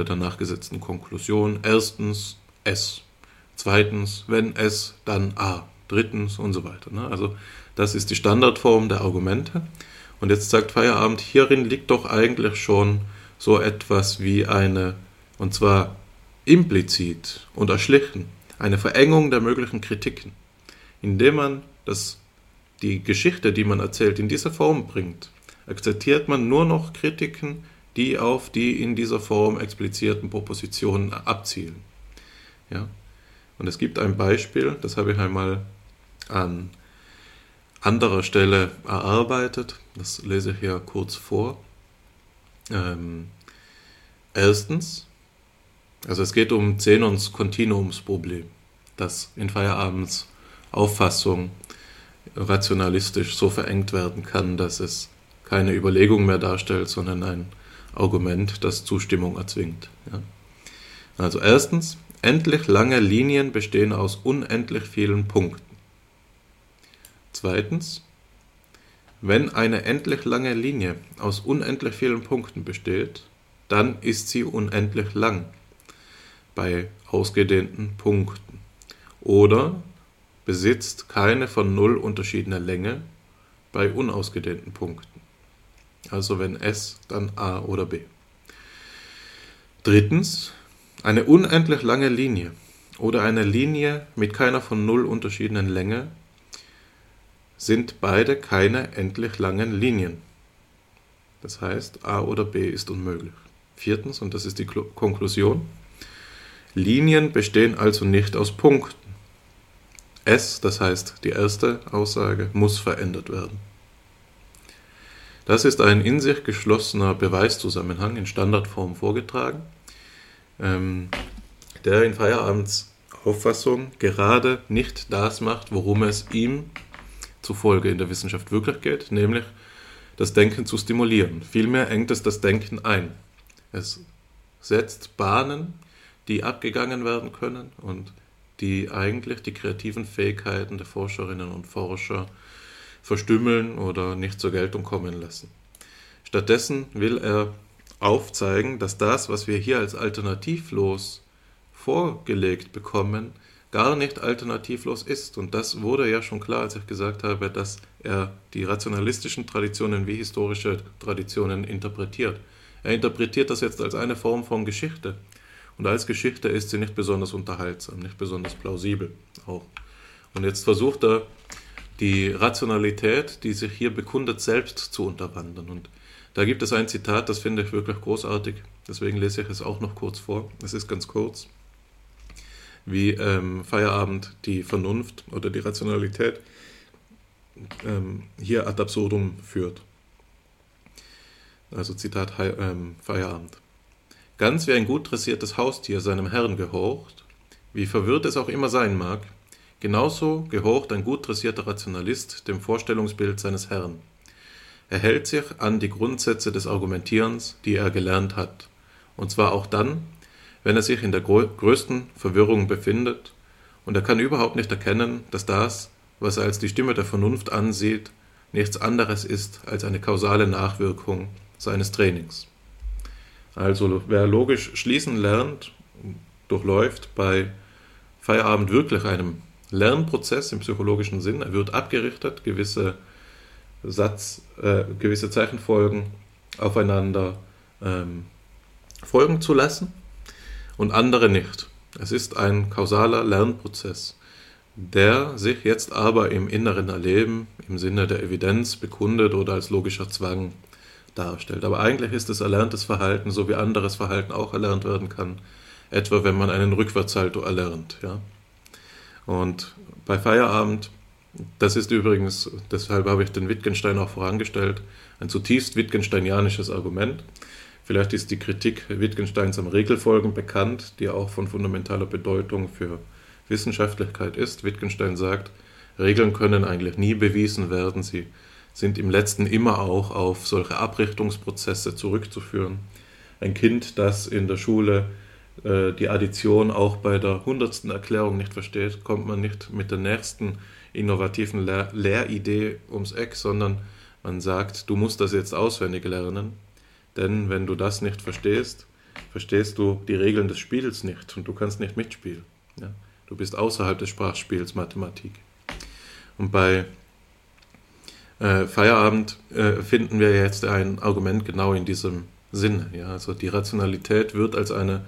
der danach gesetzten Konklusion. Erstens S. Zweitens, wenn S, dann A. Drittens und so weiter. Ne? Also das ist die Standardform der Argumente. Und jetzt sagt Feierabend, hierin liegt doch eigentlich schon so etwas wie eine, und zwar implizit und erschlichen, eine Verengung der möglichen Kritiken, indem man das, die Geschichte, die man erzählt, in diese Form bringt, akzeptiert man nur noch Kritiken, die auf die in dieser Form explizierten Propositionen abzielen. Ja? Und es gibt ein Beispiel, das habe ich einmal an anderer Stelle erarbeitet. Das lese ich hier kurz vor. Ähm, erstens, also es geht um Zenons Kontinuumsproblem, das in Feierabends Auffassung rationalistisch so verengt werden kann, dass es keine Überlegung mehr darstellt, sondern ein Argument, das Zustimmung erzwingt. Ja. Also erstens, endlich lange Linien bestehen aus unendlich vielen Punkten. Zweitens, wenn eine endlich lange Linie aus unendlich vielen Punkten besteht, dann ist sie unendlich lang bei ausgedehnten Punkten oder besitzt keine von Null unterschiedene Länge bei unausgedehnten Punkten. Also wenn S, dann A oder B. Drittens, eine unendlich lange Linie oder eine Linie mit keiner von Null unterschiedenen Länge sind beide keine endlich langen Linien. Das heißt, A oder B ist unmöglich. Viertens, und das ist die Konklusion, Linien bestehen also nicht aus Punkten. S, das heißt die erste Aussage, muss verändert werden. Das ist ein in sich geschlossener Beweiszusammenhang in Standardform vorgetragen, ähm, der in Feierabends Auffassung gerade nicht das macht, worum es ihm zufolge in der Wissenschaft wirklich geht, nämlich das Denken zu stimulieren. Vielmehr engt es das Denken ein. Es setzt Bahnen, die abgegangen werden können und die eigentlich die kreativen Fähigkeiten der Forscherinnen und Forscher verstümmeln oder nicht zur Geltung kommen lassen. Stattdessen will er aufzeigen, dass das, was wir hier als alternativlos vorgelegt bekommen, gar nicht alternativlos ist. Und das wurde ja schon klar, als ich gesagt habe, dass er die rationalistischen Traditionen wie historische Traditionen interpretiert. Er interpretiert das jetzt als eine Form von Geschichte. Und als Geschichte ist sie nicht besonders unterhaltsam, nicht besonders plausibel auch. Und jetzt versucht er, die Rationalität, die sich hier bekundet, selbst zu unterwandern. Und da gibt es ein Zitat, das finde ich wirklich großartig. Deswegen lese ich es auch noch kurz vor. Es ist ganz kurz, wie ähm, Feierabend die Vernunft oder die Rationalität ähm, hier ad absurdum führt. Also Zitat ähm, Feierabend. Ganz wie ein gut dressiertes Haustier seinem Herrn gehorcht, wie verwirrt es auch immer sein mag, genauso gehorcht ein gut dressierter Rationalist dem Vorstellungsbild seines Herrn. Er hält sich an die Grundsätze des Argumentierens, die er gelernt hat, und zwar auch dann, wenn er sich in der größten Verwirrung befindet, und er kann überhaupt nicht erkennen, dass das, was er als die Stimme der Vernunft ansieht, nichts anderes ist als eine kausale Nachwirkung seines Trainings. Also wer logisch schließen lernt, durchläuft bei Feierabend wirklich einem Lernprozess im psychologischen Sinn. Er wird abgerichtet, gewisse Satz, äh, gewisse Zeichenfolgen aufeinander ähm, folgen zu lassen und andere nicht. Es ist ein kausaler Lernprozess, der sich jetzt aber im inneren Erleben im Sinne der Evidenz bekundet oder als logischer Zwang darstellt. Aber eigentlich ist es erlerntes Verhalten, so wie anderes Verhalten auch erlernt werden kann, etwa wenn man einen Rückwärtssalto erlernt. Ja? Und bei Feierabend, das ist übrigens, deshalb habe ich den Wittgenstein auch vorangestellt, ein zutiefst wittgensteinianisches Argument. Vielleicht ist die Kritik Wittgensteins am Regelfolgen bekannt, die auch von fundamentaler Bedeutung für Wissenschaftlichkeit ist. Wittgenstein sagt, Regeln können eigentlich nie bewiesen werden, sie sind im letzten immer auch auf solche Abrichtungsprozesse zurückzuführen. Ein Kind, das in der Schule äh, die Addition auch bei der hundertsten Erklärung nicht versteht, kommt man nicht mit der nächsten innovativen Lehr Lehridee ums Eck, sondern man sagt, du musst das jetzt auswendig lernen, denn wenn du das nicht verstehst, verstehst du die Regeln des Spiels nicht und du kannst nicht mitspielen. Ja? Du bist außerhalb des Sprachspiels Mathematik. Und bei äh, Feierabend äh, finden wir jetzt ein Argument genau in diesem Sinne. Ja? Also die Rationalität wird als eine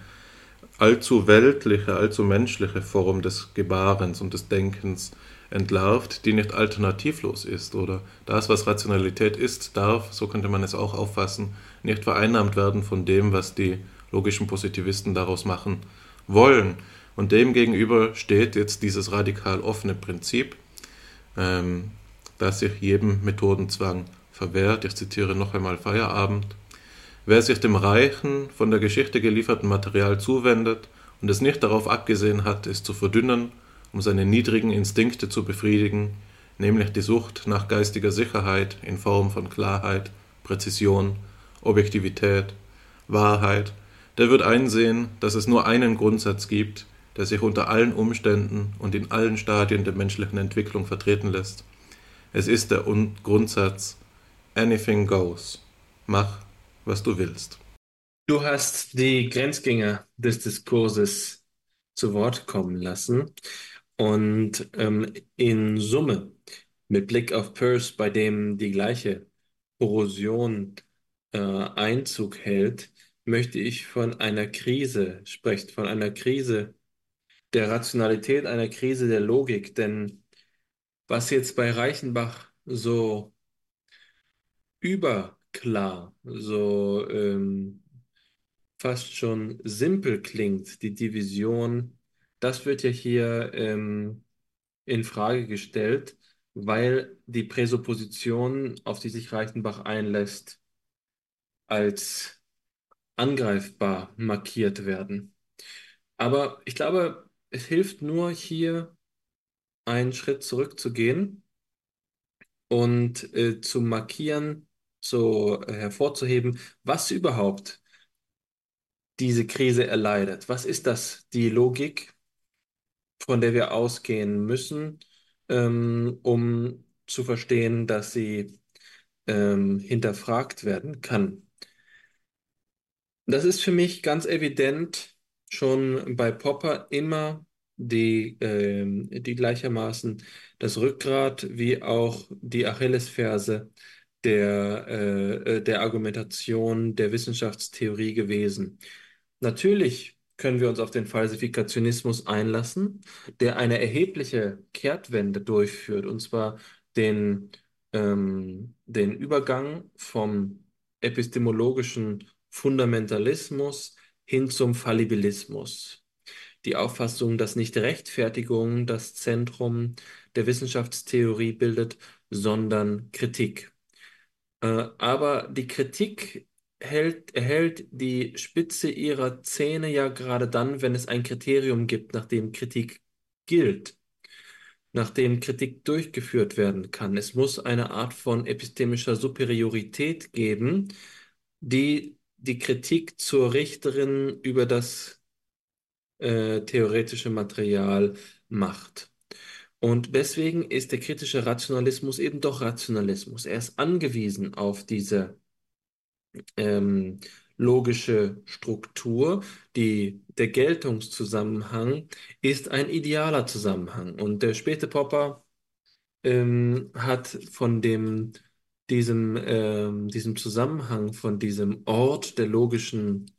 allzu weltliche, allzu menschliche Form des Gebarens und des Denkens entlarvt, die nicht alternativlos ist. Oder das, was Rationalität ist, darf, so könnte man es auch auffassen, nicht vereinnahmt werden von dem, was die logischen Positivisten daraus machen wollen. Und demgegenüber steht jetzt dieses radikal offene Prinzip, ähm, das sich jedem Methodenzwang verwehrt. Ich zitiere noch einmal Feierabend. Wer sich dem reichen, von der Geschichte gelieferten Material zuwendet und es nicht darauf abgesehen hat, es zu verdünnen, um seine niedrigen Instinkte zu befriedigen, nämlich die Sucht nach geistiger Sicherheit in Form von Klarheit, Präzision, Objektivität, Wahrheit, der wird einsehen, dass es nur einen Grundsatz gibt, der sich unter allen Umständen und in allen Stadien der menschlichen Entwicklung vertreten lässt. Es ist der Grundsatz Anything goes. Mach, was du willst. Du hast die Grenzgänger des Diskurses zu Wort kommen lassen und ähm, in Summe mit Blick auf Peirce, bei dem die gleiche Erosion äh, Einzug hält, möchte ich von einer Krise sprechen, von einer Krise der Rationalität, einer Krise der Logik. Denn was jetzt bei Reichenbach so überklar, so ähm, fast schon simpel klingt, die Division, das wird ja hier ähm, in Frage gestellt, weil die Präsupposition, auf die sich Reichenbach einlässt, als angreifbar markiert werden. Aber ich glaube, es hilft nur hier einen Schritt zurückzugehen und äh, zu markieren, so äh, hervorzuheben, was überhaupt diese Krise erleidet. Was ist das? Die Logik, von der wir ausgehen müssen, ähm, um zu verstehen, dass sie ähm, hinterfragt werden kann. Das ist für mich ganz evident schon bei Popper immer die, ähm, die gleichermaßen das Rückgrat wie auch die Achillesferse der, äh, äh, der Argumentation der Wissenschaftstheorie gewesen. Natürlich können wir uns auf den Falsifikationismus einlassen, der eine erhebliche Kehrtwende durchführt, und zwar den, ähm, den Übergang vom epistemologischen Fundamentalismus hin zum Fallibilismus. Die Auffassung, dass nicht Rechtfertigung das Zentrum der Wissenschaftstheorie bildet, sondern Kritik. Äh, aber die Kritik hält, erhält die Spitze ihrer Zähne ja gerade dann, wenn es ein Kriterium gibt, nach dem Kritik gilt, nach dem Kritik durchgeführt werden kann. Es muss eine Art von epistemischer Superiorität geben, die die Kritik zur Richterin über das äh, theoretische Material macht. Und deswegen ist der kritische Rationalismus eben doch Rationalismus. Er ist angewiesen auf diese ähm, logische Struktur. Die, der Geltungszusammenhang ist ein idealer Zusammenhang. Und der späte Popper ähm, hat von dem, diesem, ähm, diesem Zusammenhang, von diesem Ort der logischen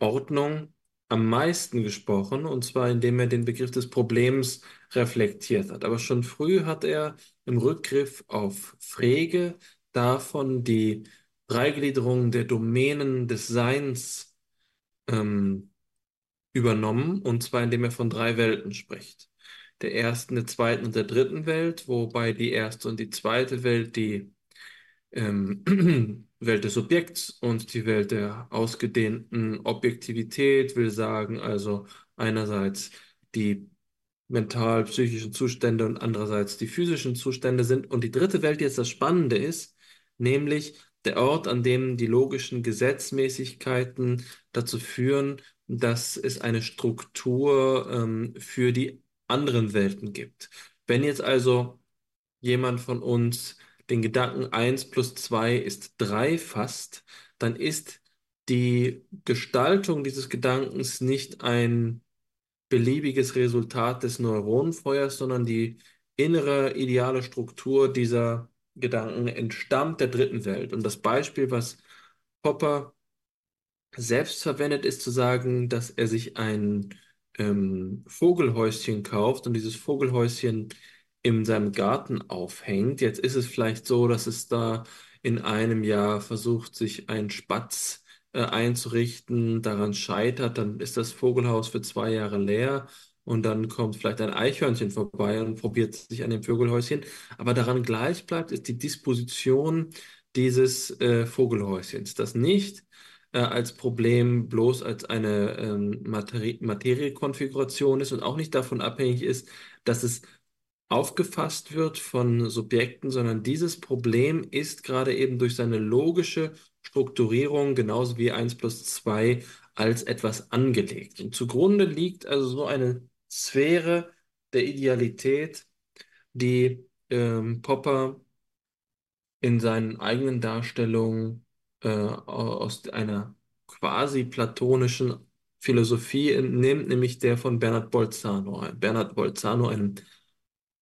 Ordnung am meisten gesprochen, und zwar indem er den Begriff des Problems reflektiert hat. Aber schon früh hat er im Rückgriff auf Frege davon die Dreigliederung der Domänen des Seins ähm, übernommen, und zwar indem er von drei Welten spricht. Der ersten, der zweiten und der dritten Welt, wobei die erste und die zweite Welt die ähm, Welt des Subjekts und die Welt der ausgedehnten Objektivität will sagen, also einerseits die mental-psychischen Zustände und andererseits die physischen Zustände sind. Und die dritte Welt, die jetzt das Spannende ist, nämlich der Ort, an dem die logischen Gesetzmäßigkeiten dazu führen, dass es eine Struktur ähm, für die anderen Welten gibt. Wenn jetzt also jemand von uns den Gedanken 1 plus 2 ist 3 fasst, dann ist die Gestaltung dieses Gedankens nicht ein beliebiges Resultat des Neuronenfeuers, sondern die innere ideale Struktur dieser Gedanken entstammt der dritten Welt. Und das Beispiel, was Popper selbst verwendet, ist zu sagen, dass er sich ein ähm, Vogelhäuschen kauft und dieses Vogelhäuschen in seinem Garten aufhängt. Jetzt ist es vielleicht so, dass es da in einem Jahr versucht, sich ein Spatz äh, einzurichten, daran scheitert, dann ist das Vogelhaus für zwei Jahre leer und dann kommt vielleicht ein Eichhörnchen vorbei und probiert sich an dem Vogelhäuschen. Aber daran gleich bleibt, ist die Disposition dieses äh, Vogelhäuschens, das nicht äh, als Problem bloß als eine ähm, Materie Materiekonfiguration ist und auch nicht davon abhängig ist, dass es aufgefasst wird von Subjekten, sondern dieses Problem ist gerade eben durch seine logische Strukturierung genauso wie 1 plus 2 als etwas angelegt. Und zugrunde liegt also so eine Sphäre der Idealität, die ähm, Popper in seinen eigenen Darstellungen äh, aus einer quasi platonischen Philosophie entnimmt, nämlich der von Bernard Bolzano. Bernard Bolzano, einem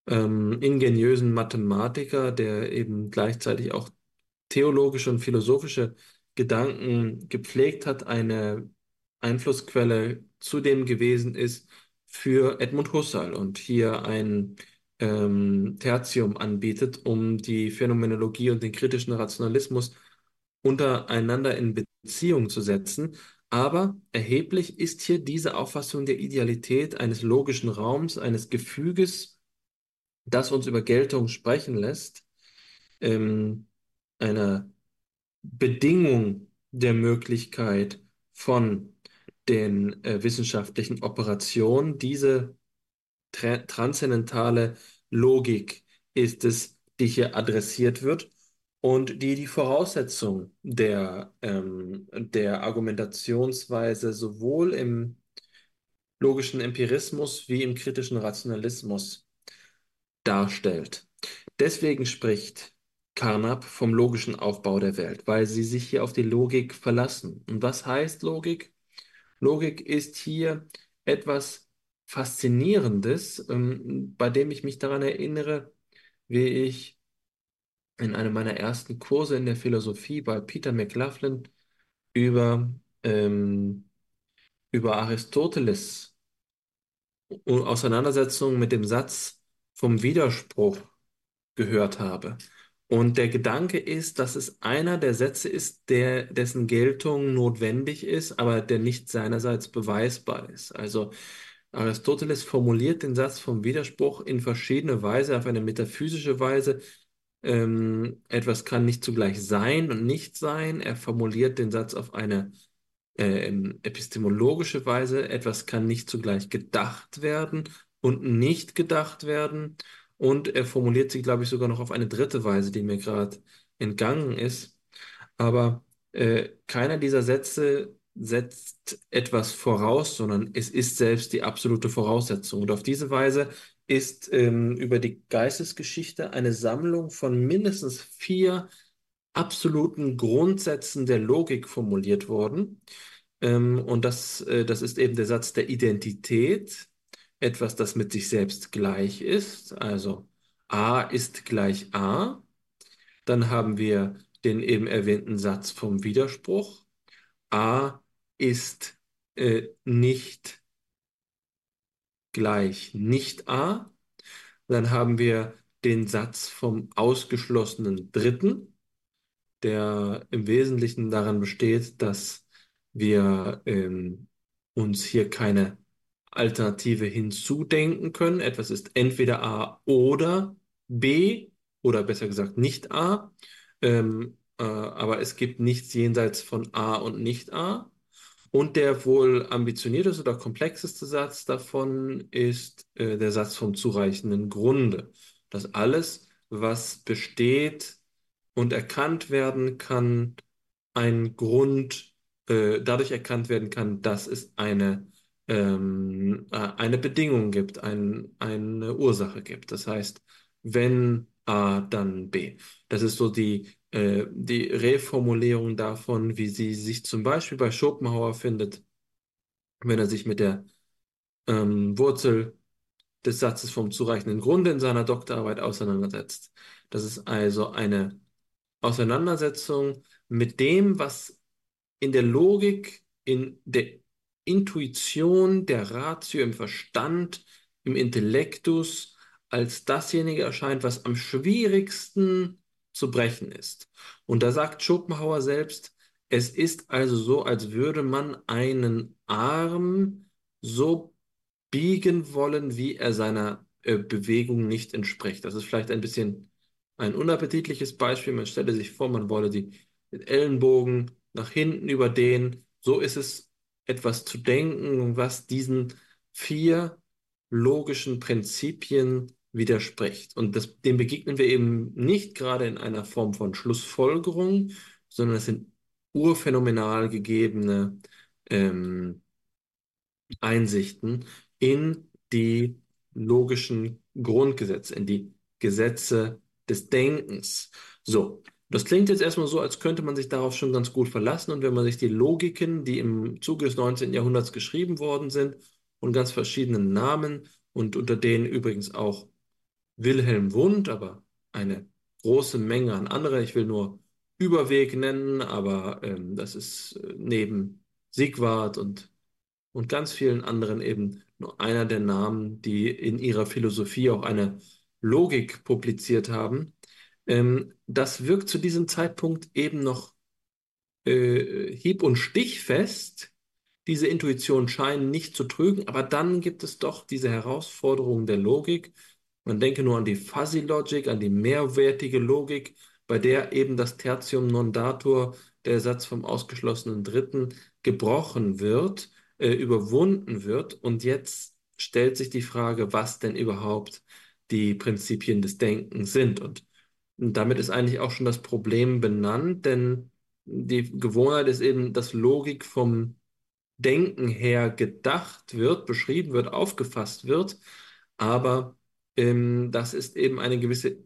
ähm, ingeniösen Mathematiker, der eben gleichzeitig auch theologische und philosophische Gedanken gepflegt hat, eine Einflussquelle zudem gewesen ist für Edmund Husserl und hier ein ähm, Tertium anbietet, um die Phänomenologie und den kritischen Rationalismus untereinander in Beziehung zu setzen. Aber erheblich ist hier diese Auffassung der Idealität eines logischen Raums, eines Gefüges, das uns über Geltung sprechen lässt, ähm, einer Bedingung der Möglichkeit von den äh, wissenschaftlichen Operationen. Diese tra transzendentale Logik ist es, die hier adressiert wird und die die Voraussetzung der, ähm, der Argumentationsweise sowohl im logischen Empirismus wie im kritischen Rationalismus darstellt. Deswegen spricht Carnap vom logischen Aufbau der Welt, weil sie sich hier auf die Logik verlassen. Und was heißt Logik? Logik ist hier etwas Faszinierendes, ähm, bei dem ich mich daran erinnere, wie ich in einem meiner ersten Kurse in der Philosophie bei Peter McLaughlin über, ähm, über Aristoteles Auseinandersetzung mit dem Satz vom Widerspruch gehört habe. Und der Gedanke ist, dass es einer der Sätze ist, der, dessen Geltung notwendig ist, aber der nicht seinerseits beweisbar ist. Also Aristoteles formuliert den Satz vom Widerspruch in verschiedene Weise, auf eine metaphysische Weise. Ähm, etwas kann nicht zugleich sein und nicht sein. Er formuliert den Satz auf eine äh, epistemologische Weise. Etwas kann nicht zugleich gedacht werden und nicht gedacht werden. Und er formuliert sie, glaube ich, sogar noch auf eine dritte Weise, die mir gerade entgangen ist. Aber äh, keiner dieser Sätze setzt etwas voraus, sondern es ist selbst die absolute Voraussetzung. Und auf diese Weise ist ähm, über die Geistesgeschichte eine Sammlung von mindestens vier absoluten Grundsätzen der Logik formuliert worden. Ähm, und das, äh, das ist eben der Satz der Identität, etwas, das mit sich selbst gleich ist, also a ist gleich a. Dann haben wir den eben erwähnten Satz vom Widerspruch. a ist äh, nicht gleich nicht a. Dann haben wir den Satz vom ausgeschlossenen Dritten, der im Wesentlichen daran besteht, dass wir ähm, uns hier keine Alternative hinzudenken können. Etwas ist entweder A oder B oder besser gesagt nicht A. Ähm, äh, aber es gibt nichts jenseits von A und nicht A. Und der wohl ambitionierteste oder komplexeste Satz davon ist äh, der Satz vom zureichenden Grunde. Dass alles, was besteht und erkannt werden kann, ein Grund äh, dadurch erkannt werden kann, dass es eine ähm, äh, eine Bedingung gibt, ein, eine Ursache gibt. Das heißt, wenn A, dann B. Das ist so die, äh, die Reformulierung davon, wie sie sich zum Beispiel bei Schopenhauer findet, wenn er sich mit der ähm, Wurzel des Satzes vom zureichenden Grunde in seiner Doktorarbeit auseinandersetzt. Das ist also eine Auseinandersetzung mit dem, was in der Logik, in der Intuition, der Ratio im Verstand, im Intellektus als dasjenige erscheint, was am schwierigsten zu brechen ist. Und da sagt Schopenhauer selbst, es ist also so, als würde man einen Arm so biegen wollen, wie er seiner äh, Bewegung nicht entspricht. Das ist vielleicht ein bisschen ein unappetitliches Beispiel. Man stelle sich vor, man wolle die Ellenbogen nach hinten überdehnen. So ist es etwas zu denken, was diesen vier logischen Prinzipien widerspricht. Und das, dem begegnen wir eben nicht gerade in einer Form von Schlussfolgerung, sondern es sind urphänomenal gegebene ähm, Einsichten in die logischen Grundgesetze, in die Gesetze des Denkens. So, das klingt jetzt erstmal so, als könnte man sich darauf schon ganz gut verlassen. Und wenn man sich die Logiken, die im Zuge des 19. Jahrhunderts geschrieben worden sind und ganz verschiedenen Namen und unter denen übrigens auch Wilhelm Wundt, aber eine große Menge an andere, ich will nur Überweg nennen, aber ähm, das ist äh, neben Sigwart und, und ganz vielen anderen eben nur einer der Namen, die in ihrer Philosophie auch eine Logik publiziert haben. Ähm, das wirkt zu diesem Zeitpunkt eben noch äh, hieb- und stichfest. Diese Intuition scheinen nicht zu trügen, aber dann gibt es doch diese Herausforderung der Logik. Man denke nur an die Fuzzy Logic, an die mehrwertige Logik, bei der eben das Tertium non datur, der Satz vom ausgeschlossenen Dritten, gebrochen wird, äh, überwunden wird. Und jetzt stellt sich die Frage, was denn überhaupt die Prinzipien des Denkens sind. Und, und damit ist eigentlich auch schon das Problem benannt, denn die Gewohnheit ist eben, dass Logik vom Denken her gedacht wird, beschrieben wird, aufgefasst wird, aber ähm, das ist eben eine gewisse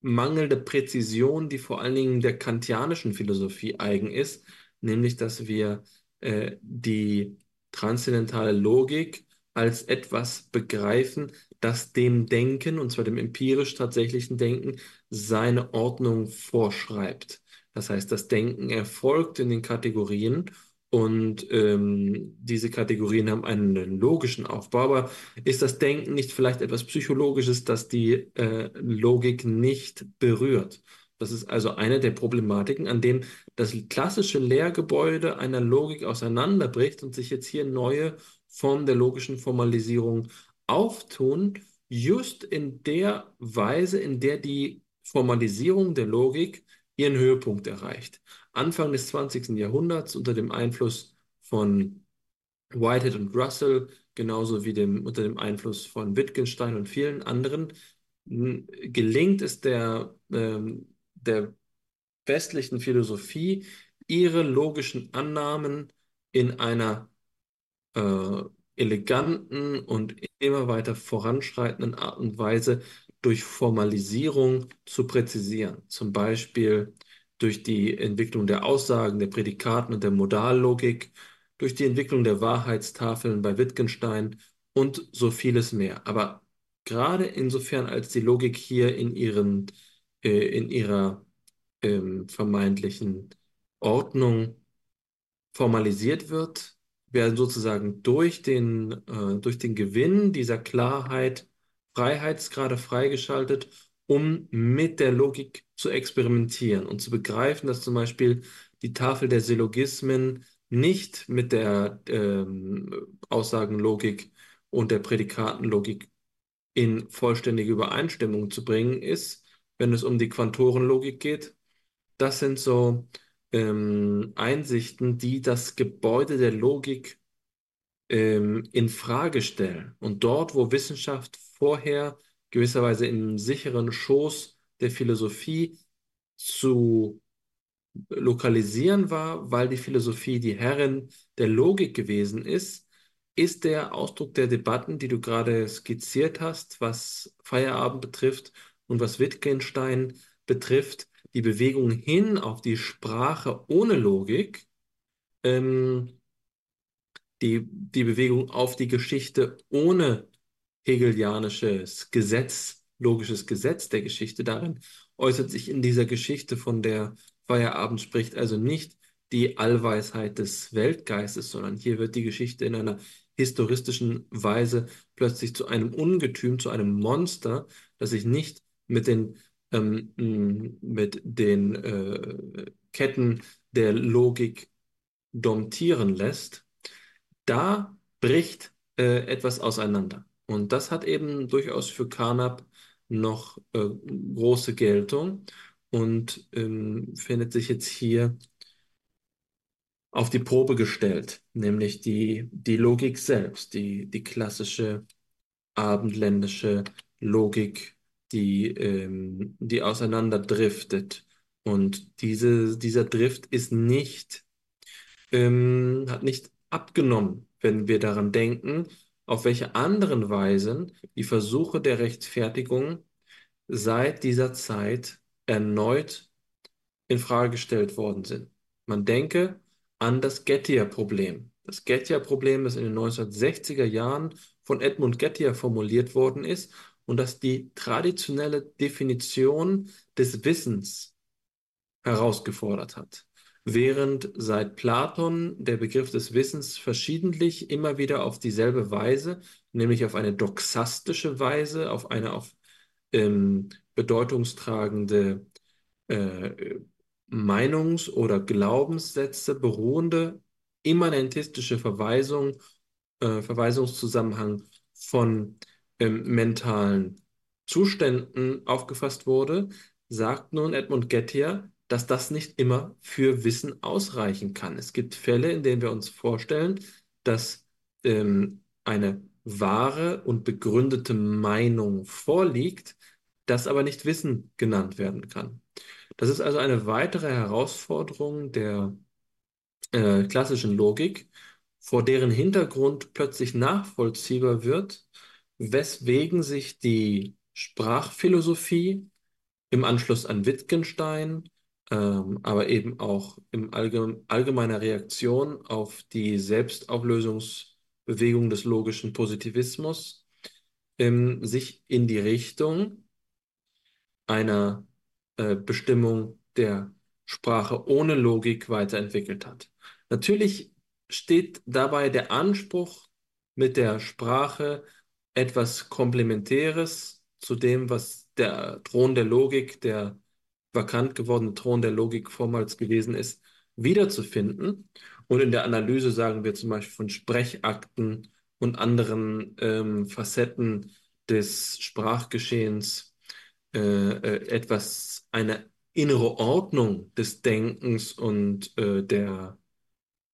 mangelnde Präzision, die vor allen Dingen der kantianischen Philosophie eigen ist, nämlich dass wir äh, die transzendentale Logik als etwas begreifen, das dem Denken, und zwar dem empirisch tatsächlichen Denken, seine Ordnung vorschreibt. Das heißt, das Denken erfolgt in den Kategorien und ähm, diese Kategorien haben einen logischen Aufbau. Aber ist das Denken nicht vielleicht etwas Psychologisches, das die äh, Logik nicht berührt? Das ist also eine der Problematiken, an dem das klassische Lehrgebäude einer Logik auseinanderbricht und sich jetzt hier neue Formen der logischen Formalisierung auftun, just in der Weise, in der die Formalisierung der Logik ihren Höhepunkt erreicht. Anfang des 20. Jahrhunderts unter dem Einfluss von Whitehead und Russell, genauso wie dem, unter dem Einfluss von Wittgenstein und vielen anderen, gelingt es der, ähm, der westlichen Philosophie, ihre logischen Annahmen in einer äh, eleganten und immer weiter voranschreitenden Art und Weise durch Formalisierung zu präzisieren. Zum Beispiel durch die Entwicklung der Aussagen, der Prädikaten und der Modallogik, durch die Entwicklung der Wahrheitstafeln bei Wittgenstein und so vieles mehr. Aber gerade insofern, als die Logik hier in ihren, äh, in ihrer ähm, vermeintlichen Ordnung formalisiert wird, werden sozusagen durch den, äh, durch den Gewinn dieser Klarheit Freiheitsgrade freigeschaltet, um mit der Logik zu experimentieren und zu begreifen, dass zum Beispiel die Tafel der Syllogismen nicht mit der ähm, Aussagenlogik und der Prädikatenlogik in vollständige Übereinstimmung zu bringen ist, wenn es um die Quantorenlogik geht. Das sind so ähm, Einsichten, die das Gebäude der Logik ähm, in Frage stellen. Und dort, wo Wissenschaft vorher gewisserweise im sicheren Schoß der Philosophie zu lokalisieren war, weil die Philosophie die Herrin der Logik gewesen ist, ist der Ausdruck der Debatten, die du gerade skizziert hast, was Feierabend betrifft und was Wittgenstein betrifft, die Bewegung hin auf die Sprache ohne Logik, ähm, die, die Bewegung auf die Geschichte ohne hegelianisches Gesetz, logisches Gesetz der Geschichte. Darin äußert sich in dieser Geschichte, von der Feierabend spricht, also nicht die Allweisheit des Weltgeistes, sondern hier wird die Geschichte in einer historistischen Weise plötzlich zu einem Ungetüm, zu einem Monster, das sich nicht mit den, ähm, mit den äh, Ketten der Logik domptieren lässt. Da bricht äh, etwas auseinander. Und das hat eben durchaus für Carnap noch äh, große Geltung und ähm, findet sich jetzt hier auf die Probe gestellt, nämlich die, die Logik selbst, die, die klassische abendländische Logik, die, ähm, die auseinanderdriftet. Und diese, dieser Drift ist nicht, ähm, hat nicht abgenommen, wenn wir daran denken, auf welche anderen Weisen die Versuche der Rechtfertigung seit dieser Zeit erneut in Frage gestellt worden sind. Man denke an das Gettier-Problem. Das Gettier-Problem, das in den 1960er Jahren von Edmund Gettier formuliert worden ist und das die traditionelle Definition des Wissens herausgefordert hat. Während seit Platon der Begriff des Wissens verschiedentlich immer wieder auf dieselbe Weise, nämlich auf eine doxastische Weise, auf eine auf ähm, bedeutungstragende äh, Meinungs- oder Glaubenssätze beruhende immanentistische Verweisung, äh, Verweisungszusammenhang von ähm, mentalen Zuständen aufgefasst wurde, sagt nun Edmund Gettier, dass das nicht immer für Wissen ausreichen kann. Es gibt Fälle, in denen wir uns vorstellen, dass ähm, eine wahre und begründete Meinung vorliegt, das aber nicht Wissen genannt werden kann. Das ist also eine weitere Herausforderung der äh, klassischen Logik, vor deren Hintergrund plötzlich nachvollziehbar wird, weswegen sich die Sprachphilosophie im Anschluss an Wittgenstein, ähm, aber eben auch in allgeme allgemeiner Reaktion auf die Selbstauflösungsbewegung des logischen Positivismus, ähm, sich in die Richtung einer äh, Bestimmung der Sprache ohne Logik weiterentwickelt hat. Natürlich steht dabei der Anspruch, mit der Sprache etwas Komplementäres zu dem, was der Thron der Logik, der vakant gewordene Thron der Logik vormals gewesen ist, wiederzufinden. Und in der Analyse sagen wir zum Beispiel von Sprechakten und anderen ähm, Facetten des Sprachgeschehens äh, äh, etwas, eine innere Ordnung des Denkens und äh, der,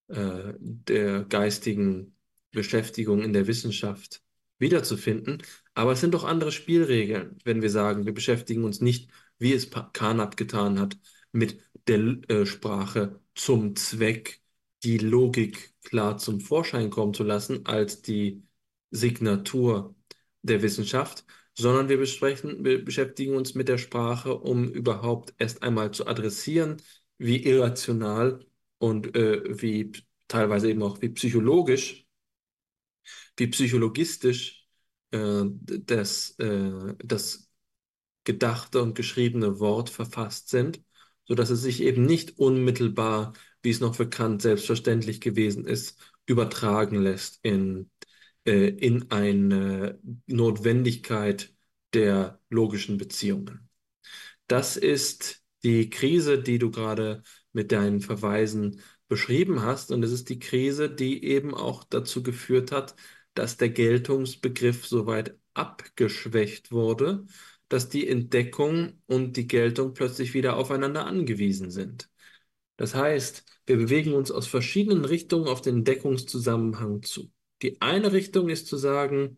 äh, der geistigen Beschäftigung in der Wissenschaft wiederzufinden. Aber es sind doch andere Spielregeln, wenn wir sagen, wir beschäftigen uns nicht, wie es Carnap getan hat, mit der äh, Sprache zum Zweck, die Logik klar zum Vorschein kommen zu lassen, als die Signatur der Wissenschaft, sondern wir, besprechen, wir beschäftigen uns mit der Sprache, um überhaupt erst einmal zu adressieren, wie irrational und äh, wie teilweise eben auch wie psychologisch, wie psychologistisch äh, das, äh, das gedachte und geschriebene Wort verfasst sind, so dass es sich eben nicht unmittelbar, wie es noch für Kant selbstverständlich gewesen ist, übertragen lässt in äh, in eine Notwendigkeit der logischen Beziehungen. Das ist die Krise, die du gerade mit deinen Verweisen beschrieben hast. Und es ist die Krise, die eben auch dazu geführt hat, dass der Geltungsbegriff so weit abgeschwächt wurde, dass die Entdeckung und die Geltung plötzlich wieder aufeinander angewiesen sind. Das heißt, wir bewegen uns aus verschiedenen Richtungen auf den Entdeckungszusammenhang zu. Die eine Richtung ist zu sagen,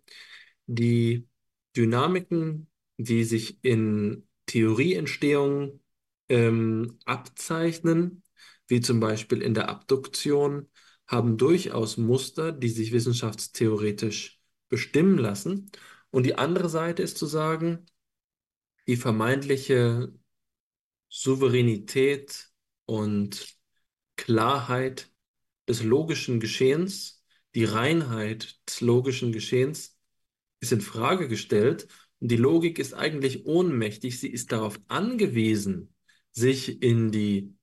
die Dynamiken, die sich in Theorieentstehung ähm, abzeichnen, wie zum Beispiel in der Abduktion, haben durchaus Muster, die sich wissenschaftstheoretisch bestimmen lassen. Und die andere Seite ist zu sagen, die vermeintliche Souveränität und Klarheit des logischen Geschehens die Reinheit des logischen Geschehens ist in Frage gestellt und die Logik ist eigentlich ohnmächtig. Sie ist darauf angewiesen, sich in die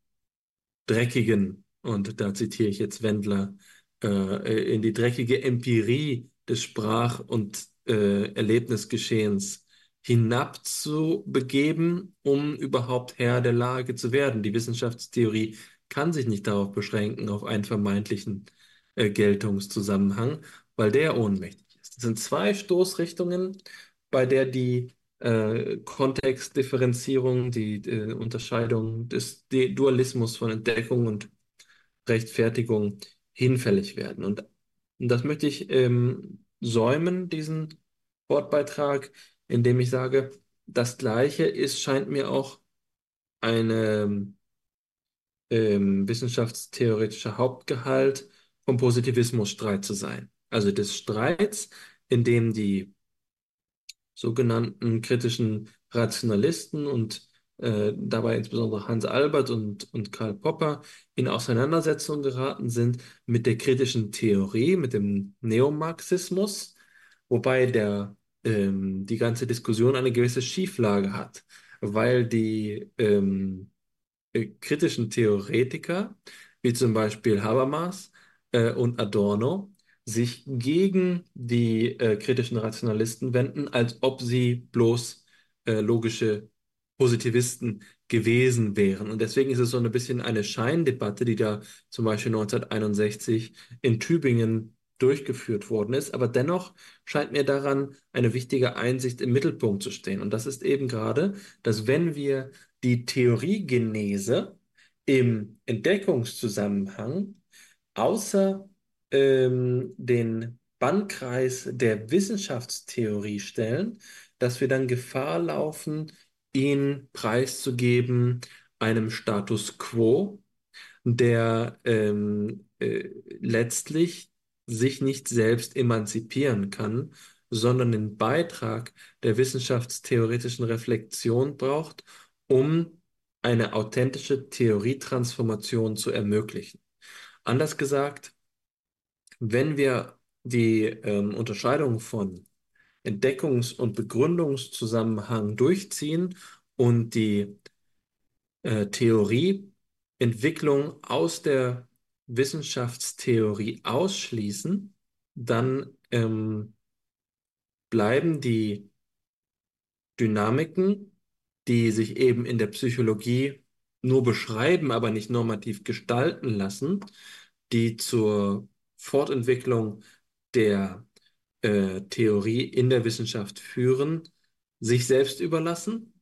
dreckigen, und da zitiere ich jetzt Wendler, äh, in die dreckige Empirie des Sprach- und äh, Erlebnisgeschehens hinabzubegeben, um überhaupt Herr der Lage zu werden. Die Wissenschaftstheorie kann sich nicht darauf beschränken, auf einen vermeintlichen äh, Geltungszusammenhang, weil der ohnmächtig ist. Es sind zwei Stoßrichtungen, bei der die äh, Kontextdifferenzierung, die äh, Unterscheidung des De Dualismus von Entdeckung und Rechtfertigung hinfällig werden. Und, das möchte ich ähm, säumen, diesen Wortbeitrag, indem ich sage, das Gleiche ist, scheint mir auch eine ähm, wissenschaftstheoretischer Hauptgehalt vom Positivismusstreit zu sein. Also des Streits, in dem die sogenannten kritischen Rationalisten und äh, dabei insbesondere Hans Albert und, und Karl Popper in Auseinandersetzung geraten sind mit der kritischen Theorie, mit dem Neomarxismus, wobei der, ähm, die ganze Diskussion eine gewisse Schieflage hat, weil die ähm, äh, kritischen Theoretiker, wie zum Beispiel Habermas äh, und Adorno, sich gegen die äh, kritischen Rationalisten wenden, als ob sie bloß äh, logische Positivisten gewesen wären. Und deswegen ist es so ein bisschen eine Scheindebatte, die da zum Beispiel 1961 in Tübingen durchgeführt worden ist. Aber dennoch scheint mir daran eine wichtige Einsicht im Mittelpunkt zu stehen. Und das ist eben gerade, dass wenn wir die Theoriegenese im Entdeckungszusammenhang außer ähm, den Bannkreis der Wissenschaftstheorie stellen, dass wir dann Gefahr laufen, ihn preiszugeben einem Status quo, der ähm, äh, letztlich sich nicht selbst emanzipieren kann, sondern den Beitrag der wissenschaftstheoretischen Reflexion braucht, um eine authentische Theorietransformation zu ermöglichen. Anders gesagt, wenn wir die ähm, Unterscheidung von Entdeckungs- und Begründungszusammenhang durchziehen und die äh, Theorieentwicklung aus der Wissenschaftstheorie ausschließen, dann ähm, bleiben die Dynamiken, die sich eben in der Psychologie nur beschreiben, aber nicht normativ gestalten lassen, die zur Fortentwicklung der äh, Theorie in der Wissenschaft führen, sich selbst überlassen.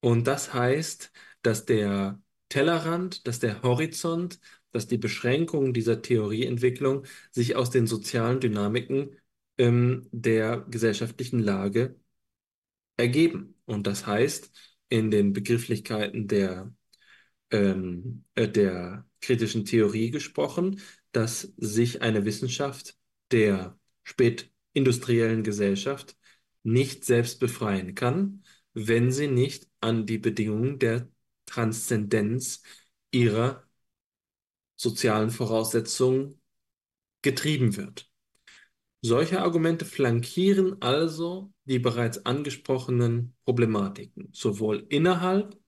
Und das heißt, dass der Tellerrand, dass der Horizont, dass die Beschränkungen dieser Theorieentwicklung sich aus den sozialen Dynamiken ähm, der gesellschaftlichen Lage ergeben. Und das heißt, in den Begrifflichkeiten der, ähm, äh, der kritischen Theorie gesprochen, dass sich eine Wissenschaft der spätindustriellen Gesellschaft nicht selbst befreien kann, wenn sie nicht an die Bedingungen der Transzendenz ihrer sozialen Voraussetzungen getrieben wird. Solche Argumente flankieren also die bereits angesprochenen Problematiken, sowohl innerhalb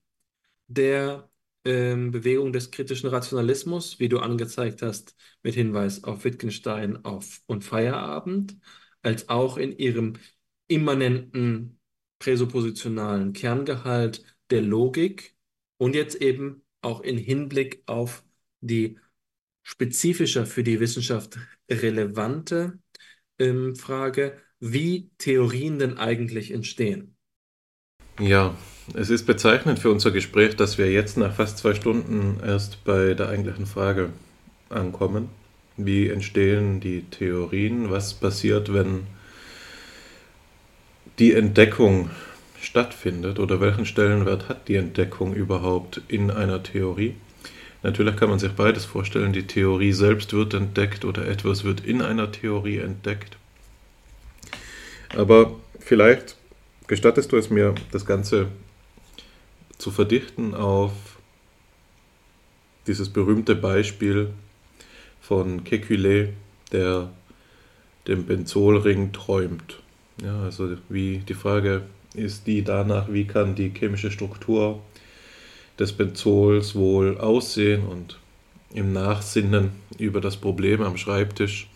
der ähm, Bewegung des kritischen Rationalismus, wie du angezeigt hast, mit Hinweis auf Wittgenstein auf und Feierabend, als auch in ihrem immanenten präsuppositionalen Kerngehalt der Logik und jetzt eben auch in Hinblick auf die spezifischer für die Wissenschaft relevante ähm, Frage, wie Theorien denn eigentlich entstehen. Ja, es ist bezeichnend für unser Gespräch, dass wir jetzt nach fast zwei Stunden erst bei der eigentlichen Frage ankommen. Wie entstehen die Theorien? Was passiert, wenn die Entdeckung stattfindet? Oder welchen Stellenwert hat die Entdeckung überhaupt in einer Theorie? Natürlich kann man sich beides vorstellen. Die Theorie selbst wird entdeckt oder etwas wird in einer Theorie entdeckt. Aber vielleicht gestattest du es mir, das Ganze zu verdichten auf dieses berühmte Beispiel von Kekulé, der dem Benzolring träumt. Ja, also wie die Frage ist die danach, wie kann die chemische Struktur des Benzols wohl aussehen und im Nachsinnen über das Problem am Schreibtisch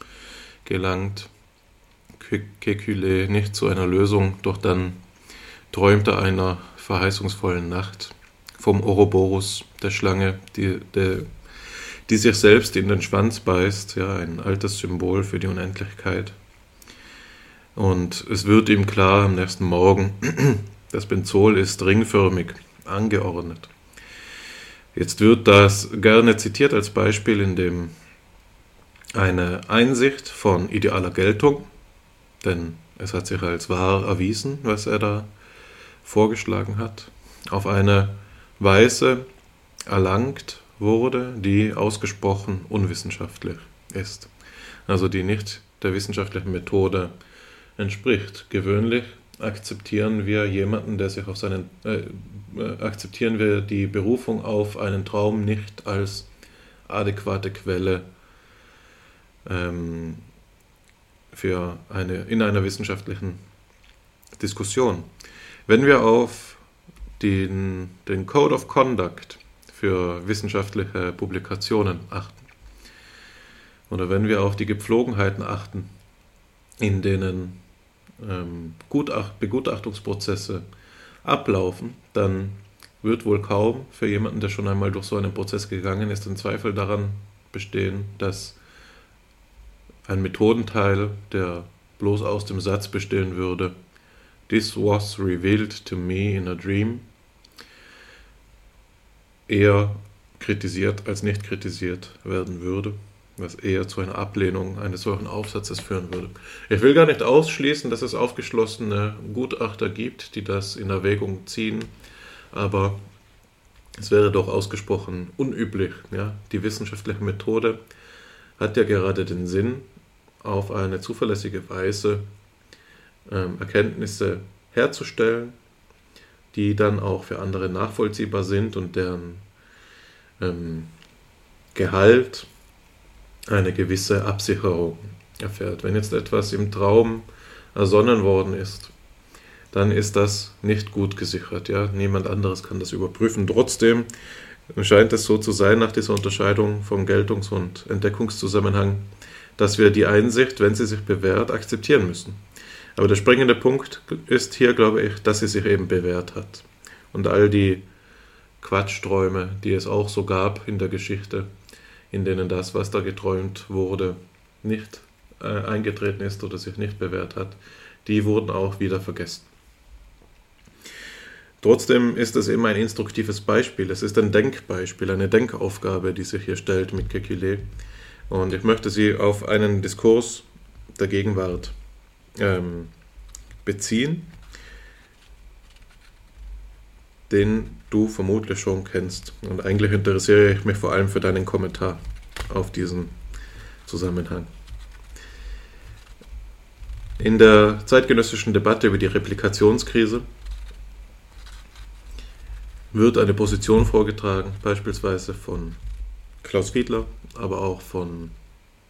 gelangt Kekulé nicht zu einer Lösung, doch dann träumt er einer verheißungsvollen Nacht vom Ouroboros, der Schlange, die, der, die sich selbst in den Schwanz beißt, ja, ein altes Symbol für die Unendlichkeit. Und es wird ihm klar am nächsten Morgen, das Benzol ist ringförmig angeordnet. Jetzt wird das gerne zitiert als Beispiel, in dem eine Einsicht von idealer Geltung, denn es hat sich als wahr erwiesen, was er da vorgeschlagen hat, auf eine Weise erlangt wurde, die ausgesprochen unwissenschaftlich ist. Also die nicht der wissenschaftlichen Methode entspricht. Gewöhnlich akzeptieren wir jemanden, der sich auf seinen, äh, äh, akzeptieren wir die Berufung auf einen Traum nicht als adäquate Quelle ähm, für eine, in einer wissenschaftlichen Diskussion. Wenn wir auf den, den Code of Conduct für wissenschaftliche Publikationen achten, oder wenn wir auf die Gepflogenheiten achten, in denen ähm, Gutacht, Begutachtungsprozesse ablaufen, dann wird wohl kaum für jemanden, der schon einmal durch so einen Prozess gegangen ist, ein Zweifel daran bestehen, dass ein Methodenteil, der bloß aus dem Satz bestehen würde, This was revealed to me in a dream, eher kritisiert als nicht kritisiert werden würde was eher zu einer Ablehnung eines solchen Aufsatzes führen würde. Ich will gar nicht ausschließen, dass es aufgeschlossene Gutachter gibt, die das in Erwägung ziehen, aber es wäre doch ausgesprochen unüblich. Ja? Die wissenschaftliche Methode hat ja gerade den Sinn, auf eine zuverlässige Weise ähm, Erkenntnisse herzustellen, die dann auch für andere nachvollziehbar sind und deren ähm, Gehalt eine gewisse Absicherung erfährt. Wenn jetzt etwas im Traum ersonnen worden ist, dann ist das nicht gut gesichert. Ja? Niemand anderes kann das überprüfen. Trotzdem scheint es so zu sein nach dieser Unterscheidung vom Geltungs- und Entdeckungszusammenhang, dass wir die Einsicht, wenn sie sich bewährt, akzeptieren müssen. Aber der springende Punkt ist hier, glaube ich, dass sie sich eben bewährt hat. Und all die Quatschträume, die es auch so gab in der Geschichte, in denen das, was da geträumt wurde, nicht äh, eingetreten ist oder sich nicht bewährt hat, die wurden auch wieder vergessen. Trotzdem ist es immer ein instruktives Beispiel. Es ist ein Denkbeispiel, eine Denkaufgabe, die sich hier stellt mit Kekile. Und ich möchte Sie auf einen Diskurs der Gegenwart ähm, beziehen, den du vermutlich schon kennst. Und eigentlich interessiere ich mich vor allem für deinen Kommentar auf diesen Zusammenhang. In der zeitgenössischen Debatte über die Replikationskrise wird eine Position vorgetragen, beispielsweise von Klaus Fiedler, aber auch von,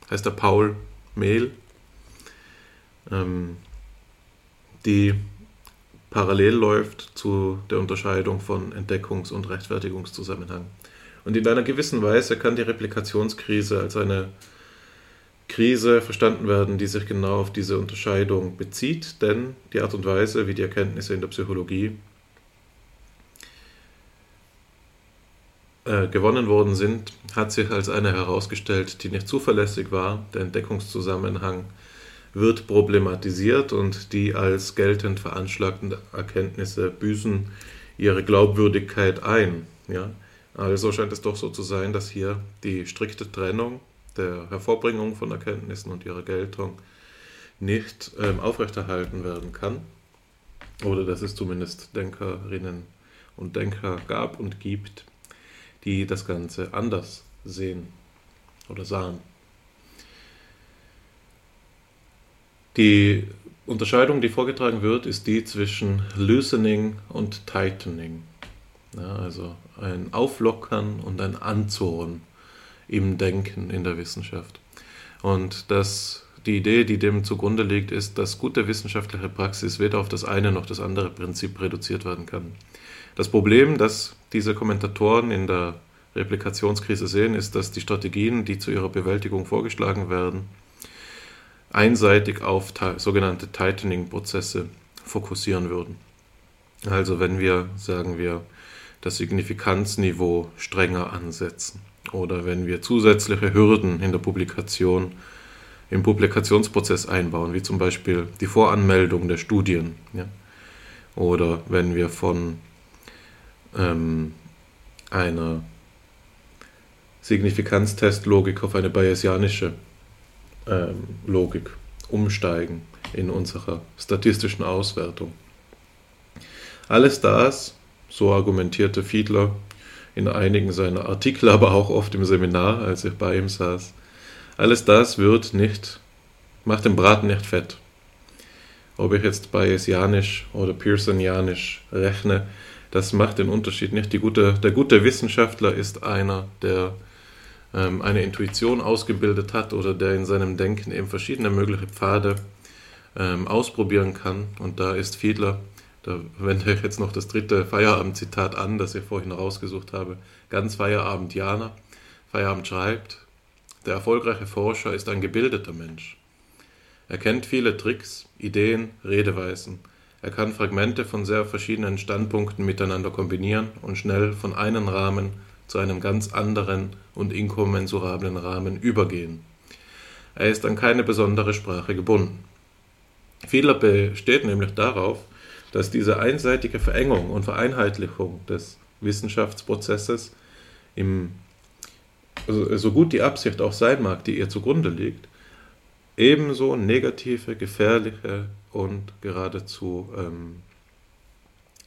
heißt er Paul Mehl, ähm, die parallel läuft zu der Unterscheidung von Entdeckungs- und Rechtfertigungszusammenhang. Und in einer gewissen Weise kann die Replikationskrise als eine Krise verstanden werden, die sich genau auf diese Unterscheidung bezieht, denn die Art und Weise, wie die Erkenntnisse in der Psychologie äh, gewonnen worden sind, hat sich als eine herausgestellt, die nicht zuverlässig war. Der Entdeckungszusammenhang wird problematisiert und die als geltend veranschlagten Erkenntnisse büßen ihre Glaubwürdigkeit ein. Ja? Also scheint es doch so zu sein, dass hier die strikte Trennung der Hervorbringung von Erkenntnissen und ihrer Geltung nicht ähm, aufrechterhalten werden kann. Oder dass es zumindest Denkerinnen und Denker gab und gibt, die das Ganze anders sehen oder sahen. Die Unterscheidung, die vorgetragen wird, ist die zwischen Loosening und Tightening. Ja, also ein Auflockern und ein Anzoren im Denken in der Wissenschaft. Und das, die Idee, die dem zugrunde liegt, ist, dass gute wissenschaftliche Praxis weder auf das eine noch das andere Prinzip reduziert werden kann. Das Problem, das diese Kommentatoren in der Replikationskrise sehen, ist, dass die Strategien, die zu ihrer Bewältigung vorgeschlagen werden, einseitig auf sogenannte Tightening-Prozesse fokussieren würden. Also wenn wir, sagen wir, das Signifikanzniveau strenger ansetzen oder wenn wir zusätzliche Hürden in der Publikation im Publikationsprozess einbauen, wie zum Beispiel die Voranmeldung der Studien, ja? oder wenn wir von ähm, einer Signifikanztestlogik auf eine bayesianische ähm, Logik umsteigen, in unserer statistischen Auswertung. Alles das, so argumentierte Fiedler in einigen seiner Artikel, aber auch oft im Seminar, als ich bei ihm saß, alles das wird nicht, macht den Braten nicht fett. Ob ich jetzt Bayesianisch oder Pearsonianisch rechne, das macht den Unterschied nicht. Gute, der gute Wissenschaftler ist einer, der ähm, eine Intuition ausgebildet hat oder der in seinem Denken eben verschiedene mögliche Pfade ähm, ausprobieren kann. Und da ist Fiedler, da wende ich jetzt noch das dritte Feierabend-Zitat an, das ich vorhin rausgesucht habe, ganz Feierabendianer. Feierabend schreibt, der erfolgreiche Forscher ist ein gebildeter Mensch. Er kennt viele Tricks, Ideen, Redeweisen. Er kann Fragmente von sehr verschiedenen Standpunkten miteinander kombinieren und schnell von einem Rahmen zu einem ganz anderen und inkommensurablen Rahmen übergehen. Er ist an keine besondere Sprache gebunden. Fehler besteht nämlich darauf, dass diese einseitige Verengung und Vereinheitlichung des Wissenschaftsprozesses im, also so gut die Absicht auch sein mag, die ihr zugrunde liegt, ebenso negative, gefährliche und geradezu ähm,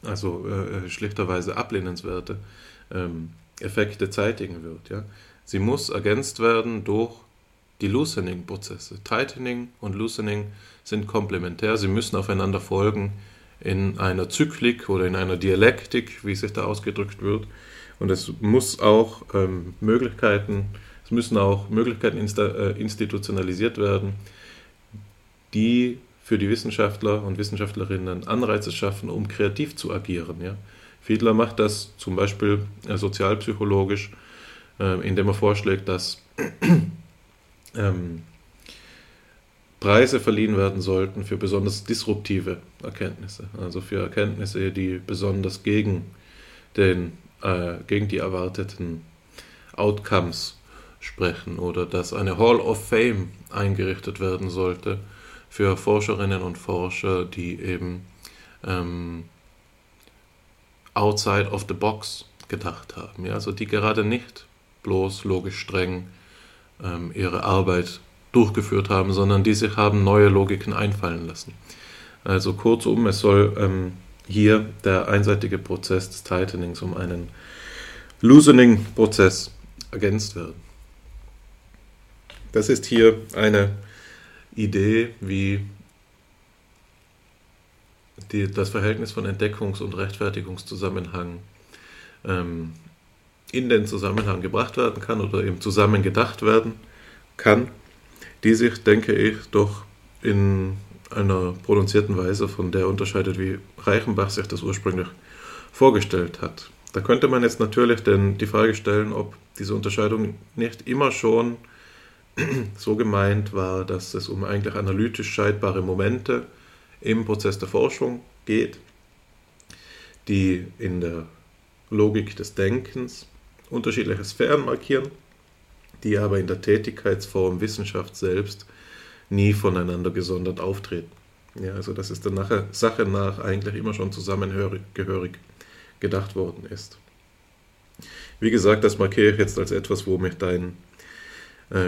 also äh, schlichterweise ablehnenswerte ähm, Effekte zeitigen wird. Ja. Sie muss ergänzt werden durch die Loosening-Prozesse. Tightening und Loosening sind komplementär, sie müssen aufeinander folgen in einer Zyklik oder in einer Dialektik, wie sich da ausgedrückt wird. Und es muss auch ähm, Möglichkeiten, es müssen auch Möglichkeiten insta, äh, institutionalisiert werden, die für die Wissenschaftler und Wissenschaftlerinnen Anreize schaffen, um kreativ zu agieren. Ja? Fiedler macht das zum Beispiel äh, sozialpsychologisch, äh, indem er vorschlägt, dass ähm, Preise verliehen werden sollten für besonders disruptive Erkenntnisse, also für Erkenntnisse, die besonders gegen, den, äh, gegen die erwarteten Outcomes sprechen oder dass eine Hall of Fame eingerichtet werden sollte für Forscherinnen und Forscher, die eben ähm, outside of the box gedacht haben. Ja? Also die gerade nicht bloß logisch streng ähm, ihre Arbeit durchgeführt haben, sondern die sich haben neue Logiken einfallen lassen. Also kurzum, es soll ähm, hier der einseitige Prozess des Tightenings um einen Loosening-Prozess ergänzt werden. Das ist hier eine Idee, wie die, das Verhältnis von Entdeckungs- und Rechtfertigungszusammenhang ähm, in den Zusammenhang gebracht werden kann oder eben zusammen gedacht werden kann, die sich, denke ich, doch in einer prononzierten Weise von der unterscheidet, wie Reichenbach sich das ursprünglich vorgestellt hat. Da könnte man jetzt natürlich denn die Frage stellen, ob diese Unterscheidung nicht immer schon so gemeint war, dass es um eigentlich analytisch scheidbare Momente im Prozess der Forschung geht, die in der Logik des Denkens unterschiedliche Sphären markieren, die aber in der Tätigkeitsform Wissenschaft selbst nie voneinander gesondert auftreten. Ja, also dass es der Sache nach eigentlich immer schon zusammengehörig gedacht worden ist. Wie gesagt, das markiere ich jetzt als etwas, wo mich dein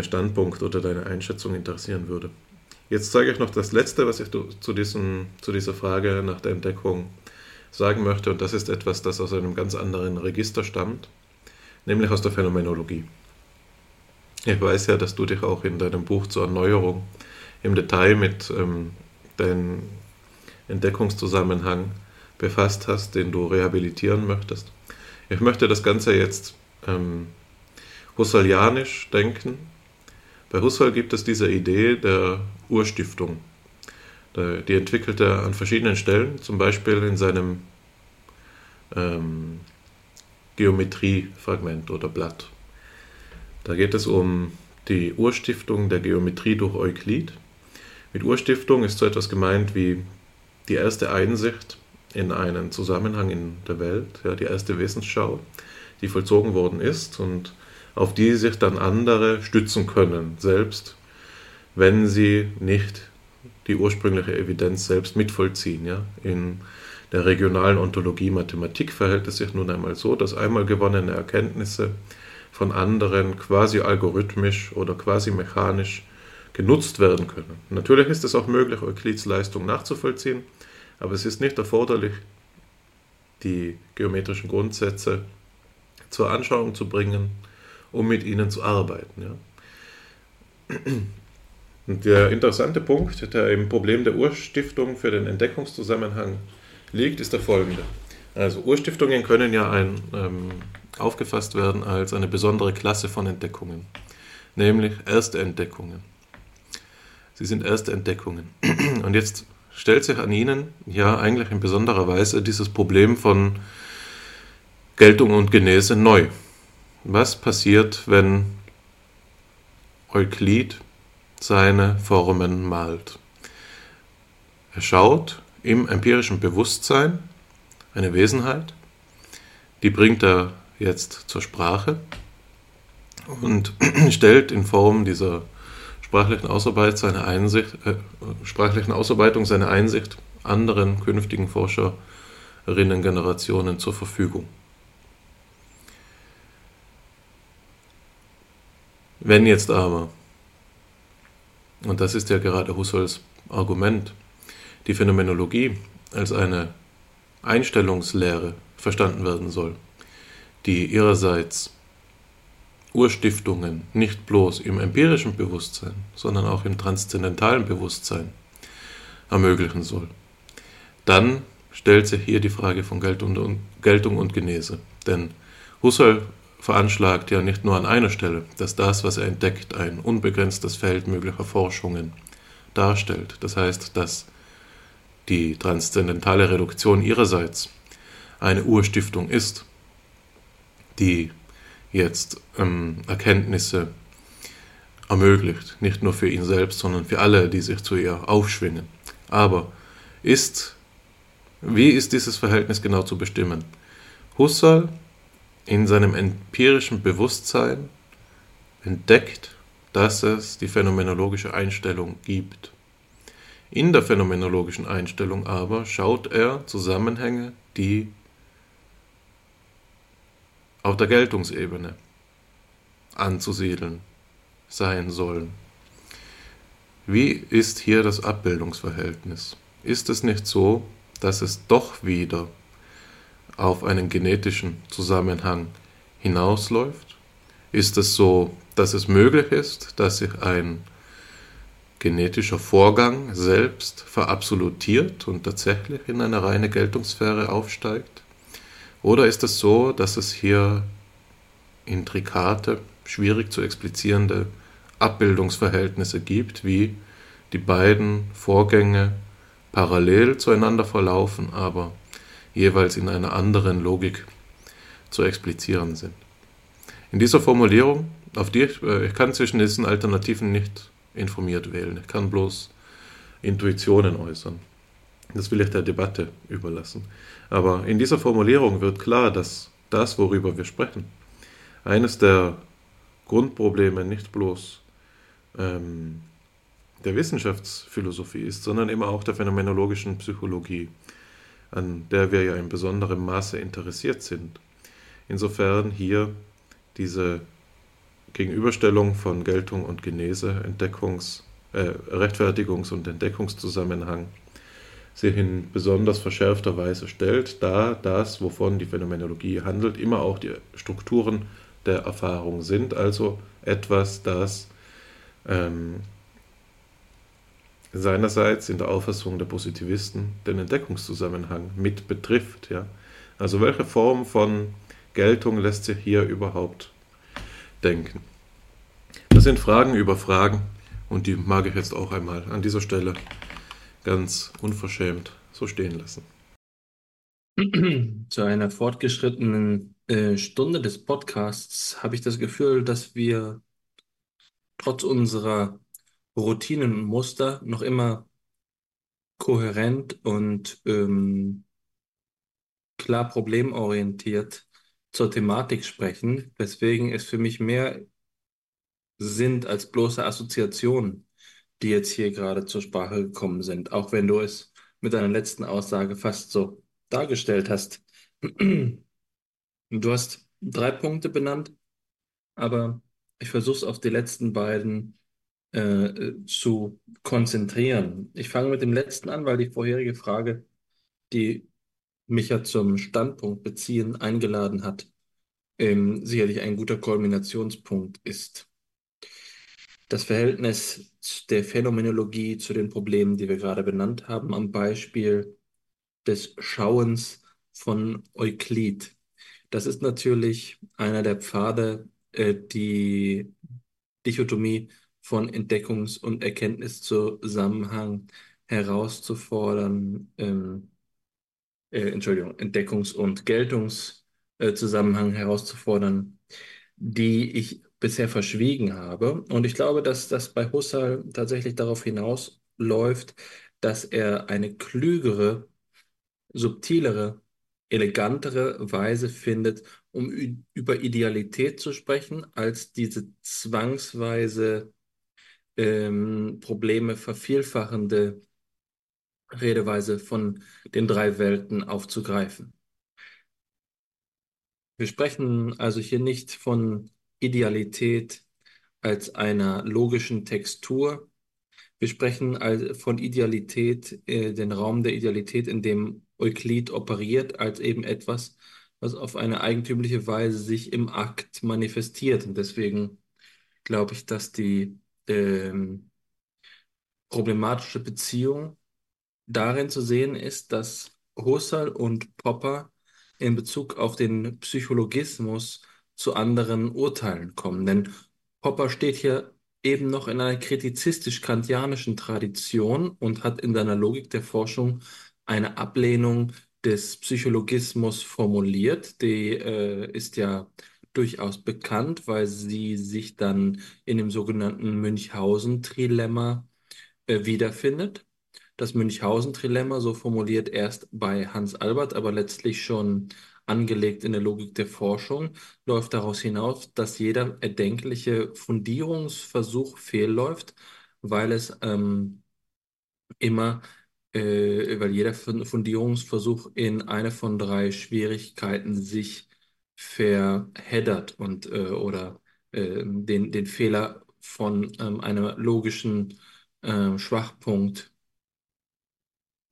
Standpunkt oder deine Einschätzung interessieren würde. Jetzt zeige ich noch das Letzte, was ich zu, diesem, zu dieser Frage nach der Entdeckung sagen möchte, und das ist etwas, das aus einem ganz anderen Register stammt, nämlich aus der Phänomenologie. Ich weiß ja, dass du dich auch in deinem Buch zur Erneuerung im Detail mit ähm, deinem Entdeckungszusammenhang befasst hast, den du rehabilitieren möchtest. Ich möchte das Ganze jetzt ähm, husserlianisch denken. Bei Husserl gibt es diese Idee der Urstiftung. Die entwickelt er an verschiedenen Stellen, zum Beispiel in seinem ähm, Geometriefragment oder Blatt. Da geht es um die Urstiftung der Geometrie durch Euklid. Mit Urstiftung ist so etwas gemeint wie die erste Einsicht in einen Zusammenhang in der Welt, ja, die erste Wesensschau, die vollzogen worden ist und auf die sich dann andere stützen können, selbst wenn sie nicht die ursprüngliche Evidenz selbst mitvollziehen. Ja? In der regionalen Ontologie Mathematik verhält es sich nun einmal so, dass einmal gewonnene Erkenntnisse von anderen quasi algorithmisch oder quasi mechanisch genutzt werden können. Natürlich ist es auch möglich, Euklids Leistung nachzuvollziehen, aber es ist nicht erforderlich, die geometrischen Grundsätze zur Anschauung zu bringen, um mit ihnen zu arbeiten. Ja. Und der interessante Punkt, der im Problem der Urstiftung für den Entdeckungszusammenhang liegt, ist der folgende. Also Urstiftungen können ja ein, ähm, aufgefasst werden als eine besondere Klasse von Entdeckungen, nämlich erste Entdeckungen. Sie sind erste Entdeckungen. Und jetzt stellt sich an Ihnen ja eigentlich in besonderer Weise dieses Problem von Geltung und Genese neu. Was passiert, wenn Euklid seine Formen malt? Er schaut im empirischen Bewusstsein eine Wesenheit, die bringt er jetzt zur Sprache und stellt in Form dieser sprachlichen, Ausarbeit seine Einsicht, äh, sprachlichen Ausarbeitung seine Einsicht anderen künftigen Forscherinnen-Generationen zur Verfügung. Wenn jetzt aber, und das ist ja gerade Husserls Argument, die Phänomenologie als eine Einstellungslehre verstanden werden soll, die ihrerseits Urstiftungen nicht bloß im empirischen Bewusstsein, sondern auch im transzendentalen Bewusstsein ermöglichen soll, dann stellt sich hier die Frage von Geltung und Genese. Denn Husserl veranschlagt ja nicht nur an einer Stelle, dass das, was er entdeckt, ein unbegrenztes Feld möglicher Forschungen darstellt. Das heißt, dass die transzendentale Reduktion ihrerseits eine Urstiftung ist, die jetzt ähm, Erkenntnisse ermöglicht, nicht nur für ihn selbst, sondern für alle, die sich zu ihr aufschwingen. Aber ist, wie ist dieses Verhältnis genau zu bestimmen? Husserl in seinem empirischen Bewusstsein entdeckt, dass es die phänomenologische Einstellung gibt. In der phänomenologischen Einstellung aber schaut er Zusammenhänge, die auf der Geltungsebene anzusiedeln sein sollen. Wie ist hier das Abbildungsverhältnis? Ist es nicht so, dass es doch wieder auf einen genetischen Zusammenhang hinausläuft? Ist es so, dass es möglich ist, dass sich ein genetischer Vorgang selbst verabsolutiert und tatsächlich in eine reine Geltungssphäre aufsteigt? Oder ist es so, dass es hier intrikate, schwierig zu explizierende Abbildungsverhältnisse gibt, wie die beiden Vorgänge parallel zueinander verlaufen, aber jeweils in einer anderen Logik zu explizieren sind. In dieser Formulierung, auf die ich, äh, ich kann zwischen diesen Alternativen nicht informiert wählen, ich kann bloß Intuitionen äußern. Das will ich der Debatte überlassen. Aber in dieser Formulierung wird klar, dass das, worüber wir sprechen, eines der Grundprobleme nicht bloß ähm, der Wissenschaftsphilosophie ist, sondern immer auch der phänomenologischen Psychologie, an der wir ja in besonderem Maße interessiert sind. Insofern hier diese Gegenüberstellung von Geltung und Genese, Entdeckungs-, äh, Rechtfertigungs- und Entdeckungszusammenhang sich in besonders verschärfter Weise stellt, da das, wovon die Phänomenologie handelt, immer auch die Strukturen der Erfahrung sind, also etwas, das ähm, seinerseits in der Auffassung der Positivisten den Entdeckungszusammenhang mit betrifft. Ja? Also welche Form von Geltung lässt sich hier überhaupt denken? Das sind Fragen über Fragen und die mag ich jetzt auch einmal an dieser Stelle ganz unverschämt so stehen lassen. Zu einer fortgeschrittenen äh, Stunde des Podcasts habe ich das Gefühl, dass wir trotz unserer Routinen und Muster noch immer kohärent und ähm, klar problemorientiert zur Thematik sprechen, weswegen es für mich mehr sind als bloße Assoziationen die jetzt hier gerade zur Sprache gekommen sind, auch wenn du es mit deiner letzten Aussage fast so dargestellt hast. Du hast drei Punkte benannt, aber ich versuche es auf die letzten beiden äh, zu konzentrieren. Ich fange mit dem letzten an, weil die vorherige Frage, die mich ja zum Standpunkt beziehen eingeladen hat, ähm, sicherlich ein guter Kulminationspunkt ist. Das Verhältnis der Phänomenologie zu den Problemen, die wir gerade benannt haben, am Beispiel des Schauens von Euklid. Das ist natürlich einer der Pfade, äh, die Dichotomie von Entdeckungs- und Erkenntniszusammenhang herauszufordern, ähm, äh, Entschuldigung, Entdeckungs- und Geltungszusammenhang herauszufordern, die ich bisher verschwiegen habe. Und ich glaube, dass das bei Husserl tatsächlich darauf hinausläuft, dass er eine klügere, subtilere, elegantere Weise findet, um über Idealität zu sprechen, als diese zwangsweise ähm, Probleme vervielfachende Redeweise von den drei Welten aufzugreifen. Wir sprechen also hier nicht von Idealität als einer logischen Textur. Wir sprechen von Idealität, äh, den Raum der Idealität, in dem Euklid operiert, als eben etwas, was auf eine eigentümliche Weise sich im Akt manifestiert. Und deswegen glaube ich, dass die ähm, problematische Beziehung darin zu sehen ist, dass Husserl und Popper in Bezug auf den Psychologismus zu anderen Urteilen kommen. Denn Popper steht hier eben noch in einer kritizistisch-kantianischen Tradition und hat in seiner Logik der Forschung eine Ablehnung des Psychologismus formuliert. Die äh, ist ja durchaus bekannt, weil sie sich dann in dem sogenannten Münchhausen-Trilemma äh, wiederfindet. Das Münchhausen-Trilemma, so formuliert erst bei Hans Albert, aber letztlich schon angelegt in der Logik der Forschung, läuft daraus hinaus, dass jeder erdenkliche Fundierungsversuch fehlläuft, weil es ähm, immer, äh, weil jeder Fundierungsversuch in eine von drei Schwierigkeiten sich verheddert und äh, oder äh, den, den Fehler von ähm, einem logischen äh, Schwachpunkt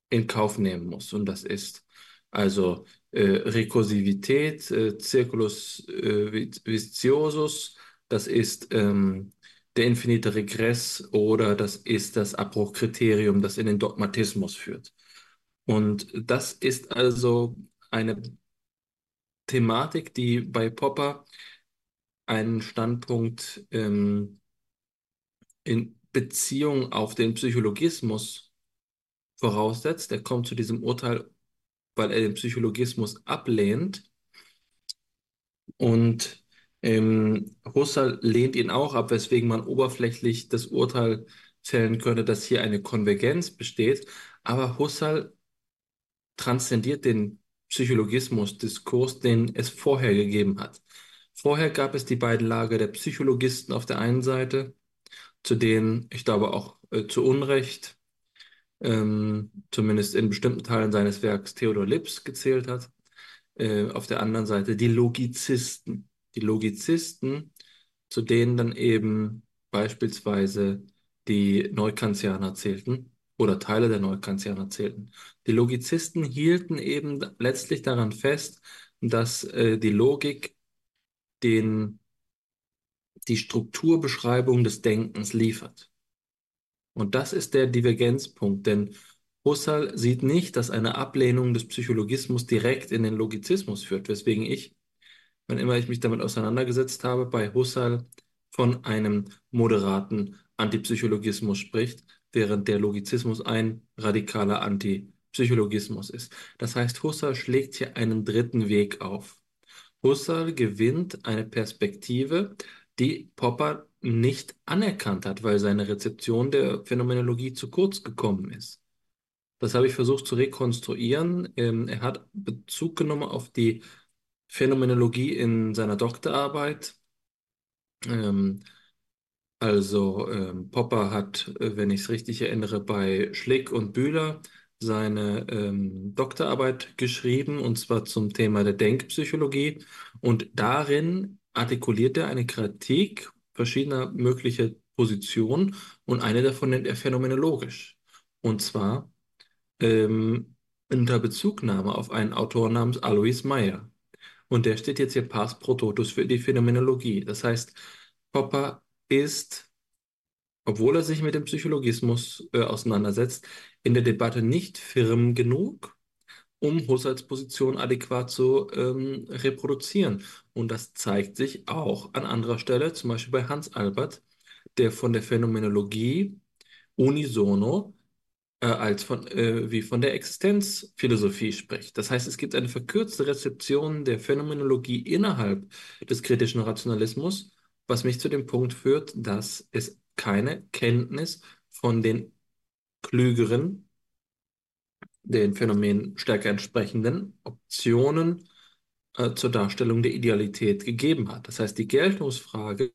in Kauf nehmen muss. Und das ist also äh, Rekursivität, äh, Circulus äh, viciosus, das ist ähm, der infinite Regress oder das ist das Abbruchkriterium, das in den Dogmatismus führt. Und das ist also eine Thematik, die bei Popper einen Standpunkt ähm, in Beziehung auf den Psychologismus voraussetzt. Er kommt zu diesem Urteil, weil er den Psychologismus ablehnt. Und ähm, Husserl lehnt ihn auch ab, weswegen man oberflächlich das Urteil fällen könnte, dass hier eine Konvergenz besteht. Aber Husserl transzendiert den Psychologismus-Diskurs, den es vorher gegeben hat. Vorher gab es die beiden Lager der Psychologisten auf der einen Seite, zu denen ich glaube auch äh, zu Unrecht ähm, zumindest in bestimmten Teilen seines Werks Theodor Lips gezählt hat. Äh, auf der anderen Seite die Logizisten. Die Logizisten, zu denen dann eben beispielsweise die Neukantianer zählten oder Teile der Neukantianer zählten. Die Logizisten hielten eben letztlich daran fest, dass äh, die Logik den, die Strukturbeschreibung des Denkens liefert. Und das ist der Divergenzpunkt, denn Husserl sieht nicht, dass eine Ablehnung des Psychologismus direkt in den Logizismus führt, weswegen ich, wann immer ich mich damit auseinandergesetzt habe, bei Husserl von einem moderaten Antipsychologismus spricht, während der Logizismus ein radikaler Antipsychologismus ist. Das heißt, Husserl schlägt hier einen dritten Weg auf. Husserl gewinnt eine Perspektive, die Popper nicht anerkannt hat, weil seine Rezeption der Phänomenologie zu kurz gekommen ist. Das habe ich versucht zu rekonstruieren. Ähm, er hat Bezug genommen auf die Phänomenologie in seiner Doktorarbeit. Ähm, also ähm, Popper hat, äh, wenn ich es richtig erinnere, bei Schlick und Bühler seine ähm, Doktorarbeit geschrieben, und zwar zum Thema der Denkpsychologie. Und darin artikuliert er eine Kritik verschiedener möglicher Positionen und eine davon nennt er phänomenologisch. Und zwar ähm, unter Bezugnahme auf einen Autor namens Alois Meyer. Und der steht jetzt hier pars pro totus für die Phänomenologie. Das heißt, Popper ist, obwohl er sich mit dem Psychologismus äh, auseinandersetzt, in der Debatte nicht firm genug, um Husserls Position adäquat zu ähm, reproduzieren. Und das zeigt sich auch an anderer Stelle, zum Beispiel bei Hans Albert, der von der Phänomenologie unisono äh, als von, äh, wie von der Existenzphilosophie spricht. Das heißt, es gibt eine verkürzte Rezeption der Phänomenologie innerhalb des kritischen Rationalismus, was mich zu dem Punkt führt, dass es keine Kenntnis von den klügeren, den Phänomenen stärker entsprechenden Optionen äh, zur Darstellung der Idealität gegeben hat. Das heißt, die Geltungsfrage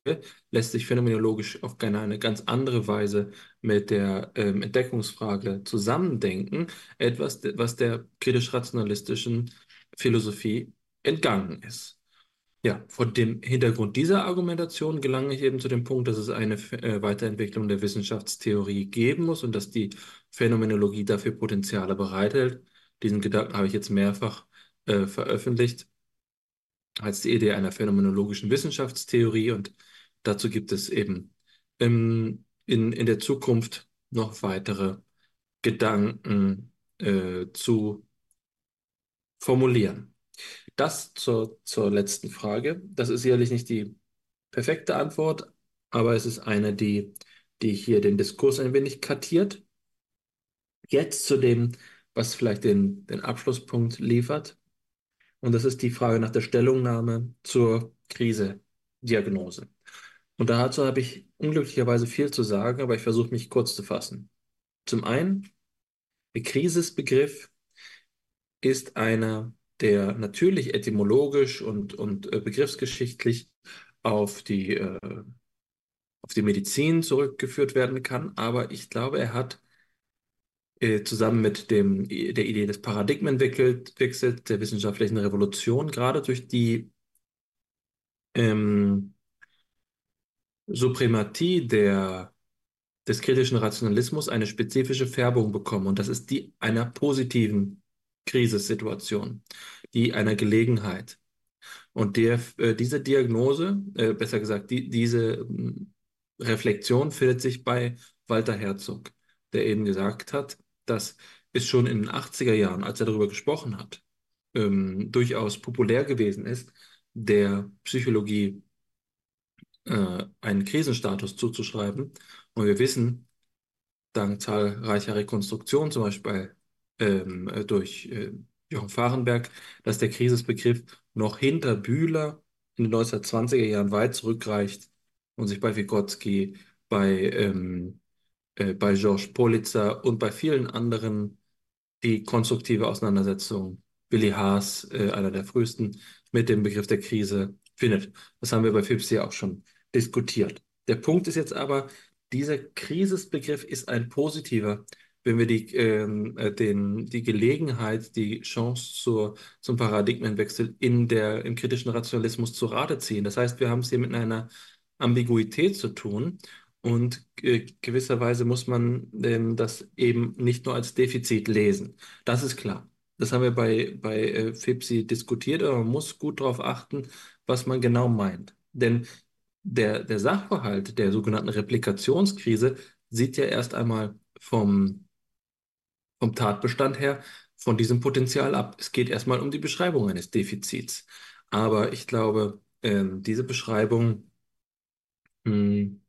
lässt sich phänomenologisch auf eine, ganz andere Weise mit der ähm, Entdeckungsfrage zusammendenken, etwas, was der kritisch-rationalistischen Philosophie entgangen ist. Ja, vor dem Hintergrund dieser Argumentation gelange ich eben zu dem Punkt, dass es eine äh, Weiterentwicklung der Wissenschaftstheorie geben muss und dass die Phänomenologie dafür Potenziale bereithält. Diesen Gedanken habe ich jetzt mehrfach äh, veröffentlicht als die Idee einer phänomenologischen Wissenschaftstheorie und dazu gibt es eben ähm, in, in der Zukunft noch weitere Gedanken äh, zu formulieren. Das zur, zur letzten Frage. Das ist sicherlich nicht die perfekte Antwort, aber es ist eine, die, die hier den Diskurs ein wenig kartiert. Jetzt zu dem, was vielleicht den, den Abschlusspunkt liefert. Und das ist die Frage nach der Stellungnahme zur Krise-Diagnose. Und dazu habe ich unglücklicherweise viel zu sagen, aber ich versuche mich kurz zu fassen. Zum einen, der Krisisbegriff ist einer, der natürlich etymologisch und, und äh, begriffsgeschichtlich auf die, äh, auf die Medizin zurückgeführt werden kann, aber ich glaube, er hat äh, zusammen mit dem, der Idee des Paradigmenwechsels, der wissenschaftlichen Revolution, gerade durch die ähm, Suprematie der, des kritischen Rationalismus eine spezifische Färbung bekommen. Und das ist die einer positiven Krisissituation, die einer Gelegenheit. Und der, äh, diese Diagnose, äh, besser gesagt, die, diese äh, Reflexion findet sich bei Walter Herzog, der eben gesagt hat, das ist schon in den 80er Jahren, als er darüber gesprochen hat, ähm, durchaus populär gewesen ist, der Psychologie äh, einen Krisenstatus zuzuschreiben. Und wir wissen, dank zahlreicher Rekonstruktionen, zum Beispiel ähm, äh, durch äh, Jochen Fahrenberg, dass der Krisisbegriff noch hinter Bühler in den 1920er Jahren weit zurückreicht und sich bei Vygotsky, bei ähm, äh, bei Georges Politzer und bei vielen anderen die konstruktive Auseinandersetzung, Willi Haas, äh, einer der frühesten, mit dem Begriff der Krise findet. Das haben wir bei FIPSI auch schon diskutiert. Der Punkt ist jetzt aber, dieser Krisisbegriff ist ein positiver, wenn wir die, ähm, äh, den, die Gelegenheit, die Chance zur, zum Paradigmenwechsel in der, im kritischen Rationalismus zu Rate ziehen. Das heißt, wir haben es hier mit einer Ambiguität zu tun und äh, gewisserweise muss man ähm, das eben nicht nur als Defizit lesen. Das ist klar. Das haben wir bei, bei äh, FIPSI diskutiert, aber man muss gut darauf achten, was man genau meint. Denn der, der Sachverhalt der sogenannten Replikationskrise sieht ja erst einmal vom, vom Tatbestand her von diesem Potenzial ab. Es geht erstmal um die Beschreibung eines Defizits. Aber ich glaube, ähm, diese Beschreibung mh, hm,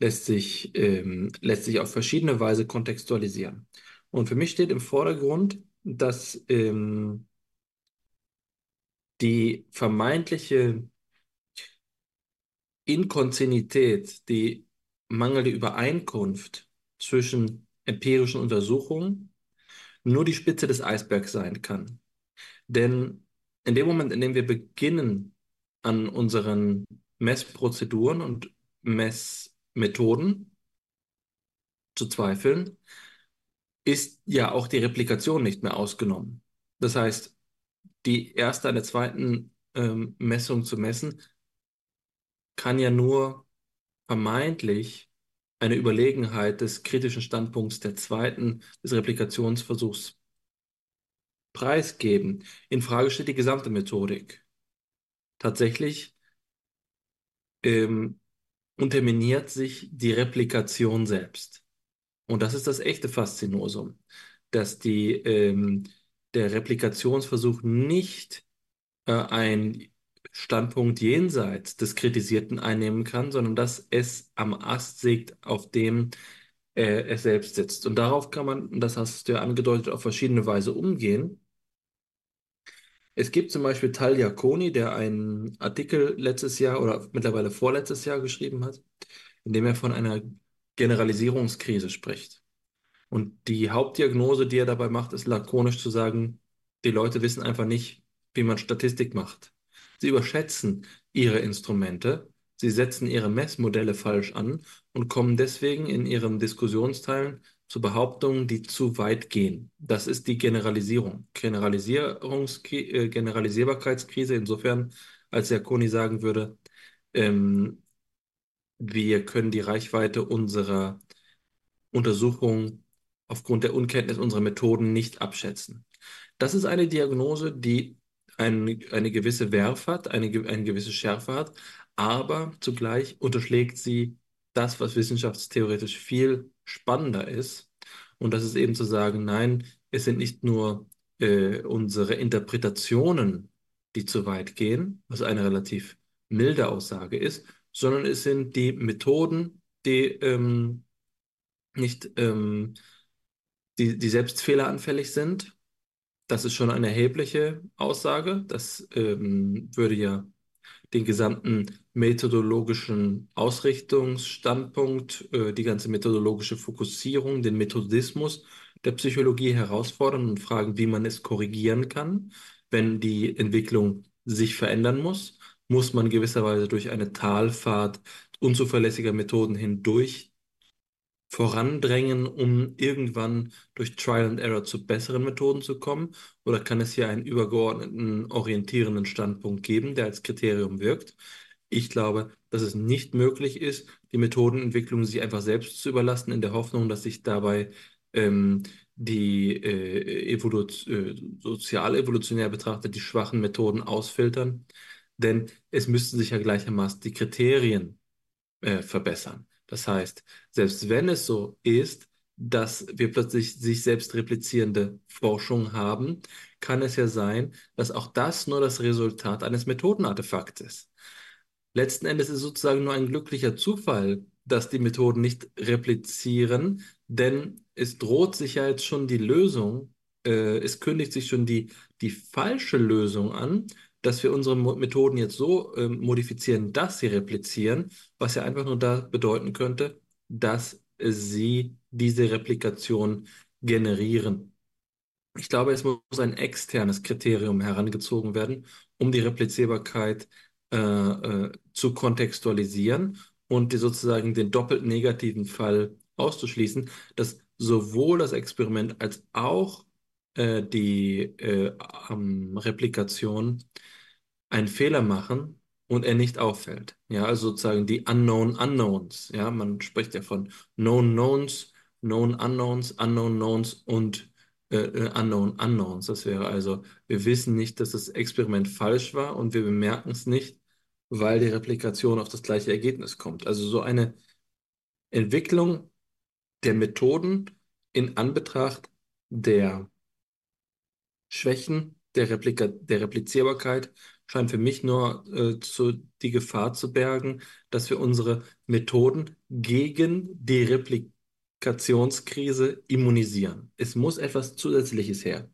lässt sich, ähm, lässt sich auf verschiedene Weise kontextualisieren. Und für mich steht im Vordergrund, dass ähm, die vermeintliche Inkontinuität, die mangelnde Übereinkunft zwischen empirischen Untersuchungen nur die Spitze des Eisbergs sein kann. Denn in dem Moment, in dem wir beginnen, an unseren Messprozeduren und Mess Methoden zu zweifeln, ist ja auch die Replikation nicht mehr ausgenommen. Das heißt, die erste an der zweiten ähm, Messung zu messen, kann ja nur vermeintlich eine Überlegenheit des kritischen Standpunkts der zweiten, des Replikationsversuchs preisgeben. In Frage steht die gesamte Methodik. Tatsächlich ähm, unterminiert sich die Replikation selbst. Und das ist das echte Faszinosum, dass die, ähm, der Replikationsversuch nicht äh, ein Standpunkt jenseits des Kritisierten einnehmen kann, sondern dass es am Ast sägt, auf dem äh, es selbst sitzt. Und darauf kann man, das hast du ja angedeutet, auf verschiedene Weise umgehen. Es gibt zum Beispiel Tal Yaconi, der einen Artikel letztes Jahr oder mittlerweile vorletztes Jahr geschrieben hat, in dem er von einer Generalisierungskrise spricht. Und die Hauptdiagnose, die er dabei macht, ist lakonisch zu sagen, die Leute wissen einfach nicht, wie man Statistik macht. Sie überschätzen ihre Instrumente, sie setzen ihre Messmodelle falsch an und kommen deswegen in ihren Diskussionsteilen zu Behauptungen, die zu weit gehen. Das ist die Generalisierung. Generalisierungs äh, Generalisierbarkeitskrise insofern, als Herr Koni sagen würde, ähm, wir können die Reichweite unserer Untersuchung aufgrund der Unkenntnis unserer Methoden nicht abschätzen. Das ist eine Diagnose, die ein, eine gewisse Werf hat, eine, eine gewisse Schärfe hat, aber zugleich unterschlägt sie das, was wissenschaftstheoretisch viel spannender ist. Und das ist eben zu sagen, nein, es sind nicht nur äh, unsere Interpretationen, die zu weit gehen, was eine relativ milde Aussage ist, sondern es sind die Methoden, die ähm, nicht, ähm, die, die selbst fehleranfällig sind. Das ist schon eine erhebliche Aussage. Das ähm, würde ja den gesamten methodologischen Ausrichtungsstandpunkt, äh, die ganze methodologische Fokussierung, den Methodismus der Psychologie herausfordern und fragen, wie man es korrigieren kann, wenn die Entwicklung sich verändern muss. Muss man gewisserweise durch eine Talfahrt unzuverlässiger Methoden hindurch vorandrängen, um irgendwann durch Trial and Error zu besseren Methoden zu kommen? Oder kann es hier einen übergeordneten, orientierenden Standpunkt geben, der als Kriterium wirkt? Ich glaube, dass es nicht möglich ist, die Methodenentwicklung sich einfach selbst zu überlassen, in der Hoffnung, dass sich dabei ähm, die äh, Evolu äh, sozial-evolutionär betrachtet die schwachen Methoden ausfiltern. Denn es müssten sich ja gleichermaßen die Kriterien äh, verbessern. Das heißt, selbst wenn es so ist, dass wir plötzlich sich selbst replizierende Forschung haben, kann es ja sein, dass auch das nur das Resultat eines Methodenartefakts ist. Letzten Endes ist es sozusagen nur ein glücklicher Zufall, dass die Methoden nicht replizieren, denn es droht sich ja jetzt schon die Lösung, äh, es kündigt sich schon die, die falsche Lösung an, dass wir unsere Methoden jetzt so äh, modifizieren, dass sie replizieren, was ja einfach nur da bedeuten könnte, dass sie diese Replikation generieren. Ich glaube, es muss ein externes Kriterium herangezogen werden, um die Replizierbarkeit äh, äh, zu kontextualisieren und die sozusagen den doppelt negativen Fall auszuschließen, dass sowohl das Experiment als auch äh, die äh, Replikation einen Fehler machen und er nicht auffällt. Ja, also sozusagen die Unknown Unknowns. Ja, man spricht ja von Known Knowns, Known Unknowns, Unknown Knowns und äh, äh, Unknown Unknowns. Das wäre also, wir wissen nicht, dass das Experiment falsch war und wir bemerken es nicht, weil die Replikation auf das gleiche Ergebnis kommt. Also so eine Entwicklung der Methoden in Anbetracht der Schwächen der, Replika der Replizierbarkeit scheint für mich nur äh, zu, die Gefahr zu bergen, dass wir unsere Methoden gegen die Replikationskrise immunisieren. Es muss etwas Zusätzliches her.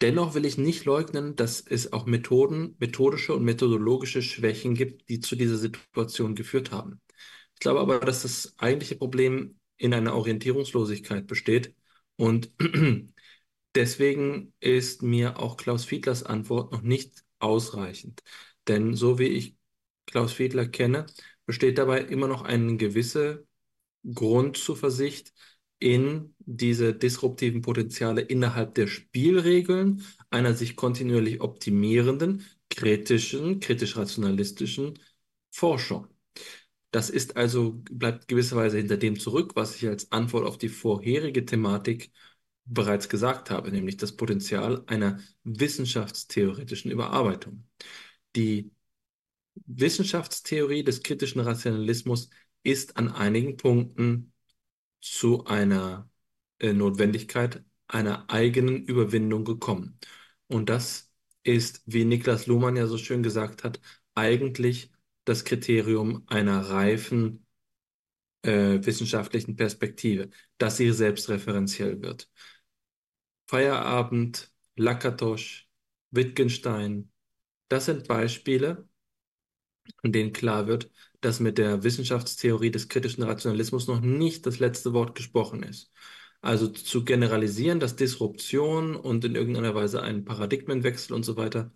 Dennoch will ich nicht leugnen, dass es auch Methoden, methodische und methodologische Schwächen gibt, die zu dieser Situation geführt haben. Ich glaube aber, dass das eigentliche Problem in einer Orientierungslosigkeit besteht und deswegen ist mir auch Klaus Fiedlers Antwort noch nicht ausreichend. Denn so wie ich Klaus Fiedler kenne, besteht dabei immer noch eine gewisse Grundzuversicht in diese disruptiven Potenziale innerhalb der Spielregeln einer sich kontinuierlich optimierenden, kritischen, kritisch-rationalistischen Forschung. Das ist also, bleibt gewisserweise hinter dem zurück, was ich als Antwort auf die vorherige Thematik bereits gesagt habe, nämlich das Potenzial einer wissenschaftstheoretischen Überarbeitung. Die Wissenschaftstheorie des kritischen Rationalismus ist an einigen Punkten zu einer äh, Notwendigkeit einer eigenen Überwindung gekommen. Und das ist, wie Niklas Luhmann ja so schön gesagt hat, eigentlich das Kriterium einer reifen äh, wissenschaftlichen Perspektive, dass sie selbstreferenziell wird. Feierabend, Lakatosch, Wittgenstein, das sind Beispiele, in denen klar wird, dass mit der Wissenschaftstheorie des kritischen Rationalismus noch nicht das letzte Wort gesprochen ist. Also zu generalisieren, dass Disruption und in irgendeiner Weise ein Paradigmenwechsel und so weiter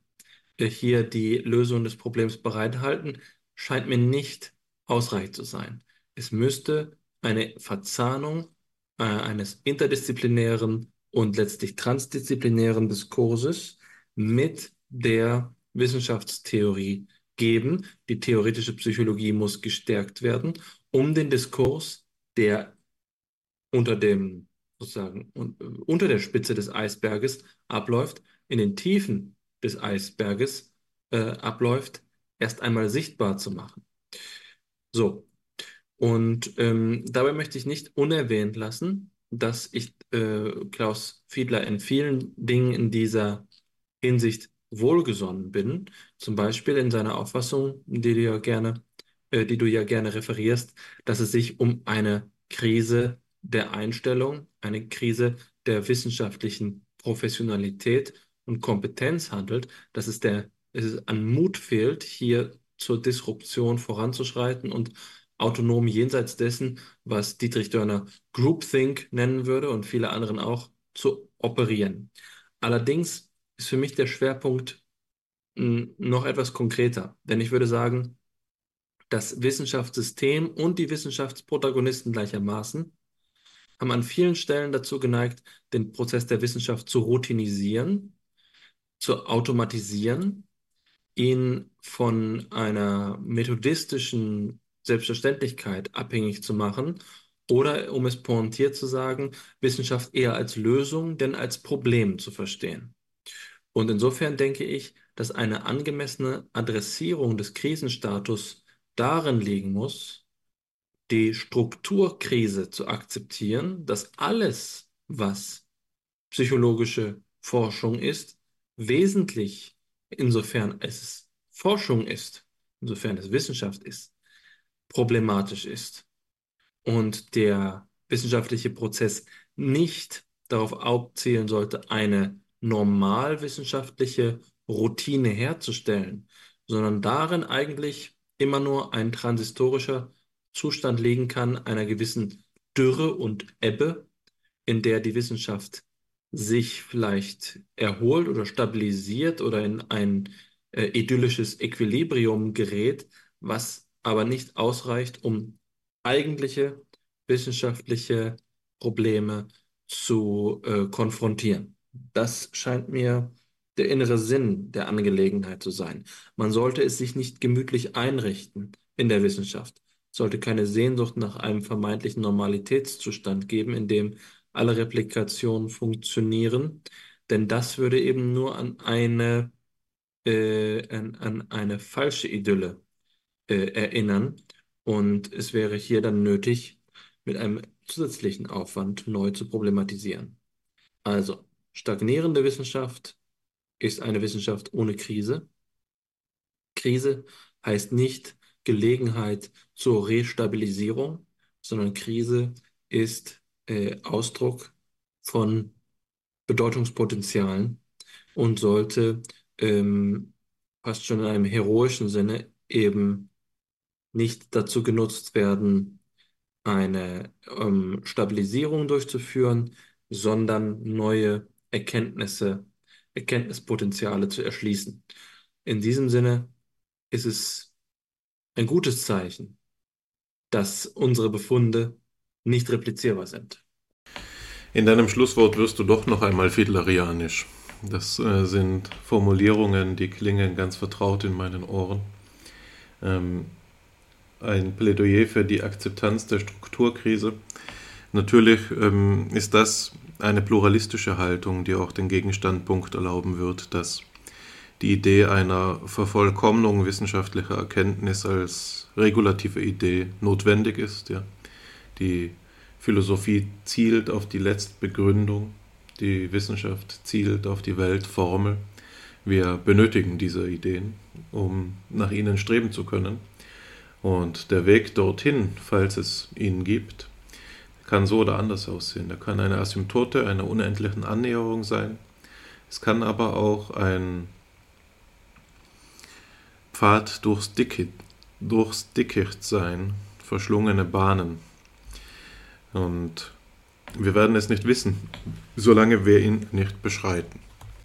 äh, hier die Lösung des Problems bereithalten, scheint mir nicht ausreichend zu sein. Es müsste eine Verzahnung äh, eines interdisziplinären und letztlich transdisziplinären Diskurses mit der Wissenschaftstheorie geben. Die theoretische Psychologie muss gestärkt werden, um den Diskurs, der unter dem sozusagen unter der Spitze des Eisberges abläuft, in den Tiefen des Eisberges äh, abläuft, erst einmal sichtbar zu machen. So, und ähm, dabei möchte ich nicht unerwähnt lassen, dass ich äh, Klaus Fiedler in vielen Dingen in dieser Hinsicht wohlgesonnen bin, zum Beispiel in seiner Auffassung, die du ja gerne, äh, die du ja gerne referierst, dass es sich um eine Krise der Einstellung, eine Krise der wissenschaftlichen Professionalität und Kompetenz handelt, dass es der es an Mut fehlt, hier zur Disruption voranzuschreiten und autonom jenseits dessen, was Dietrich Dörner Groupthink nennen würde und viele anderen auch, zu operieren. Allerdings ist für mich der Schwerpunkt hm, noch etwas konkreter, denn ich würde sagen, das Wissenschaftssystem und die Wissenschaftsprotagonisten gleichermaßen haben an vielen Stellen dazu geneigt, den Prozess der Wissenschaft zu routinisieren, zu automatisieren ihn von einer methodistischen Selbstverständlichkeit abhängig zu machen oder, um es pointiert zu sagen, Wissenschaft eher als Lösung denn als Problem zu verstehen. Und insofern denke ich, dass eine angemessene Adressierung des Krisenstatus darin liegen muss, die Strukturkrise zu akzeptieren, dass alles, was psychologische Forschung ist, wesentlich insofern es Forschung ist, insofern es Wissenschaft ist, problematisch ist und der wissenschaftliche Prozess nicht darauf abzielen sollte, eine normalwissenschaftliche Routine herzustellen, sondern darin eigentlich immer nur ein transistorischer Zustand liegen kann, einer gewissen Dürre und Ebbe, in der die Wissenschaft sich vielleicht erholt oder stabilisiert oder in ein äh, idyllisches Equilibrium gerät, was aber nicht ausreicht, um eigentliche wissenschaftliche Probleme zu äh, konfrontieren. Das scheint mir der innere Sinn der Angelegenheit zu sein. Man sollte es sich nicht gemütlich einrichten in der Wissenschaft, sollte keine Sehnsucht nach einem vermeintlichen Normalitätszustand geben, in dem alle Replikationen funktionieren, denn das würde eben nur an eine, äh, an, an eine falsche Idylle äh, erinnern und es wäre hier dann nötig, mit einem zusätzlichen Aufwand neu zu problematisieren. Also, stagnierende Wissenschaft ist eine Wissenschaft ohne Krise. Krise heißt nicht Gelegenheit zur Restabilisierung, sondern Krise ist äh, Ausdruck von Bedeutungspotenzialen und sollte ähm, fast schon in einem heroischen Sinne eben nicht dazu genutzt werden, eine ähm, Stabilisierung durchzuführen, sondern neue Erkenntnisse, Erkenntnispotenziale zu erschließen. In diesem Sinne ist es ein gutes Zeichen, dass unsere Befunde nicht replizierbar sind. In deinem Schlusswort wirst du doch noch einmal fiedlerianisch. Das äh, sind Formulierungen, die klingen ganz vertraut in meinen Ohren. Ähm, ein Plädoyer für die Akzeptanz der Strukturkrise. Natürlich ähm, ist das eine pluralistische Haltung, die auch den Gegenstandpunkt erlauben wird, dass die Idee einer Vervollkommnung wissenschaftlicher Erkenntnis als regulative Idee notwendig ist. Ja. Die Philosophie zielt auf die Letztbegründung, die Wissenschaft zielt auf die Weltformel. Wir benötigen diese Ideen, um nach ihnen streben zu können. Und der Weg dorthin, falls es ihn gibt, kann so oder anders aussehen. Er kann eine Asymptote einer unendlichen Annäherung sein. Es kann aber auch ein Pfad durchs Dickicht, durchs Dickicht sein, verschlungene Bahnen. Und wir werden es nicht wissen, solange wir ihn nicht beschreiten.